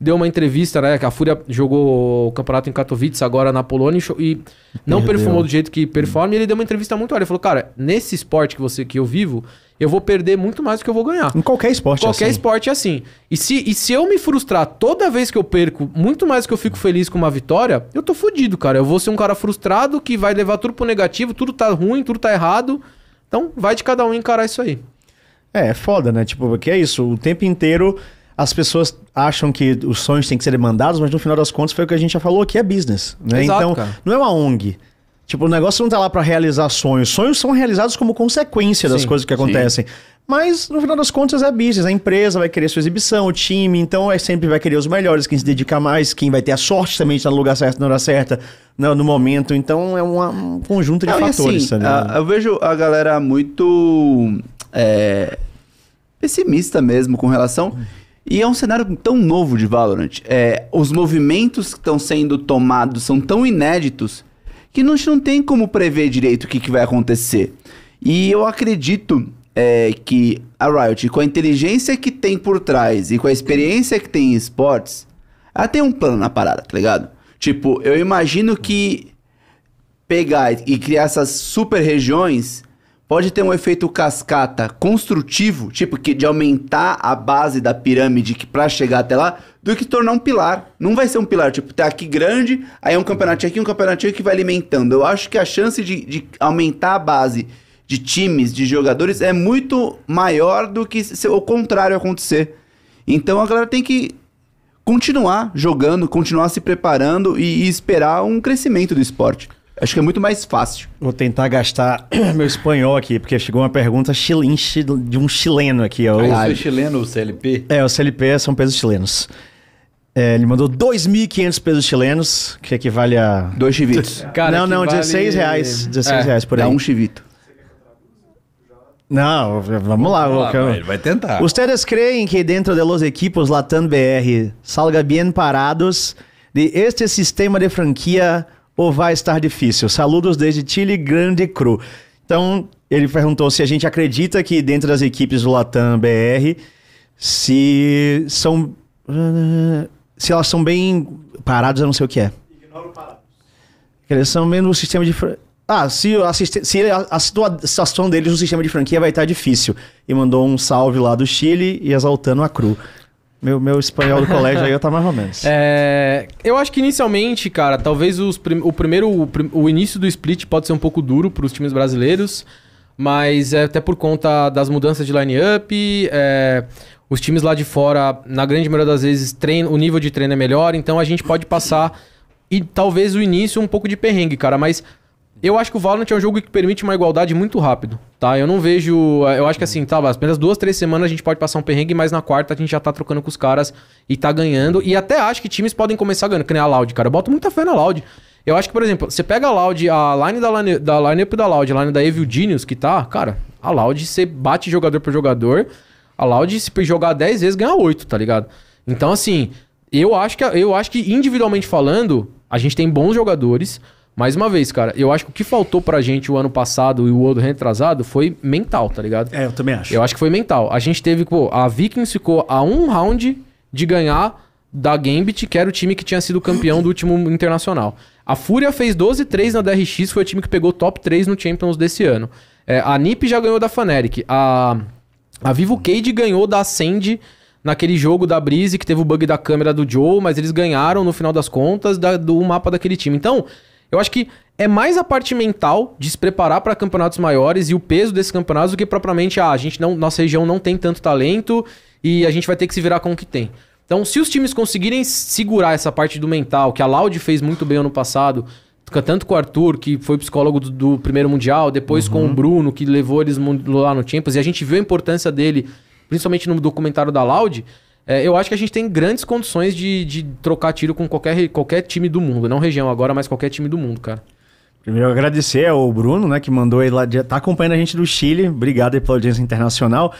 deu uma entrevista, né? Que a Fúria jogou o campeonato em Katowice, agora na Polônia, e não Perdeu. performou do jeito que performa. E ele deu uma entrevista muito olha. Ele falou, cara, nesse esporte que, você, que eu vivo, eu vou perder muito mais do que eu vou ganhar. Em qualquer esporte Qualquer assim. esporte é assim. E se, e se eu me frustrar toda vez que eu perco, muito mais do que eu fico feliz com uma vitória, eu tô fudido, cara. Eu vou ser um cara frustrado que vai levar tudo pro negativo, tudo tá ruim, tudo tá errado. Então, vai de cada um encarar isso aí. É, é foda, né? Tipo, porque é isso, o tempo inteiro as pessoas acham que os sonhos têm que ser demandados, mas no final das contas foi o que a gente já falou aqui, é business, né? Exato, então, cara. não é uma ONG. Tipo, o negócio não tá lá pra realizar sonhos. Sonhos são realizados como consequência das Sim, coisas que acontecem. Mas, no final das contas, é business. A empresa vai querer sua exibição, o time, então é sempre vai querer os melhores, quem se dedica mais, quem vai ter a sorte também de estar no lugar certo na hora certa, no, no momento. Então, é uma- um conjunto de Não, fatores, assim, tá eu vejo a galera muito é, pessimista mesmo com relação. E é um cenário tão novo de Valorant. É, os movimentos que estão sendo tomados são tão inéditos que a gente não tem como prever direito o que, que vai acontecer. E eu acredito é, que a Riot, com a inteligência que tem por trás e com a experiência que tem em esportes, ela tem um plano na parada, tá ligado? Tipo, eu imagino que pegar e criar essas super regiões pode ter um efeito cascata construtivo, tipo que de aumentar a base da pirâmide que para chegar até lá, do que tornar um pilar. Não vai ser um pilar, tipo, tá aqui grande, aí é um campeonato aqui, um campeonato aqui que vai alimentando. Eu acho que a chance de, de aumentar a base de times, de jogadores, é muito maior do que se o contrário acontecer. Então a galera tem que continuar jogando, continuar se preparando e, e esperar um crescimento do esporte. Acho que é muito mais fácil. Vou tentar gastar meu espanhol aqui, porque chegou uma pergunta chil- de um chileno aqui. Ó. O- isso é chileno, o CLP? É, o CLP são pesos chilenos. É, ele mandou 2.500 pesos chilenos, que equivale a... Dois chivitos. não, não, que 16 vale- reais. 16 É, reais por aí. Dá um chivito. Não, vamos lá. Vamos lá, vai, ele vai tentar. Ustedes creen que dentro de los equipos Latam BR salga bien parados de este sistema de franquia ou vai estar difícil? Saludos desde Chile Grande Cru. Então, ele perguntou se a gente acredita que dentro das equipes do Latam BR se são se elas são bem parados, eu não sei o que é. Que Eles são menos no sistema de ah, se, se a, a situa- situação deles no sistema de franquia vai estar difícil. E mandou um salve lá do Chile e exaltando a Cru. Meu, meu espanhol do colégio aí tá mais ou menos. É, eu acho que inicialmente, cara, talvez prim- o primeiro, o, o início do split pode ser um pouco duro para os times brasileiros, mas é até por conta das mudanças de line-up, é, os times lá de fora, na grande maioria das vezes, treino, o nível de treino é melhor, então a gente pode passar e talvez o início um pouco de perrengue, cara, mas eu acho que o Valorant é um jogo que permite uma igualdade muito rápido, tá? Eu não vejo. Eu acho que assim, tá, as primeiras duas, três semanas a gente pode passar um perrengue, mas na quarta a gente já tá trocando com os caras e tá ganhando. E até acho que times podem começar ganhando, que nem a Loud, cara. Eu boto muita fé na Loud. Eu acho que, por exemplo, você pega a Loud, a line da line, da line-up da Loud, a line da Evil Genius, que tá, cara, a Loud você bate jogador por jogador. A Loud, se jogar 10 vezes, ganha 8, tá ligado? Então, assim, eu acho que, eu acho que individualmente falando, a gente tem bons jogadores. Mais uma vez, cara, eu acho que o que faltou pra gente o ano passado e o outro retrasado foi mental, tá ligado? É, eu também acho. Eu acho que foi mental. A gente teve, pô, a Vikings ficou a um round de ganhar da Gambit, que era o time que tinha sido campeão do último internacional. A Fúria fez 12-3 na DRX, foi o time que pegou top 3 no Champions desse ano. É, a NiP já ganhou da Fnatic. A, a Vivo Cade ganhou da Ascend naquele jogo da Breeze, que teve o bug da câmera do Joe, mas eles ganharam no final das contas da- do mapa daquele time. Então, eu acho que é mais a parte mental de se preparar para campeonatos maiores e o peso desses campeonatos do que propriamente ah, a gente não, nossa região não tem tanto talento e a gente vai ter que se virar com o que tem. Então, se os times conseguirem segurar essa parte do mental, que a Loud fez muito bem ano passado, tanto com o Arthur, que foi psicólogo do, do primeiro mundial, depois com o Bruno, que levou eles lá no Champions, e a gente viu a importância dele principalmente no documentário da Loud, é, eu acho que a gente tem grandes condições de, de trocar tiro com qualquer, qualquer time do mundo. Não região agora, mas qualquer time do mundo, cara. Primeiro agradecer ao Bruno, né, que mandou ele lá, de- tá acompanhando a gente do Chile. Obrigado aí pela audiência internacional.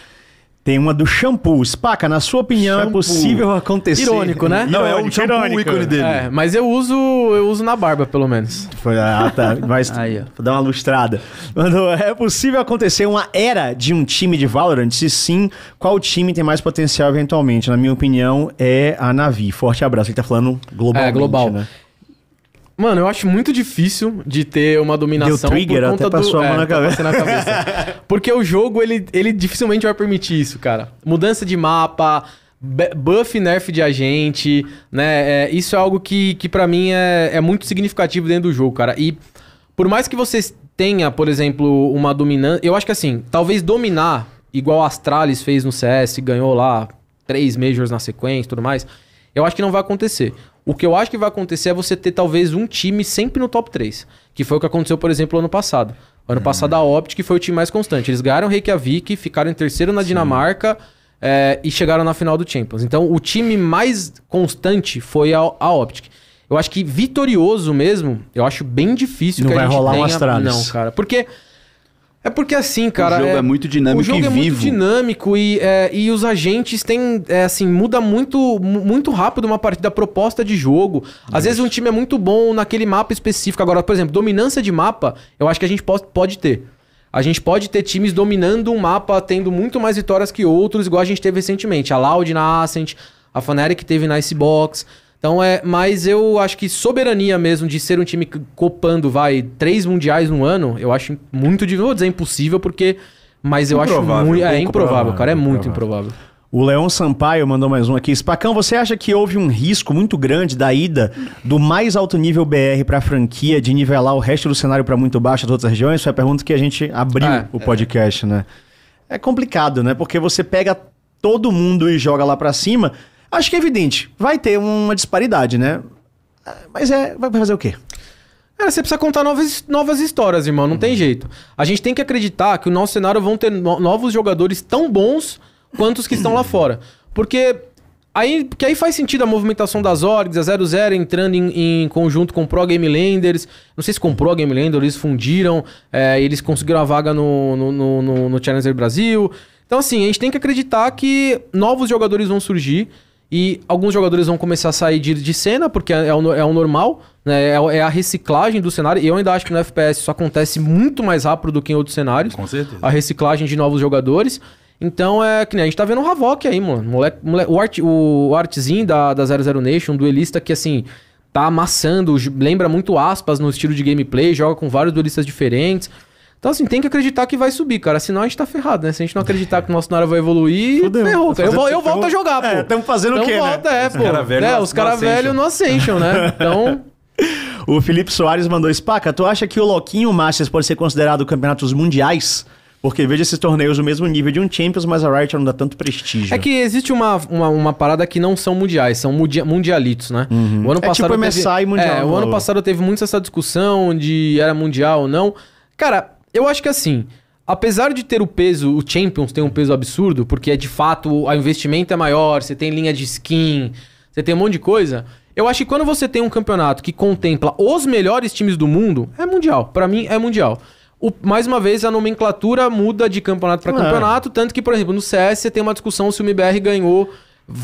Tem uma do shampoo. Spaca, na sua opinião, é Shampoo. possível acontecer... Irônico, né? Não, é o Irônico, shampoo irônico. ícone dele. É, mas eu uso, eu uso na barba, pelo menos. Foi, ah, tá. Mas Aí, ó. dar uma lustrada. Mandou, é possível acontecer uma era de um time de Valorant? Se sim, qual time tem mais potencial eventualmente? Na minha opinião, é a Navi. Forte abraço. Ele tá falando globalmente, É, global. né? Mano, eu acho muito difícil de ter uma dominação Deu trigger, por conta até passou do... a mão é, na tá cabeça. na cabeça. Porque o jogo, ele, ele dificilmente vai permitir isso, cara. Mudança de mapa, bu- buff nerf de agente, né? É, isso é algo que, que para mim é, é muito significativo dentro do jogo, cara. E por mais que você tenha, por exemplo, uma dominância... Eu acho que assim, talvez dominar, igual a Astralis fez no CS, ganhou lá três Majors na sequência e tudo mais, eu acho que não vai acontecer. O que eu acho que vai acontecer é você ter talvez um time sempre no top 3. Que foi o que aconteceu, por exemplo, ano passado. Ano passado a Optic foi o time mais constante. Eles ganharam Reykjavik, ficaram em terceiro na Dinamarca é, e chegaram na final do Champions. Então o time mais constante foi a, a Optic. Eu acho que vitorioso mesmo, eu acho bem difícil Não que vai a gente rolar um tenha... Astralis. Não, cara. Porque... É porque assim, cara... jogo é muito dinâmico O jogo e é vivo. muito dinâmico e, é, e os agentes têm, é, assim, muda muito, mu- muito rápido uma partida, a proposta de jogo. Às vezes um time é muito bom naquele mapa específico. Agora, por exemplo, dominância de mapa, eu acho que a gente pode, pode ter. A gente pode ter times dominando um mapa, tendo muito mais vitórias que outros, igual a gente teve recentemente. A Loud na Ascent, a Fnatic teve na Icebox. Então é, mas eu acho que soberania mesmo de ser um time copando, vai, três mundiais no ano, eu acho muito difícil. Vou dizer impossível, porque. Mas eu acho Improvável, muito. É pouco improvável, provável, cara. É muito improvável. improvável. O Leon Sampaio mandou mais um aqui. Spacão, você acha que houve um risco muito grande da ida do mais alto nível BR para a franquia de nivelar o resto do cenário para muito baixo das outras regiões? Foi a pergunta que a gente abriu É, o podcast, né? É complicado, né? Porque você pega todo mundo e joga lá para cima. Acho que é evidente, vai ter uma disparidade, né? Mas é, vai fazer o quê? Cara, você precisa contar novas, novas histórias, irmão. Não tem jeito. A gente tem que acreditar que o nosso cenário vão ter no- novos jogadores tão bons quanto os que estão lá fora. Porque aí, porque aí faz sentido a movimentação das orgs, a 00 entrando em, em conjunto com o Pro Game Landers. Não sei se com o Pro Game Landers, eles fundiram, é, eles conseguiram a vaga no, no, no, no Challenger Brasil. Então, assim, a gente tem que acreditar que novos jogadores vão surgir. E alguns jogadores vão começar a sair de, de cena, porque é, é o, é o normal, né? É, é a reciclagem do cenário. E eu ainda acho que no FPS isso acontece muito mais rápido do que em outros cenários. Com certeza. A reciclagem de novos jogadores. Então é que nem a gente tá vendo o Havok aí, mano. Moleque, moleque- o, art, o artzinho da, da 00 Nation, um duelista que assim. Tá amassando, lembra muito aspas no estilo de gameplay, joga com vários duelistas diferentes. Então, assim, tem que acreditar que vai subir, cara. Senão a gente tá ferrado, né? Se a gente não acreditar que o nosso cenário vai evoluir, Fudeu. ferrou, cara. Eu, eu fazendo- volto a jogar, pô. É, tamo fazendo o então quê, né? volta, é, pô. cara velho é, no- os caras no Ascension. velhos no Ascension, né? Então, O Felipe Soares mandou Spaca, tu acha que o Loquinho Masters pode ser considerado campeonatos mundiais? Porque veja esses torneios no mesmo nível de um Champions, mas a Riot não dá tanto prestígio. É que existe uma, uma, uma parada que não são mundiais, são mundia- mundialitos, né? O ano É tipo teve- MSI mundial É, o no ano passado teve muito essa discussão de era mundial ou não. Cara, eu acho que assim, apesar de ter o peso, o Champions tem um peso absurdo, porque é de fato, o investimento é maior, você tem linha de skin, você tem um monte de coisa. Eu acho que quando você tem um campeonato que contempla os melhores times do mundo, é mundial. Pra mim, é mundial. O- mais uma vez, a nomenclatura muda de campeonato pra É. campeonato, tanto que, por exemplo, no CS você tem uma discussão se o MBR ganhou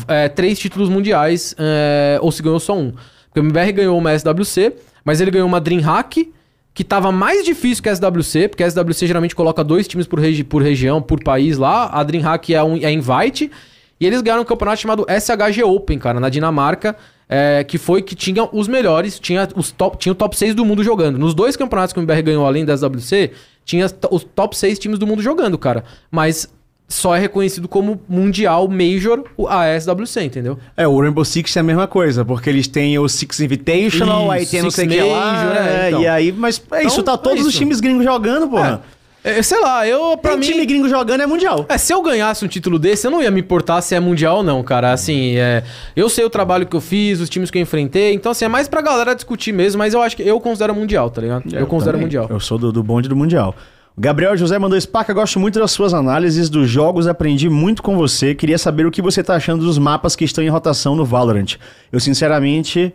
é, três títulos mundiais é, ou se ganhou só um. Porque o MBR ganhou uma SWC, mas ele ganhou uma DreamHack, que tava mais difícil que a SWC, porque a SWC geralmente coloca dois times por, regi por região, por país lá. A DreamHack é, um, é invite. E eles ganharam um campeonato chamado SHG Open, cara, na Dinamarca. é, que foi que tinha os melhores, tinha, os top, tinha o top 6 do mundo jogando. Nos dois campeonatos que o MBR ganhou além da SWC, tinha os top 6 times do mundo jogando, cara. Mas só é reconhecido como Mundial Major a SWC, entendeu? É, o Rainbow Six é a mesma coisa, porque eles têm o Six Invitational, aí Isso, tem não sei o que lá, Major, é, é, então. e aí, mas é isso, tá é todos os isso. times gringos jogando, porra. É, sei lá, eu, pra Tem mim... time gringo jogando é mundial. É, se eu ganhasse um título desse, eu não ia me importar se é mundial ou não, cara. Assim, é, eu sei o trabalho que eu fiz, os times que eu enfrentei. Então, assim, é mais pra galera discutir mesmo, mas eu acho que eu considero mundial, tá ligado? eu considero também. mundial. Eu sou do, do bonde do mundial. Gabriel José mandou Spaca, gosto muito das suas análises dos jogos, aprendi muito com você. Queria saber o que você tá achando dos mapas que estão em rotação no Valorant. Eu, sinceramente,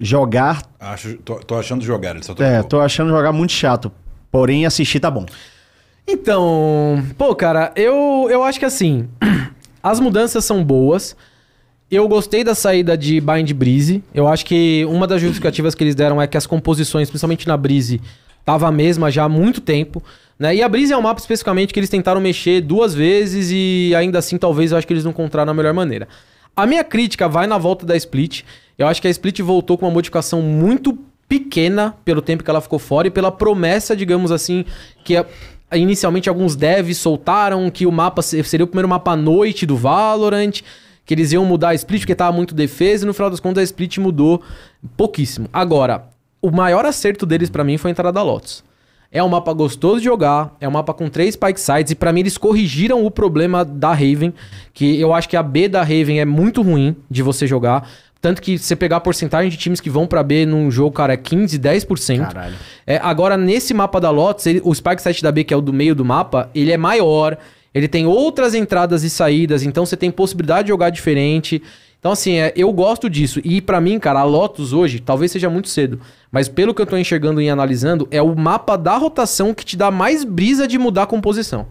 jogar. Acho, tô, tô achando jogar, ele só É, trocou. tô achando jogar muito chato. Porém, assistir tá bom. Então, pô, cara, eu, eu acho que assim, as mudanças são boas. Eu gostei da saída de Bind Breeze. Eu acho que uma das justificativas que eles deram é que as composições, principalmente na Breeze, tava a mesma já há muito tempo. Né? E a Breeze é um mapa especificamente que eles tentaram mexer duas vezes e ainda assim talvez eu acho que eles não encontraram a melhor maneira. A minha crítica vai na volta da Split. Eu acho que a Split voltou com uma modificação muito pequena pelo tempo que ela ficou fora e pela promessa, digamos assim, que inicialmente alguns devs soltaram que o mapa se- seria o primeiro mapa à noite do Valorant, que eles iam mudar a split porque tava muito defesa e no final das contas a split mudou pouquíssimo. Agora, o maior acerto deles pra mim foi a entrada da Lotus. É um mapa gostoso de jogar, é um mapa com três spike sites e pra mim eles corrigiram o problema da Raven, que eu acho que a B da Raven é muito ruim de você jogar. Tanto que você pegar a porcentagem de times que vão pra B num jogo, cara, é 15, 10%. Caralho. É, agora, nesse mapa da Lotus, ele- o Spike Site da B, que é o do meio do mapa, ele é maior, ele tem outras entradas e saídas, então você tem possibilidade de jogar diferente. Então, assim, é, eu gosto disso. E pra mim, cara, a Lotus hoje, talvez seja muito cedo, mas pelo que eu tô enxergando e analisando, é o mapa da rotação que te dá mais brisa de mudar a composição.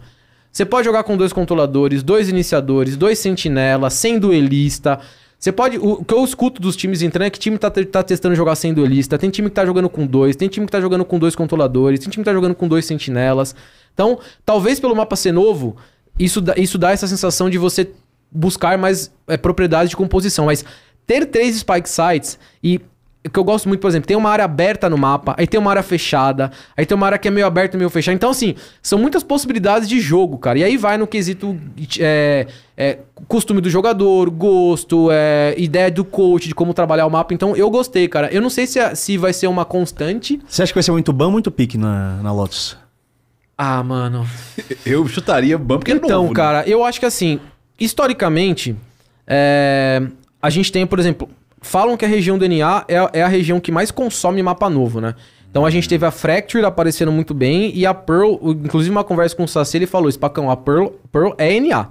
Você pode jogar com dois controladores, dois iniciadores, dois sentinelas, sem duelista. Você pode. O, que eu escuto dos times entrando é que time tá, tá testando jogar sem duelista. Tem time que tá jogando com dois, tem time que tá jogando com dois controladores, tem time que tá jogando com dois sentinelas. Então, talvez pelo mapa ser novo, isso isso dá essa sensação de você buscar mais é, propriedades de composição. Mas ter três spike sites e o que eu gosto muito, por exemplo, tem uma área aberta no mapa, aí tem uma área fechada, aí tem uma área que é meio aberta e meio fechada. Então, assim, são muitas possibilidades de jogo, cara. E aí vai no quesito é, é, costume do jogador, gosto, é, ideia do coach, de como trabalhar o mapa. Então, eu gostei, cara. Eu não sei se, se vai ser uma constante. Você acha que vai ser muito ban ou muito pique na, na Lotus? Ah, mano. Eu chutaria ban porque é Então, novo, né? cara, eu acho que assim, historicamente, é, a gente tem, por exemplo, falam que a região do NA é, a- é a região que mais consome mapa novo, né? Então a gente teve a Fracture aparecendo muito bem e a Pearl, inclusive uma conversa com o Saci, ele falou, Spacão, a Pearl, Pearl é NA.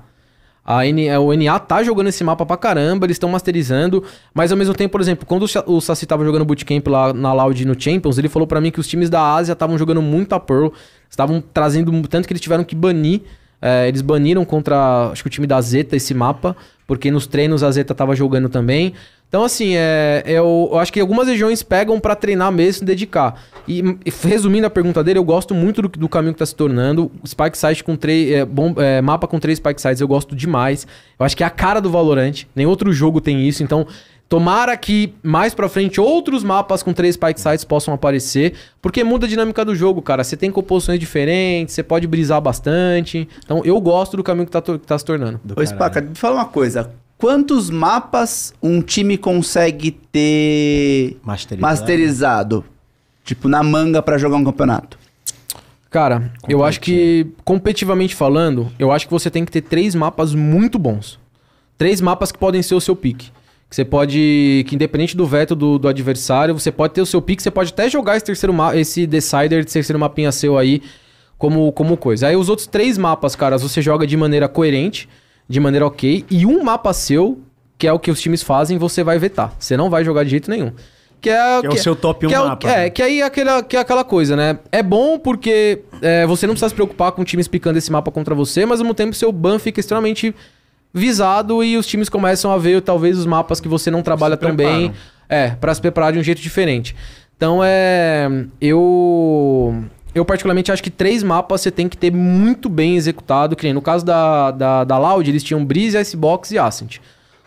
A N, é, o NA tá jogando esse mapa pra caramba, eles estão masterizando, mas ao mesmo tempo, por exemplo, quando o Sa- o Saci tava jogando bootcamp lá na Loud no Champions, ele falou pra mim que os times da Ásia estavam jogando muito a Pearl, estavam trazendo, tanto que eles tiveram que banir, é, eles baniram contra, acho que o time da Zeta esse mapa, porque nos treinos a Zeta tava jogando também. Então, assim, é, eu, eu acho que algumas regiões pegam pra treinar mesmo, dedicar. E, e resumindo a pergunta dele, eu gosto muito do, do caminho que tá se tornando. Spike Site com três. É, é, mapa com três Spike Sites eu gosto demais. Eu acho que é a cara do Valorant. Nem outro jogo tem isso. Então, tomara que mais pra frente outros mapas com três Spike Sites possam aparecer. Porque muda a dinâmica do jogo, cara. Você tem composições diferentes, você pode brisar bastante. Então, eu gosto do caminho que tá, que tá se tornando. Do Ô. Spaca, me fala uma coisa. Quantos mapas um time consegue ter Masterizado. masterizado? Tipo, na manga pra jogar um campeonato? Cara, eu acho que, competitivamente falando, eu acho que você tem que ter três mapas muito bons. Três mapas que podem ser o seu pique. Que você pode. Que independente do veto do, do adversário, você pode ter o seu pique, você pode até jogar esse terceiro mapa, esse Decider, esse terceiro mapinha seu aí, como, como coisa. Aí os outros três mapas, caras, você joga de maneira coerente, de maneira ok, e um mapa seu, que é o que os times fazem, você vai vetar. Você não vai jogar de jeito nenhum. Que é, Que é o seu top que um é mapa, É, né? que aí é aquela, que é aquela coisa, né? É bom porque é, você não precisa se preocupar com times picando esse mapa contra você, mas ao mesmo tempo seu ban fica extremamente visado e os times começam a ver talvez os mapas que você não trabalha tão bem. É, pra se preparar de um jeito diferente. Então é. Eu. Eu particularmente acho que três mapas você tem que ter muito bem executado, que nem no caso da, da, da Loud, eles tinham Breeze, Icebox e Ascent.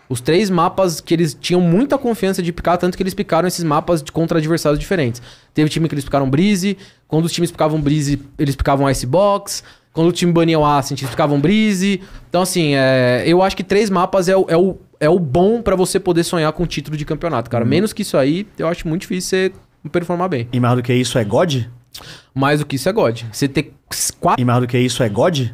Os três mapas que eles tinham muita confiança de picar, tanto que eles picaram esses mapas de, contra adversários diferentes. Teve time que eles picaram Breeze, quando os times picavam Breeze, eles picavam Icebox, quando o time bania o Ascent, eles picavam Breeze. Então, assim, é, eu acho que três mapas é o, é o, é o bom pra você poder sonhar com o título de campeonato, cara. Menos que isso aí, eu acho muito difícil você performar bem. E mais do que isso é God? Mais do que isso é God. Você ter quatro E mais do que isso é God?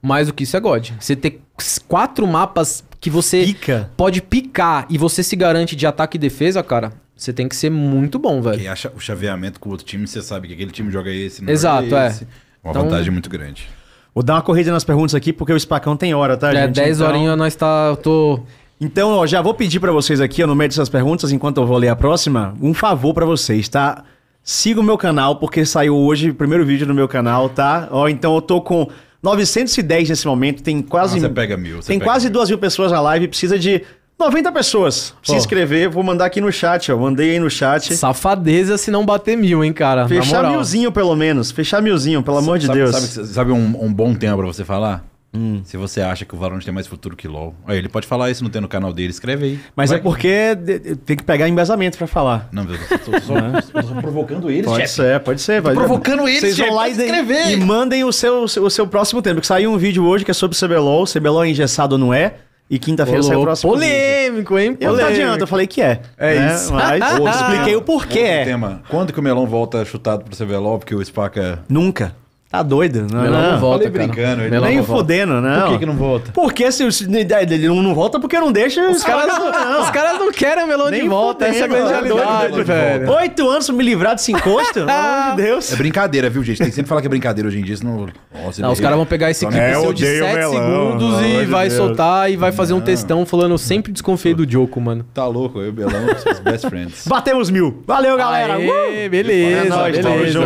mais do que isso é God. Você ter quatro mapas que você Pica? pode picar e você se garante de ataque e defesa, cara, você tem que ser muito bom, velho. Quem acha o chaveamento com o outro time, você sabe que aquele time joga esse, não Exato, é. esse. Uma Então- vantagem muito grande. Vou dar uma corrida nas perguntas aqui, porque o Spacão tem hora, tá, É, gente? 10 Então- horinhas nós tá. Eu tô. Então, ó, já vou pedir pra vocês aqui, ó, no meio dessas perguntas, enquanto eu vou ler a próxima, um favor pra vocês, tá? Siga o meu canal, porque saiu hoje o primeiro vídeo no meu canal, tá? Ó, então eu tô com 910 nesse momento, tem quase... Ah, você pega mil, você Tem pega quase mil. duas mil pessoas na live, precisa de 90 pessoas. Se Ó. inscrever, vou mandar aqui no chat, ó, mandei aí no chat. Safadeza se não bater mil, hein, cara. Na Fechar moral. milzinho, pelo menos. Fechar milzinho, pelo amor de sabe, Deus. Sabe, sabe um, um bom tema pra você falar? Hum. Se você acha que o Valorant tem mais futuro que LoL. Aí ele pode falar isso, não tem no canal dele, escreve aí. Mas Vai é porque tem que pegar embasamento pra falar. Não, eu tô, tô só, tô só provocando eles, Pode chefe. ser, pode ser. vai- provocando eles, Vocês vão lá e, escrever. e mandem o seu, o seu, o seu próximo tema. Porque saiu um vídeo hoje que é sobre CBLOL. CBLOL é engessado ou não é? E quinta-feira sai o próximo. Polêmico, hein? Eu não Polêmico. adianta, eu falei que é. É né? isso. Mas Outro expliquei tema. o porquê Outro é. tema. Quando que o Melão volta chutado pro CBLOL? Porque o Spaca... Nunca. Tá doido? Não, Melão não não. volta, Falei brincando, ele Nem não volta. fodendo, não. Por que que não volta? Porque se, ele não, não volta porque não deixa os, Os caras, não, os caras não querem o melão de Nem volta, essa é a fudendo, grande realidade, velho. Oito anos pra me livrar desse encosto? Pelo amor de Deus. É brincadeira, viu, gente? Tem que sempre falar que é brincadeira hoje em dia, senão... Nossa, Não, os caras vão pegar esse clipe É, eu seu de odeio 7 melão, segundos e de vai Deus. soltar e vai fazer um textão falando eu sempre desconfiei do Joko, mano. Tá louco, eu e o Belão somos best friends. Batemos mil. Valeu, galera. Aê, Uh! beleza, É nóis,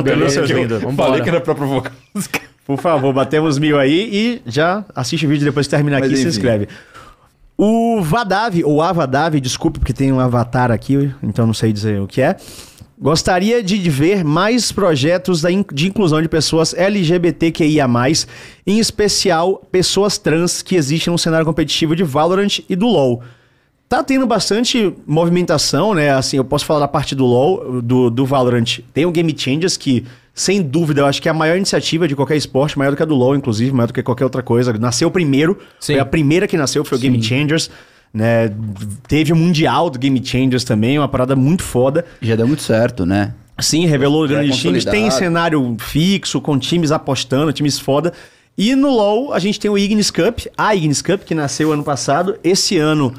beleza, beleza. Vambora. Falei que era pra provocar. Por favor, batemos mil aí e já assiste o vídeo depois que terminar Mas aqui e se inscreve. O Vadav, ou Avadav, desculpe porque tem um avatar aqui, então não sei dizer o que é. Gostaria de ver mais projetos de inclusão de pessoas LGBTQIA+, em especial pessoas trans que existem no cenário competitivo de Valorant e do LoL. Tá tendo bastante movimentação, né? Assim, eu posso falar da parte do LoL, do, do Valorant. Tem o Game Changers, que, sem dúvida, eu acho que é a maior iniciativa de qualquer esporte, maior do que a do LoL, inclusive, maior do que qualquer outra coisa. Nasceu primeiro, Sim. foi a primeira que nasceu, foi o Game Changers. Né? Teve o Mundial do Game Changers também, uma parada muito foda. Já deu muito certo, né? Sim, revelou é grandes times. Tem cenário fixo, com times apostando, times foda. E no LoL, a gente tem o Ignis Cup, a Ignis Cup, que nasceu ano passado. Esse ano,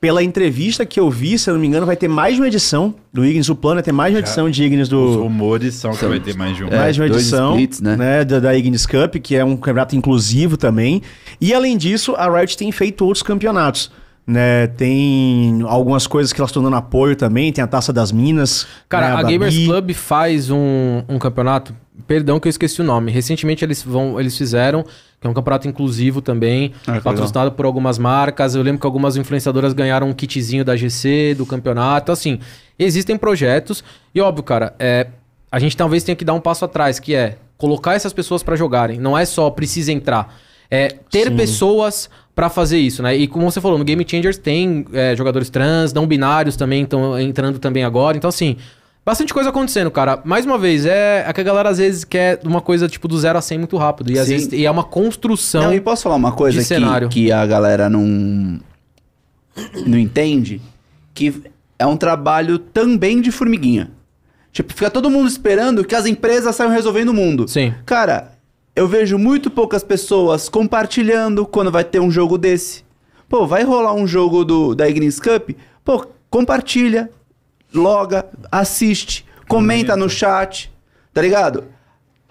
pela entrevista que eu vi, se eu não me engano, vai ter mais de uma edição do Ignis. O plano é ter mais de uma edição de Ignis Os do. rumores são que vai ter mais de um. É, mais de uma edição splits, né? da, da Ignis Cup, que é um campeonato inclusivo também. E além disso, a Riot tem feito outros campeonatos. Né, tem algumas coisas que elas estão dando apoio também, tem a Taça das Minas. Cara, né, a da Gamers. Club faz um, um campeonato. Perdão que eu esqueci o nome. Recentemente eles vão, eles fizeram, que é um campeonato inclusivo também, Ah, patrocinado por algumas marcas. Eu lembro que algumas influenciadoras ganharam um kitzinho da GC, do campeonato. Assim, existem projetos. E óbvio, cara, é, a gente talvez tenha que dar um passo atrás, que é colocar essas pessoas pra jogarem. Não é só precisa entrar. É ter Sim. pessoas pra fazer isso, né? E como você falou, no Game Changers tem é, jogadores trans, não binários também estão entrando também agora. Então, assim, bastante coisa acontecendo, cara. Mais uma vez, é, é que a galera às vezes quer uma coisa tipo do zero a 100 muito rápido. E às Sim. vezes e é uma construção. Não, e posso falar uma coisa que, cenário. que a galera não, não entende? Que é um trabalho também de formiguinha. Tipo, fica todo mundo esperando que as empresas saiam resolvendo o mundo. Sim. Cara, eu vejo muito poucas pessoas compartilhando quando vai ter um jogo desse. Pô, vai rolar um jogo do, da Ignis Cup? Pô, compartilha, loga, assiste, comenta no chat, tá ligado?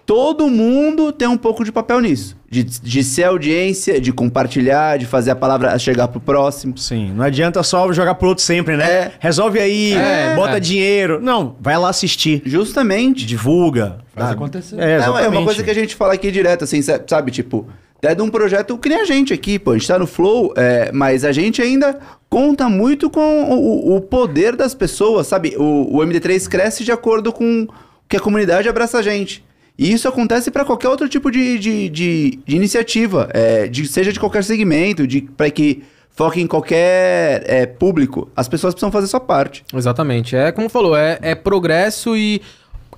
Todo mundo tem um pouco de papel nisso. De, de ser audiência, de compartilhar, de fazer a palavra chegar pro próximo. Sim, não adianta só jogar pro outro sempre, né? É. Resolve aí, É, bota é. dinheiro. Não, vai lá assistir. Justamente. Divulga. Faz acontecer. É, É, exatamente. é uma coisa que a gente fala aqui direto, assim, sa- sabe? Tipo, até de um projeto que nem a gente aqui, pô. A gente tá no Flow, é, mas a gente ainda conta muito com o, o poder das pessoas, sabe? O, o MD3 cresce de acordo com que a comunidade abraça a gente. E isso acontece para qualquer outro tipo de, de, de, de iniciativa, é, de, seja de qualquer segmento, de para que foque em qualquer é, público. As pessoas precisam fazer sua parte. Exatamente. É como falou, é, é progresso e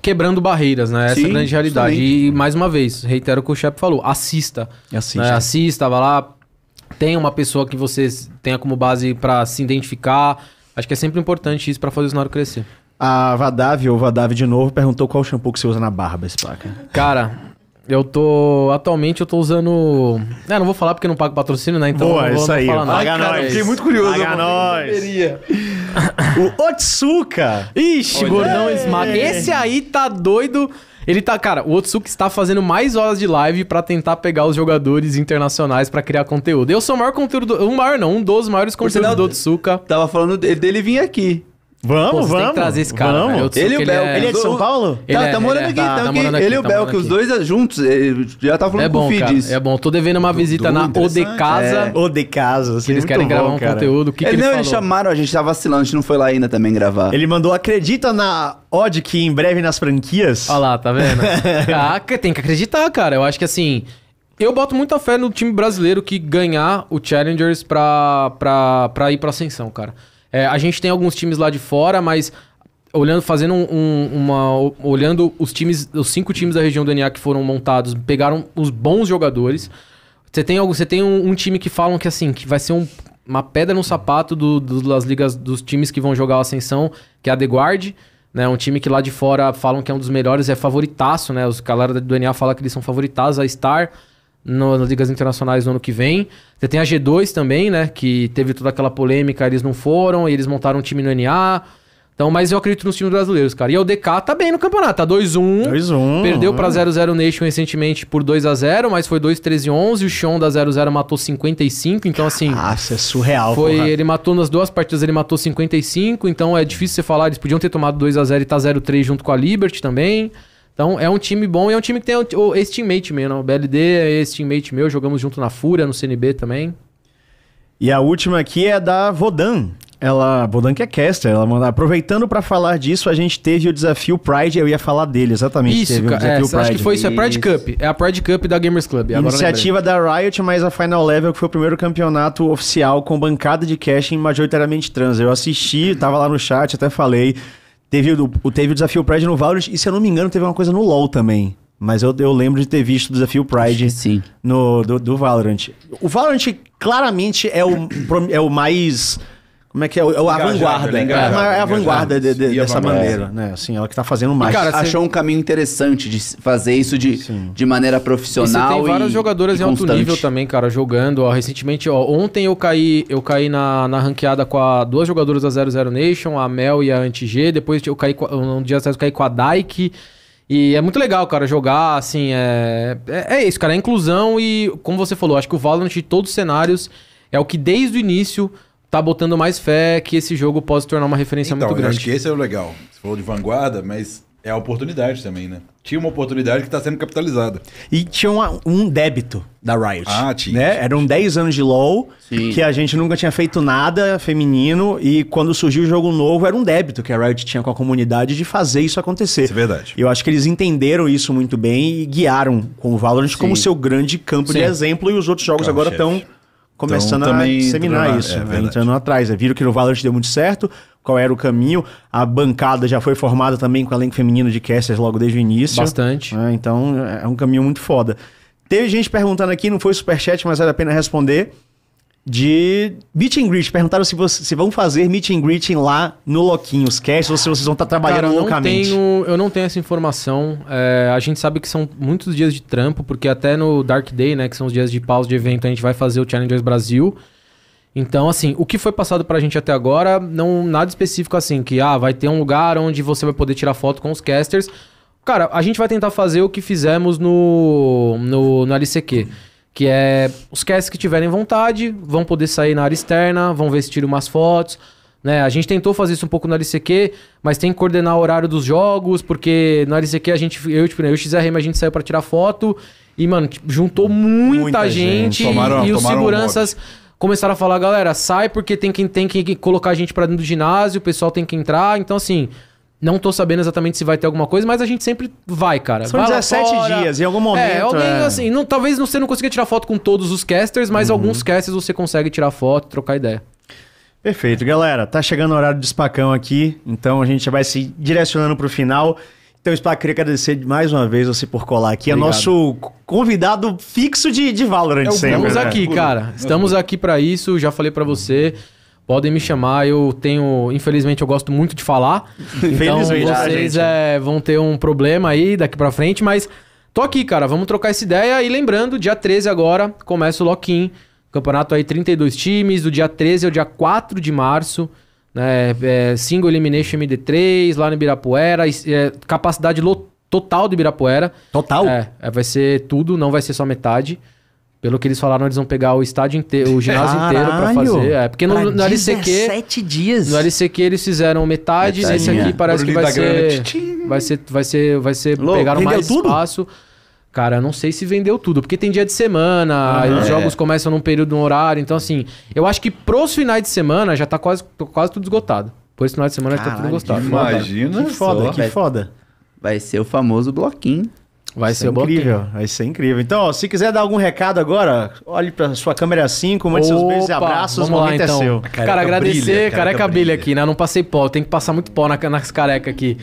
quebrando barreiras, né? Essa é a grande realidade. justamente. E mais uma vez, reitero o que o Shep falou: assista. Assiste. né? Assista, vá lá. Tenha uma pessoa que você tenha como base pra se identificar. Acho que é sempre importante isso pra fazer o cenário crescer. A Vadav, ou Vadav de novo, perguntou qual shampoo que você usa na barba, Spaca. Cara, eu tô. Atualmente eu tô usando. É, não vou falar porque não pago patrocínio, né? Então Boa, não vou, isso não aí. falar nada. Paga nós. É Fiquei muito curioso. Paga nós. o Otsuka. Ixi, Olha gordão esmaga. Esse aí tá doido. Ele tá, cara, o Otsuki está fazendo mais horas de live pra tentar pegar os jogadores internacionais pra criar conteúdo. Eu sou o maior conteúdo, do, um maior não, um dos maiores conteúdos do Otsuka. Tava falando dele, dele vir aqui. Vamos, Pô, vamos. tem que trazer esse cara, Vamos. Ele e o Bel. Ele é de São Paulo? Ele tá, é- tá morando ele é- aqui, tá- tá tá aqui. morando aqui, Ele e o tá Bel, que os dois juntos, ele já tá falando É com o bom, cara. Fidis. É bom. Tô devendo uma visita na Ode. Casa. Ou de casa. que assim, eles querem bom, gravar um cara. conteúdo. O que, que Ele, ele não, falou? eles chamaram, a gente tá vacilando, a gente não foi lá ainda também gravar. Ele mandou, acredita na Odd que em breve nas franquias? Olha lá, tá vendo? ah, que- tem que acreditar, cara. Eu acho que assim. Eu boto muita fé no time brasileiro que ganhar o Challengers pra, pra, pra ir pra ascensão, cara. É, a gente tem alguns times lá de fora, mas olhando, fazendo um- um- uma. Olhando os times, os cinco times da região do NA que foram montados, pegaram os bons jogadores. Você tem, algo- você tem um, um time que falam que assim, que vai ser um- uma pedra no sapato do- do- das ligas dos times que vão jogar a ascensão, que é a The Guard. Né, um time que lá de fora falam que é um dos melhores, é favoritaço, né? Os galera do NA falam que eles são favoritados a estar no- nas ligas internacionais no ano que vem. Você tem a G2 também, né? Que teve toda aquela polêmica, eles não foram, e eles montaram um time no NA. Então, mas eu acredito nos times brasileiros, cara. E o DK tá bem no campeonato, tá 2-1. 2-1, Perdeu pra 0-0 Nation recentemente por 2x0, mas foi 2-13-11. O Sean da 0-0 matou 55, então assim. Nossa, é surreal, Foi, porra. ele matou nas duas partidas, ele matou 55, então é difícil você falar, eles podiam ter tomado 2 a 0 e tá 0-3 junto com a Liberty também. Então é um time bom e é um time que tem o, teammate mesmo, né? o BLD é esse teammate meu, jogamos junto na Fúria, no CNB também. E a última aqui é da Vodan. Ela, Vodan que é caster, ela manda, aproveitando pra falar disso, a gente teve o desafio Pride, eu ia falar dele, exatamente. Isso, teve cara, o é, desafio acho que foi isso, é Pride Isso. Cup, é a Pride Cup da Gamers Club. Iniciativa da Riot, mas a Final Level que foi o primeiro campeonato oficial com bancada de casting majoritariamente trans. Eu assisti, tava lá no chat, até falei. Teve o, teve o desafio Pride no Valorant e, se eu não me engano, teve uma coisa no LoL também. Mas eu, eu lembro de ter visto o desafio Pride Sim. no, do, do Valorant. O Valorant claramente é o, é o mais. Como é que é? O- É a Engajado, vanguarda. ele é É, a, a vanguarda de- de- E a dessa vanguarda. bandeira, né? Assim, ela que tá fazendo mais. E, cara, Cara, você- achou um caminho interessante de fazer isso de, de maneira E profissional. você tem várias e- jogadoras e em alto constante. nível também, cara, jogando. Ó, recentemente, ó, ontem eu caí, eu caí na, na ranqueada com a, duas jogadoras da 00 Nation, a Mel e a Anti-G. Depois eu caí, com a- um dia atrás eu caí com a Dyke. E é muito legal, cara, jogar, assim, é, é, é isso, cara, é inclusão e, como você falou, acho que o Valorant de todos os cenários é o que desde o início tá botando mais fé que esse jogo pode se tornar uma referência Então, muito eu grande. acho que esse é o legal. Você falou de vanguarda, mas é a oportunidade também, né? Tinha uma oportunidade que está sendo capitalizada. E tinha uma- um débito da Riot. Ah, tinha. Né? Eram 10 anos de LoL, Sim. que a gente nunca tinha feito nada feminino, e quando surgiu o jogo novo, era um débito que a Riot tinha com a comunidade de fazer isso acontecer. Isso é verdade. Eu acho que eles entenderam isso muito bem e guiaram com o Valorant como seu grande campo de Sim. exemplo, e os outros jogos agora Carro-chefe. estão começando Então, a disseminar entrando- isso, é né? entrando atrás. né? Viram que no Valorant deu muito certo, qual era o caminho, a bancada já foi formada também com elenco feminino de casters logo desde o início. Bastante. É, então é um caminho muito foda. Teve gente perguntando aqui, não foi superchat, mas vale a pena responder. De meet and greet. Perguntaram se, você, se vão fazer meet and greet lá no Loquinho, os casts, ou se vocês vão estar trabalhando Cara, eu não, loucamente. tenho, eu não tenho essa informação. É, a gente sabe que são muitos dias de trampo, porque até no Dark Day, né, que são os dias de pausa de evento, a gente vai fazer o Challengers Brasil. Então, assim, o que foi passado pra gente até agora, não nada específico assim, que ah, vai ter um lugar onde você vai poder tirar foto com os casters. Cara, a gente vai tentar fazer o que fizemos no, no, no LCQ. Que é os casters que tiverem vontade vão poder sair na área externa, vão ver se tiram umas fotos. Né? A gente tentou fazer isso um pouco no LCQ, mas tem que coordenar o horário dos jogos, porque no LCQ a gente, eu, tipo, eu e o XRM, a gente saiu pra tirar foto e, mano, tipo, juntou muita, Muita gente. gente, Tomaram- e os um seguranças começaram a falar, galera, sai porque tem que, tem que colocar a gente pra dentro do ginásio, o pessoal tem que entrar. Então, assim, não tô sabendo exatamente se vai ter alguma coisa, mas a gente sempre vai, cara. São Vai lá 17 fora. dias, em algum momento, É, alguém, é. assim, não, talvez você não consiga tirar foto com todos os casters, mas Uhum. alguns casters você consegue tirar foto, trocar ideia. Perfeito, galera. Tá chegando o horário do Spacão aqui, então a gente vai se direcionando pro final. Então, Spac, queria agradecer mais uma vez você por colar aqui. É Obrigado. nosso convidado fixo de, de Valorant É sempre. Estamos né? aqui, Puro. cara. Estamos aqui pra isso. Já falei pra você. Podem me chamar. Eu tenho, infelizmente, eu gosto muito de falar. Então tá, vocês é, vão ter um problema aí daqui pra frente, mas tô aqui, cara. Vamos trocar essa ideia. E lembrando, dia 13 agora começa o lock-in. Campeonato aí 32 times. Do dia 13 ao dia 4 de março. né? É, single Elimination MD3, lá no Ibirapuera, é, capacidade total do Ibirapuera. Total? É, é, vai ser tudo, não vai ser só metade. Pelo que eles falaram, eles vão pegar o estádio inteiro, o ginásio inteiro pra Caralho! fazer. É, porque no, Pra no LCQ, 17 dias. no LCQ eles fizeram metade, Metade, nesse aqui é. parece que vai ser, vai ser, vai ser, vai ser, Louco, pegaram mais tudo? espaço. Cara, eu não sei se vendeu tudo, porque tem dia de semana, aí os É. jogos começam num período, num horário, então assim, eu acho que pros finais de semana já tá quase, quase tudo esgotado. Por esse final de semana já tá tudo Caralho, esgotado. Imagina Que foda, só. que foda. Vai ser o famoso bloquinho. Vai Isso ser é incrível, vai ser incrível. Então, ó, se quiser dar algum recado agora, olhe pra sua câmera 5, mande seus beijos e Opa, abraços, o vamos lá, momento então. é seu. Cara, Careca agradecer, brilha, careca, careca brilha brilha. aqui, né? Não passei pó, tem que passar muito pó na, nas careca aqui.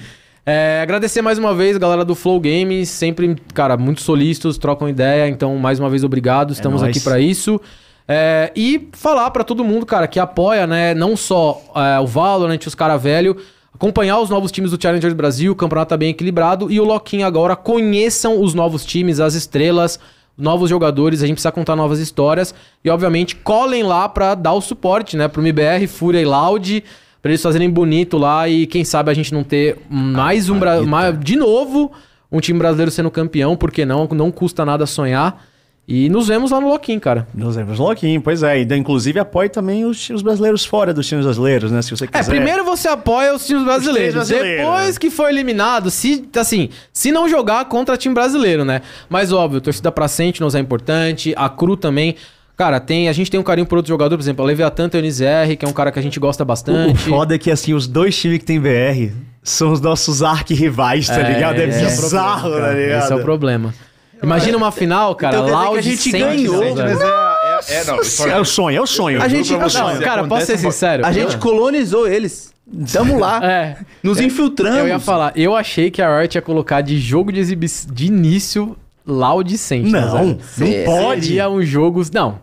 É, agradecer mais uma vez, galera do Flow Games, sempre, cara, muito solícitos, trocam ideia, então mais uma vez obrigado, estamos nóis. aqui pra isso. É, e falar pra todo mundo, cara, que apoia, né, não só é, o Valorant, os cara velho, acompanhar os novos times do Challenger Brasil, o campeonato tá bem equilibrado e o Loquinho agora, conheçam os novos times, as estrelas, novos jogadores, a gente precisa contar novas histórias e obviamente colhem lá pra dar o suporte, né, pro MBR, Fúria e Loud, pra eles fazerem bonito lá e quem sabe a gente não ter mais um Bra- ma- de novo um time brasileiro sendo campeão, porque não, não custa nada sonhar. E nos vemos lá no Loquinho, cara. Nos vemos Loquinho, pois é. E inclusive apoie também os times brasileiros fora dos times brasileiros, né? Se você É, quiser. primeiro você apoia os times brasileiros. três brasileiros, Depois né? que for eliminado, se assim, se não jogar contra time brasileiro, né? Mas óbvio, torcida pra Sentinels é importante, a Cru também. Cara, tem, a gente tem um carinho por outro jogador, por exemplo, a Leviathan tem o NZR, que é um cara que a gente gosta O, o bastante. foda é que, assim, os dois times que tem BR são os nossos arquirrivais, tá É, ligado? É, é o bizarro, problema, tá ligado? Esse é o problema. Imagina uma final, cara, Então que Loud a gente ganhou, é, é, é, não, É o sonho, é o sonho. A gente- você, Não, cara, posso ser sincero? A gente colonizou eles. Tamo lá. É. Nos infiltramos. Eu ia falar, eu achei que a Riot ia colocar de jogo de exibição de início Loud Sentinels. Não, não Cê- pode. Seria um jogo. Não.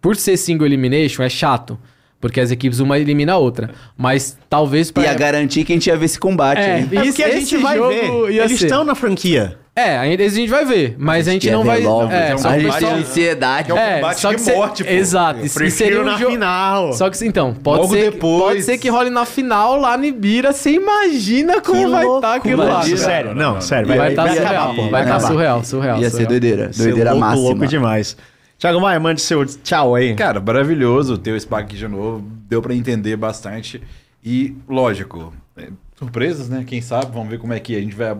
Por ser single elimination, é chato. Porque as equipes uma elimina a outra. Mas talvez pra. Ia garantir que a gente ia ver esse combate. É, hein? É Isso- porque a gente vai jogo ver. Eles ser. estão na franquia. É, ainda a gente vai ver. Mas a gente Ia não ver vai. logo. É, é um só que gente pessoal- tem ansiedade. É um combate de cê- morte, pô. Exato. Eu e prefiro seria um na jogo- final. Só que então, pode Logo ser, depois. pode ser que role na final lá no Ibira. Você imagina como vai estar aquilo lá. Sério, não, Não, sério. Vai Vai, estar vai surreal. acabar, pô. vai estar acabar. surreal, surreal. Ia ser surreal. doideira. Ser Doideira louco, máxima. louco demais. Thiago Maia, mande seu tchau aí. Cara, maravilhoso ter o SPAC aqui de novo. Deu pra entender bastante. E, lógico, é, surpresas, né? Quem sabe, vamos ver como é que a gente vai.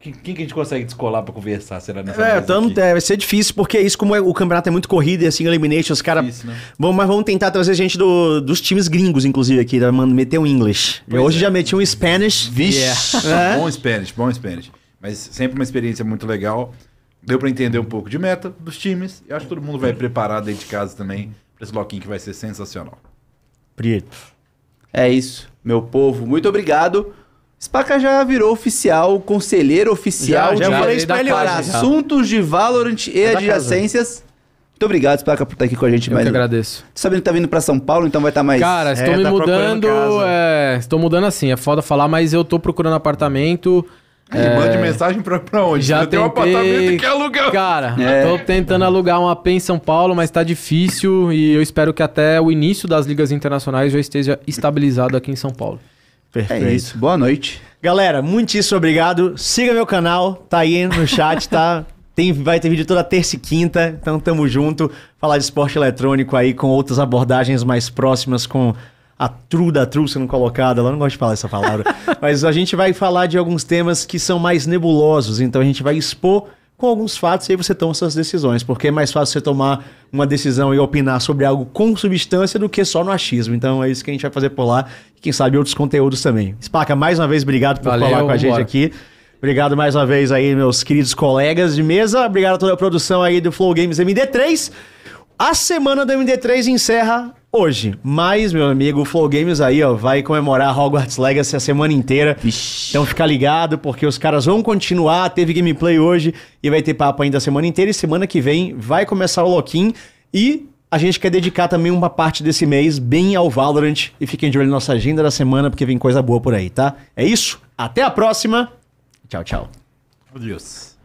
Quem, que a gente consegue descolar pra conversar? Será nessa É, então, aqui? é, vai ser difícil, porque isso, como é- o campeonato é muito corrido e assim, elimination, os caras. Né? Bom, mas vamos tentar trazer gente do- dos times gringos, inclusive, aqui, tá? Mano, meter um English. Pois Hoje é. já meti um Spanish. Vixe! É. Bom Spanish, bom Spanish. Mas sempre uma experiência muito legal. Deu pra entender um pouco de meta dos times. E acho que todo mundo vai preparado dentro de casa também pra esse loquinho que vai ser sensacional. Preto. É isso, meu povo. Muito obrigado. Spaca já virou oficial, conselheiro oficial Já, já de falei isso pra ele hoje. assuntos de Valorant e É da adjacências. Muito obrigado, Spaca, por estar aqui com a gente Eu mais. que agradeço. Sabendo que tá vindo pra São Paulo, então vai estar mais. Cara, estou É, me tá procurando mudando. casa. é, estou mudando assim, é foda falar, mas eu tô procurando apartamento. Aí, É, mande mensagem pra, pra onde? Já Eu tenho um apartamento que aluga. Cara, É. tô tentando alugar uma AP em São Paulo, mas tá difícil e eu espero que até o início das ligas internacionais já esteja estabilizado aqui em São Paulo. É Perfeito. isso. Boa noite. Galera, muitíssimo obrigado. Siga meu canal, tá aí no chat, tá? Tem, vai ter vídeo toda terça e quinta, então tamo junto. Falar de esporte eletrônico aí com outras abordagens mais próximas com a true da true sendo colocada. Ela não gosta de falar essa palavra. Mas a gente vai falar de alguns temas que são mais nebulosos, então a gente vai expor com alguns fatos e aí você toma suas decisões, porque é mais fácil você tomar uma decisão e opinar sobre algo com substância do que só no achismo. Então é isso que a gente vai fazer por lá e quem sabe outros conteúdos também. Spaca, mais uma vez, obrigado por Valeu, falar com a gente vambora. aqui. Obrigado mais uma vez aí, meus queridos colegas de mesa. Obrigado a toda a produção aí do Flow Games MD3. A semana do MD3 encerra hoje. Mas, meu amigo, o Flow Games aí, ó, vai comemorar Hogwarts Legacy a semana inteira. Vixe. Então fica ligado, porque os caras vão continuar. Teve gameplay hoje e vai ter papo ainda a semana inteira. E semana que vem vai começar o Loquim. E a gente quer dedicar também uma parte desse mês bem ao Valorant. E fiquem de olho na nossa agenda da semana, porque vem coisa boa por aí, tá? É isso. Até a próxima. Tchau, tchau. Meu Deus.